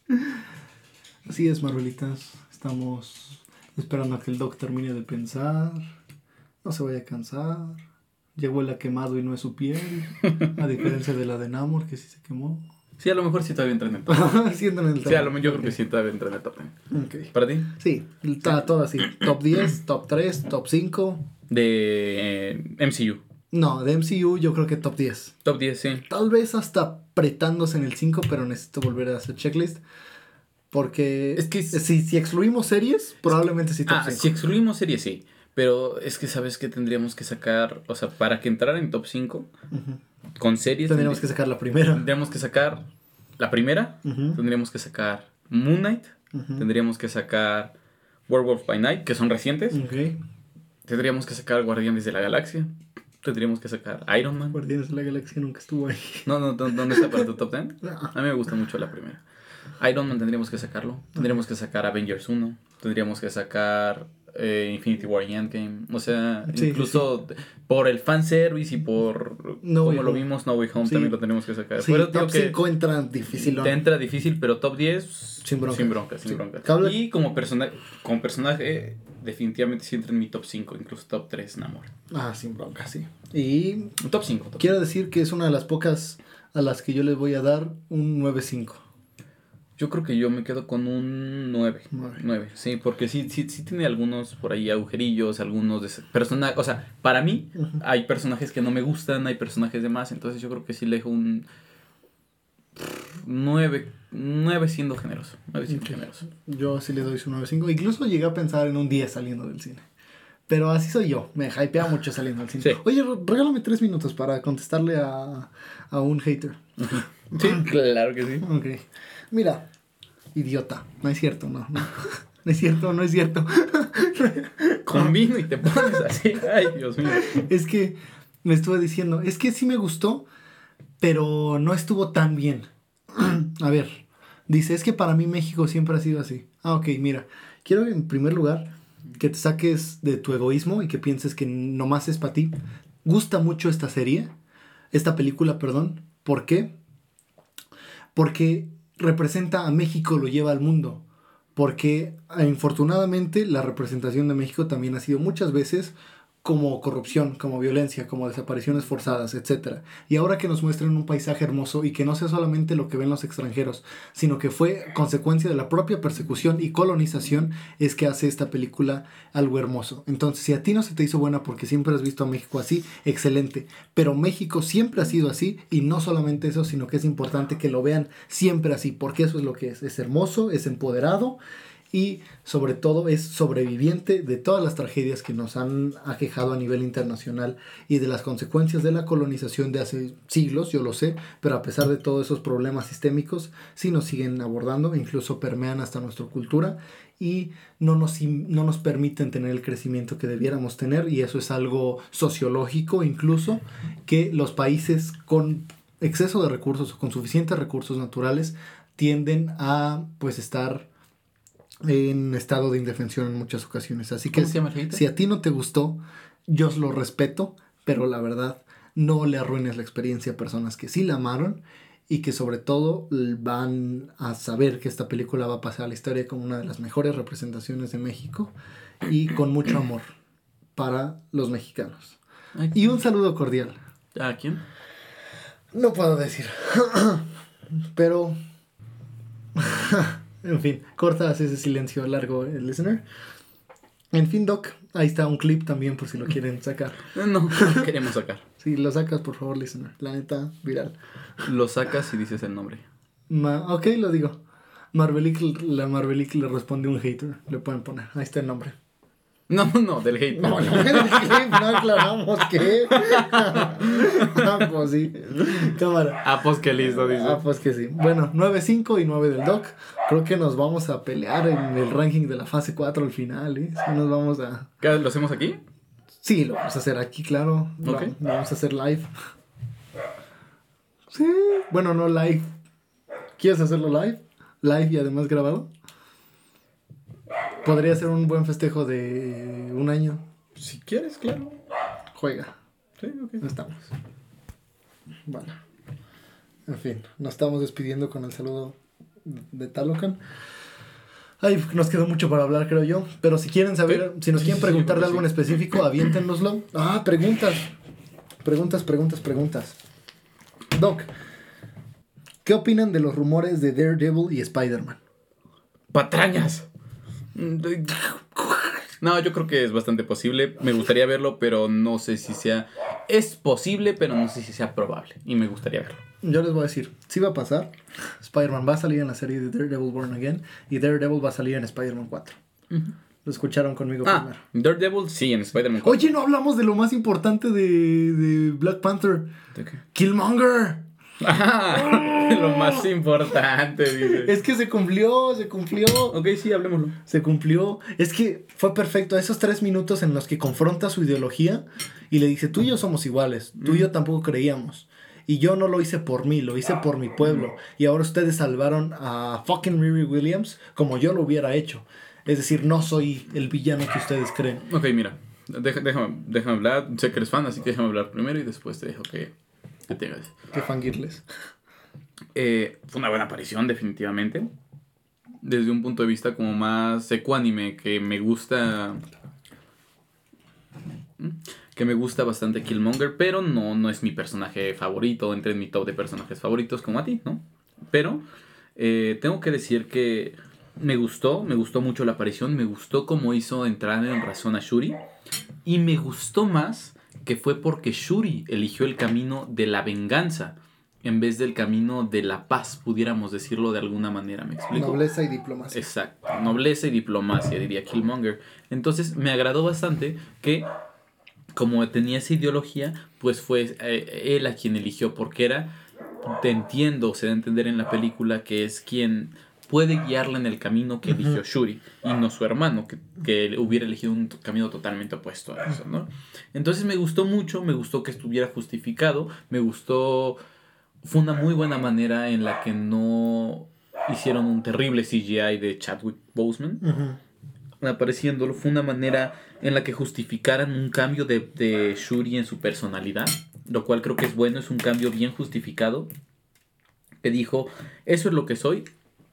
(laughs) Así es, Marvelitas. Estamos esperando a que el doc termine de pensar. No se vaya a cansar. Huele a quemado y no es su piel. (laughs) A diferencia de la de Namor, que sí se quemó.
Sí, a lo mejor sí todavía (laughs) entra en el top.
Siendo en el
Sí, a lo
top.
mejor yo creo que sí todavía entra en el top.
Ok.
¿Para ti?
Sí, está todo así. Top 10, top 3, top 5.
De eh, MCU.
No, de MCU yo creo que top 10.
Top 10, sí.
Tal vez hasta apretándose en el 5, pero necesito volver a hacer checklist. Porque
Es que es-
si, si excluimos series, probablemente sí top
Ah,
5.
si excluimos series, sí. Pero es que sabes que tendríamos que sacar, o sea, para que entrara en top 5 con series,
Tendríamos que sacar la primera.
tendríamos que sacar la primera, tendríamos que sacar Moon Knight, tendríamos que sacar Werewolf by Night, que son recientes, tendríamos que sacar Guardianes de la Galaxia, tendríamos que sacar Iron Man.
Guardianes de la Galaxia nunca estuvo ahí.
No, no, ¿dó- ¿dónde está para tu top 10? (laughs)
No.
A mí me gusta mucho la primera. Iron Man tendríamos que sacarlo. Tendríamos que sacar Avengers 1. Tendríamos que sacar eh, Infinity War y Endgame. O sea,
Sí,
incluso por el fanservice y por
No
como lo
Home.
vimos, No Way Home
Sí.
también lo tenemos que sacar. Digo
top
que
5 entra difícil.
te entra difícil, pero top 10
Sin broncas.
Sin.
Cable-
Y como, persona como personaje, definitivamente sí entra en mi top 5, incluso top 3, Namor.
Ah, sin bronca, sí. Y
Top 5. Top
quiero decir que es una de las pocas a las que yo les voy a dar un 9.5.
Yo creo que yo me quedo con un 9.
Nueve.
9, sí, porque sí, sí, sí tiene algunos por ahí agujerillos, algunos de personajes, o sea, para mí hay personajes que no me gustan, hay personajes de más, entonces yo creo que sí le dejo un 9, 9 siendo generoso, 9 siendo generoso.
Yo sí le doy su 9.5. Incluso llegué a pensar en un 10 saliendo del cine. Pero así soy yo. Me hypea mucho saliendo del cine.
Sí.
Oye, re- regálame tres minutos para contestarle a, a un hater.
Sí, (laughs) claro que sí.
Ok. Mira, idiota. No es cierto, no. No, no (laughs) es cierto, no es cierto. (laughs)
Con vino y te pones así, ay Dios mío.
es que me estuve diciendo, es que sí me gustó, pero no estuvo tan bien. (clears throat) a ver, dice, es que para mí México siempre ha sido así. Ah, ok, mira, quiero en primer lugar que te saques de tu egoísmo y que pienses que nomás es para ti. Gusta mucho esta serie, esta película, perdón. ¿Por qué? Porque representa a México, lo lleva al mundo. Porque infortunadamente la representación de México también ha sido muchas veces como corrupción, como violencia, como desapariciones forzadas, etc. Y ahora que nos muestren un paisaje hermoso y que no sea solamente lo que ven los extranjeros, sino que fue consecuencia de la propia persecución y colonización, es que hace esta película algo hermoso. Entonces, si a ti no se te hizo buena porque siempre has visto a México así, excelente. Pero México siempre ha sido así y no solamente eso, sino que es importante que lo vean siempre así, porque eso es lo que es. Es hermoso, es empoderado y sobre todo es sobreviviente de todas las tragedias que nos han aquejado a nivel internacional y de las consecuencias de la colonización de hace siglos, yo lo sé, pero a pesar de todos esos problemas sistémicos, sí nos siguen abordando, incluso permean hasta nuestra cultura y no nos, no nos permiten tener el crecimiento que debiéramos tener y eso es algo sociológico incluso, que los países con exceso de recursos o con suficientes recursos naturales tienden a pues estar en estado de indefensión en muchas ocasiones. Así que
¿Cómo se llama el hater?
si a ti no te gustó, yo lo respeto, pero la verdad, no le arruines la experiencia a personas que sí la amaron y que sobre todo van a saber que esta película va a pasar a la historia como una de las mejores representaciones de México y con mucho amor para los mexicanos. Y un saludo cordial.
¿A quién?
No puedo decir. (clears throat) Pero. (laughs) en fin, cortas ese silencio largo, el listener. En fin, Doc, ahí está un clip también por si lo quieren sacar. (laughs)
No, no queremos sacar.
Si lo sacas, por favor, listener. La neta, viral.
Lo sacas y dices el nombre.
Ma- ok, lo digo. Marvelic, la le responde un hater. Le pueden poner. Ahí está el nombre.
No, no, del hate.
No, no, en el clip no aclaramos qué. (laughs) ah, pues sí. Cámara.
Ah, pues que listo, dice.
Ah, pues que sí. Bueno, 9-5 y 9 del Doc. Creo que nos vamos a pelear en el ranking de la fase 4 al final, ¿eh? Sí, nos vamos a...
¿Qué, ¿Lo hacemos aquí?
Sí, lo vamos a hacer aquí, claro. Lo,
Ok.
lo vamos a hacer live. Sí. Bueno, no live. ¿Quieres hacerlo live? Live y además grabado. Podría ser un buen festejo de un año.
Si quieres, claro.
Juega.
Sí, ok.
No estamos. Bueno. En fin, nos estamos despidiendo con el saludo de Talocan. Ay, nos quedó mucho para hablar, creo yo. Pero si quieren saber,
Sí.
si nos quieren
sí,
preguntar de algo en específico, aviéntenoslo. Ah, preguntas. Preguntas, preguntas, preguntas. Doc, ¿qué opinan de los rumores de Daredevil y Spider-Man?
Patrañas. No, yo creo que es bastante posible. Me gustaría verlo, pero no sé si sea. Es posible, pero no sé si sea probable. Y me gustaría verlo.
Yo les voy a decir, sí va a pasar. Spider-Man va a salir en la serie de Daredevil Born Again y Daredevil va a salir en Spider-Man 4. Lo escucharon conmigo
Ah,
primero.
Daredevil, sí, en Spider-Man 4.
Oye, no hablamos de lo más importante de, de Black Panther.
¿De qué?
Killmonger.
Ah, (laughs) lo más importante, dice.
Es que se cumplió, se cumplió.
Ok, sí, hablemoslo.
Se cumplió. Es que fue perfecto. Esos tres minutos en los que confronta su ideología y le dice, tú y yo somos iguales. Tú y yo tampoco creíamos. Y yo no lo hice por mí, lo hice por mi pueblo. Y ahora ustedes salvaron a fucking Riri Williams como yo lo hubiera hecho. Es decir, no soy el villano que ustedes creen.
Ok, mira. Deja- déjame, déjame hablar. Sé que eres fan, así que déjame hablar primero y después te dejo que, que
fangirles.
Eh, fue una buena aparición, definitivamente. Desde un punto de vista como más ecuánime, que me gusta. que me gusta bastante Killmonger, pero no, no es mi personaje favorito, entre en mi top de personajes favoritos como a ti, ¿no? Pero eh, tengo que decir que me gustó, me gustó mucho la aparición, me gustó cómo hizo entrar en razón a Shuri y me gustó más que fue porque Shuri eligió el camino de la venganza en vez del camino de la paz, pudiéramos decirlo de alguna manera, ¿me explico?
Nobleza y diplomacia.
Exacto, nobleza y diplomacia, diría Killmonger. Entonces me agradó bastante que, como tenía esa ideología, pues fue eh, él a quien eligió, porque era, te entiendo, se da a entender en la película, que es quien puede guiarla en el camino que eligió Shuri y no su hermano, que, que hubiera elegido un camino totalmente opuesto a eso, ¿no? Entonces me gustó mucho, me gustó que estuviera justificado, me gustó fue una muy buena manera en la que no hicieron un terrible CGI de Chadwick Boseman apareciéndolo. Fue una manera en la que justificaran un cambio de, de Shuri en su personalidad, lo cual creo que es bueno, es un cambio bien justificado. Que dijo, eso es lo que soy,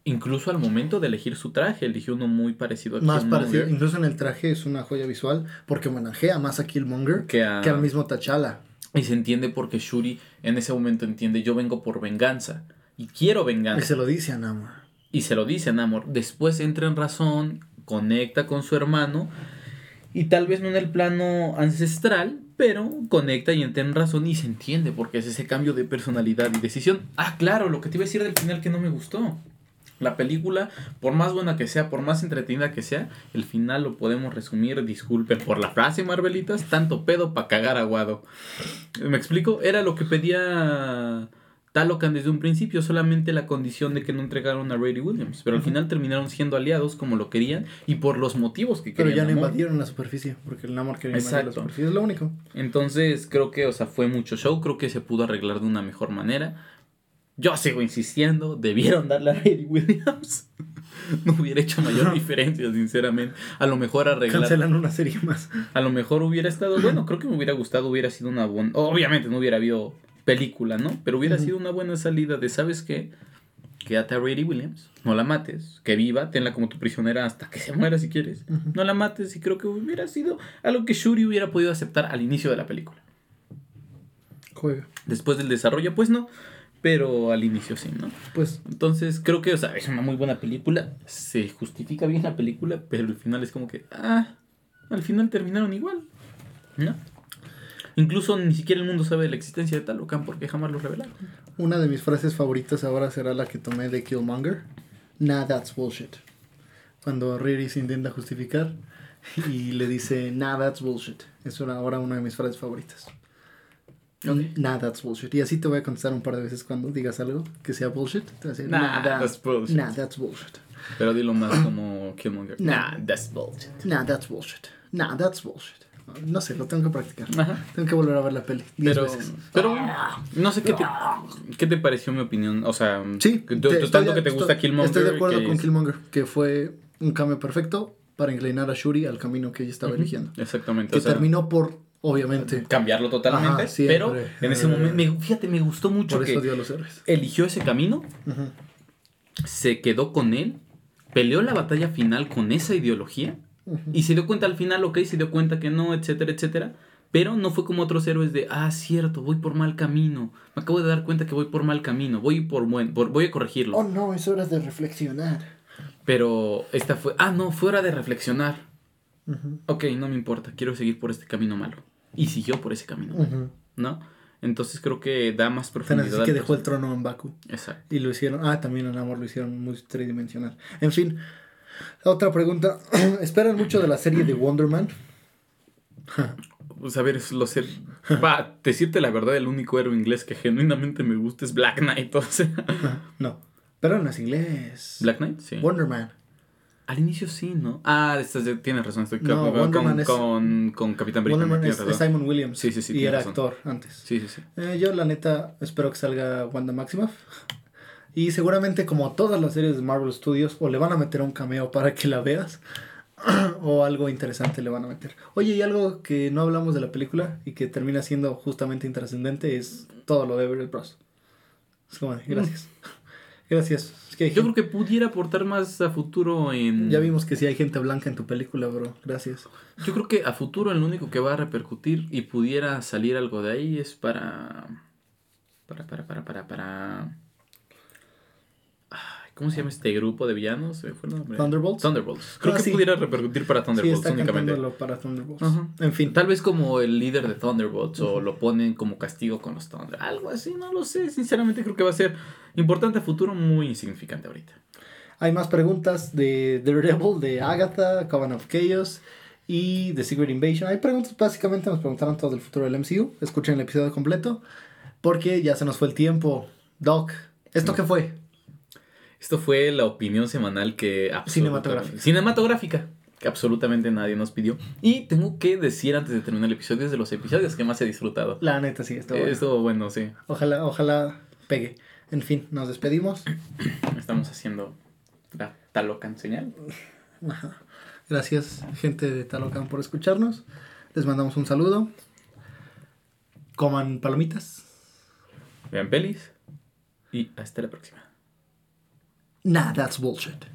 Incluso al momento de elegir su traje, eligió uno muy parecido a
Más parecido, incluso en el traje es una joya visual porque homenajea más a Killmonger que, que al mismo T'Challa.
Y se entiende porque Shuri en ese momento entiende, yo vengo por venganza y quiero venganza.
Y se lo dice a Namor.
Y se lo dice a Namor. Después entra en razón, conecta con su hermano y tal vez no en el plano ancestral, pero conecta y entra en razón y se entiende porque es ese cambio de personalidad y decisión. Ah, claro, lo que te iba a decir del final que no me gustó. La película, por más buena que sea, por más entretenida que sea, el final lo podemos resumir, disculpen por la frase, Marvelitas, tanto pedo para cagar aguado. ¿Me explico? Era lo que pedía Talocan desde un principio, solamente la condición de que no entregaron a Rady Williams. Pero al final terminaron siendo aliados como lo querían y por los motivos que
querían. Pero ya no invadieron la superficie, porque el Namor quería invadir la superficie, es lo único.
Entonces creo que, o sea, fue mucho show, creo que se pudo arreglar de una mejor manera. Yo sigo insistiendo, debieron darle a Rady Williams. (laughs) no hubiera hecho mayor diferencia, sinceramente. A lo mejor arreglar.
Cancelan una serie más.
A lo mejor hubiera estado. Bueno, creo que me hubiera gustado, hubiera sido una buena. Obviamente no hubiera habido película, ¿no? Pero hubiera sido una buena salida de, ¿sabes qué? Quédate a Rady Williams, no la mates, que viva, tenla como tu prisionera hasta que se muera si quieres. No la mates y creo que hubiera sido algo que Shuri hubiera podido aceptar al inicio de la película.
Juega.
Después del desarrollo, pues no pero al inicio sí, ¿no?
Pues
entonces creo que, o sea, es una muy buena película, se justifica bien la película, pero el final es como que, ah, al final terminaron igual, ¿no? Incluso ni siquiera el mundo sabe de la existencia de Talocan porque jamás lo revelaron.
Una de mis frases favoritas ahora será la que tomé de Killmonger. Nah, that's bullshit. Cuando Riri se intenta justificar y le dice, nah, that's bullshit. Es ahora una de mis frases favoritas. Okay. Nah, that's bullshit. Y así te voy a contestar un par de veces cuando digas algo que sea bullshit. Te voy a decir, nah, that's bullshit. Nah, that's bullshit.
Pero dilo más como Killmonger.
Nah, that's bullshit. Nah, that's bullshit. Nah, that's bullshit. No sé, lo tengo que practicar. Ajá. Tengo que volver a ver la peli.
Pero,
veces.
pero no sé qué te, qué te pareció mi opinión. O sea,
sí,
te, tanto que te gusta Killmonger.
Estoy de acuerdo con Killmonger, que fue un cambio perfecto para inclinar a Shuri al camino que ella estaba eligiendo.
Exactamente.
Que o sea, terminó por obviamente.
Cambiarlo totalmente. pero en ese momento, fíjate, me gustó mucho
Por
que
eso dio los héroes.
eligió ese camino, se quedó con él, peleó la batalla final con esa ideología y se dio cuenta al final, ok, se dio cuenta que no, etcétera, etcétera. Pero no fue como otros héroes de, ah, cierto, voy por mal camino. Me acabo de dar cuenta que voy por mal camino. Voy por buen, por, voy a corregirlo.
Oh, no, es hora de reflexionar.
Pero esta fue, ah, no, fue hora de reflexionar. Ok, no me importa, quiero seguir por este camino malo y siguió por ese camino, ¿no? Entonces creo que da más profundidad.
Así que dejó el trono en Baku.
Exacto.
Y lo hicieron, ah, también en Amor lo hicieron muy tridimensional. En fin, otra pregunta, (clears throat) ¿esperan mucho de la serie de Wonder Man? (laughs)
pues a ver, lo sé. Para decirte la verdad, el único héroe inglés que genuinamente me gusta es Black Knight, (laughs) o sea.
No, pero no es inglés.
Black Knight, sí.
Wonder Man.
Al inicio sí, ¿no? Ah, tienes razón, estoy no, con, con, es, con, con, Capitán.
Wonder Man es, Simon Williams.
Sí, sí, sí.
Y era actor antes.
Sí, sí, sí.
Eh, yo, la neta, espero que salga Wanda Maximoff. Y seguramente, como todas las series de Marvel Studios, o le van a meter un cameo para que la veas, (clears throat) o algo interesante le van a meter. Oye, y algo que no hablamos de la película y que termina siendo justamente intrascendente es todo lo de Everett Bros. Es como, gracias. (laughs) Gracias. Que
Yo
gente-
creo que pudiera aportar más a futuro en...
Ya vimos que sí hay gente blanca en tu película, bro. Gracias.
Yo creo que a futuro el único que va a repercutir y pudiera salir algo de ahí es para... Para, para, para, para, para... ¿Cómo se llama este grupo de villanos?
Thunderbolts.
Thunderbolts. Creo
Ah,
que
sí.
pudiera repercutir para
Sí,
Thunderbolts
está
únicamente.
para Thunderbolts.
Ajá.
En fin.
Tal vez como el líder de Thunderbolts o lo ponen como castigo con los Thunder. Algo así, no lo sé. Sinceramente creo que va a ser importante a futuro, muy insignificante ahorita.
Hay más preguntas de Daredevil, de Agatha, Coven of Chaos y The Secret Invasion. Hay preguntas, básicamente nos preguntaron todo del futuro del MCU. Escuchen el episodio completo porque ya se nos fue el tiempo. Doc, ¿esto qué fue?
Esto fue la opinión semanal que...
Cinematográfica.
Cinematográfica. Que absolutamente nadie nos pidió. Y tengo que decir antes de terminar el episodio, es de los episodios que más he disfrutado.
La neta, sí, esto.
Esto, bueno, sí.
Ojalá, ojalá pegue. En fin, nos despedimos. (coughs)
Estamos haciendo la talocan señal.
Gracias, gente de Talocan, por escucharnos. Les mandamos un saludo. Coman palomitas.
Vean pelis. Y hasta la próxima.
Nah, that's bullshit.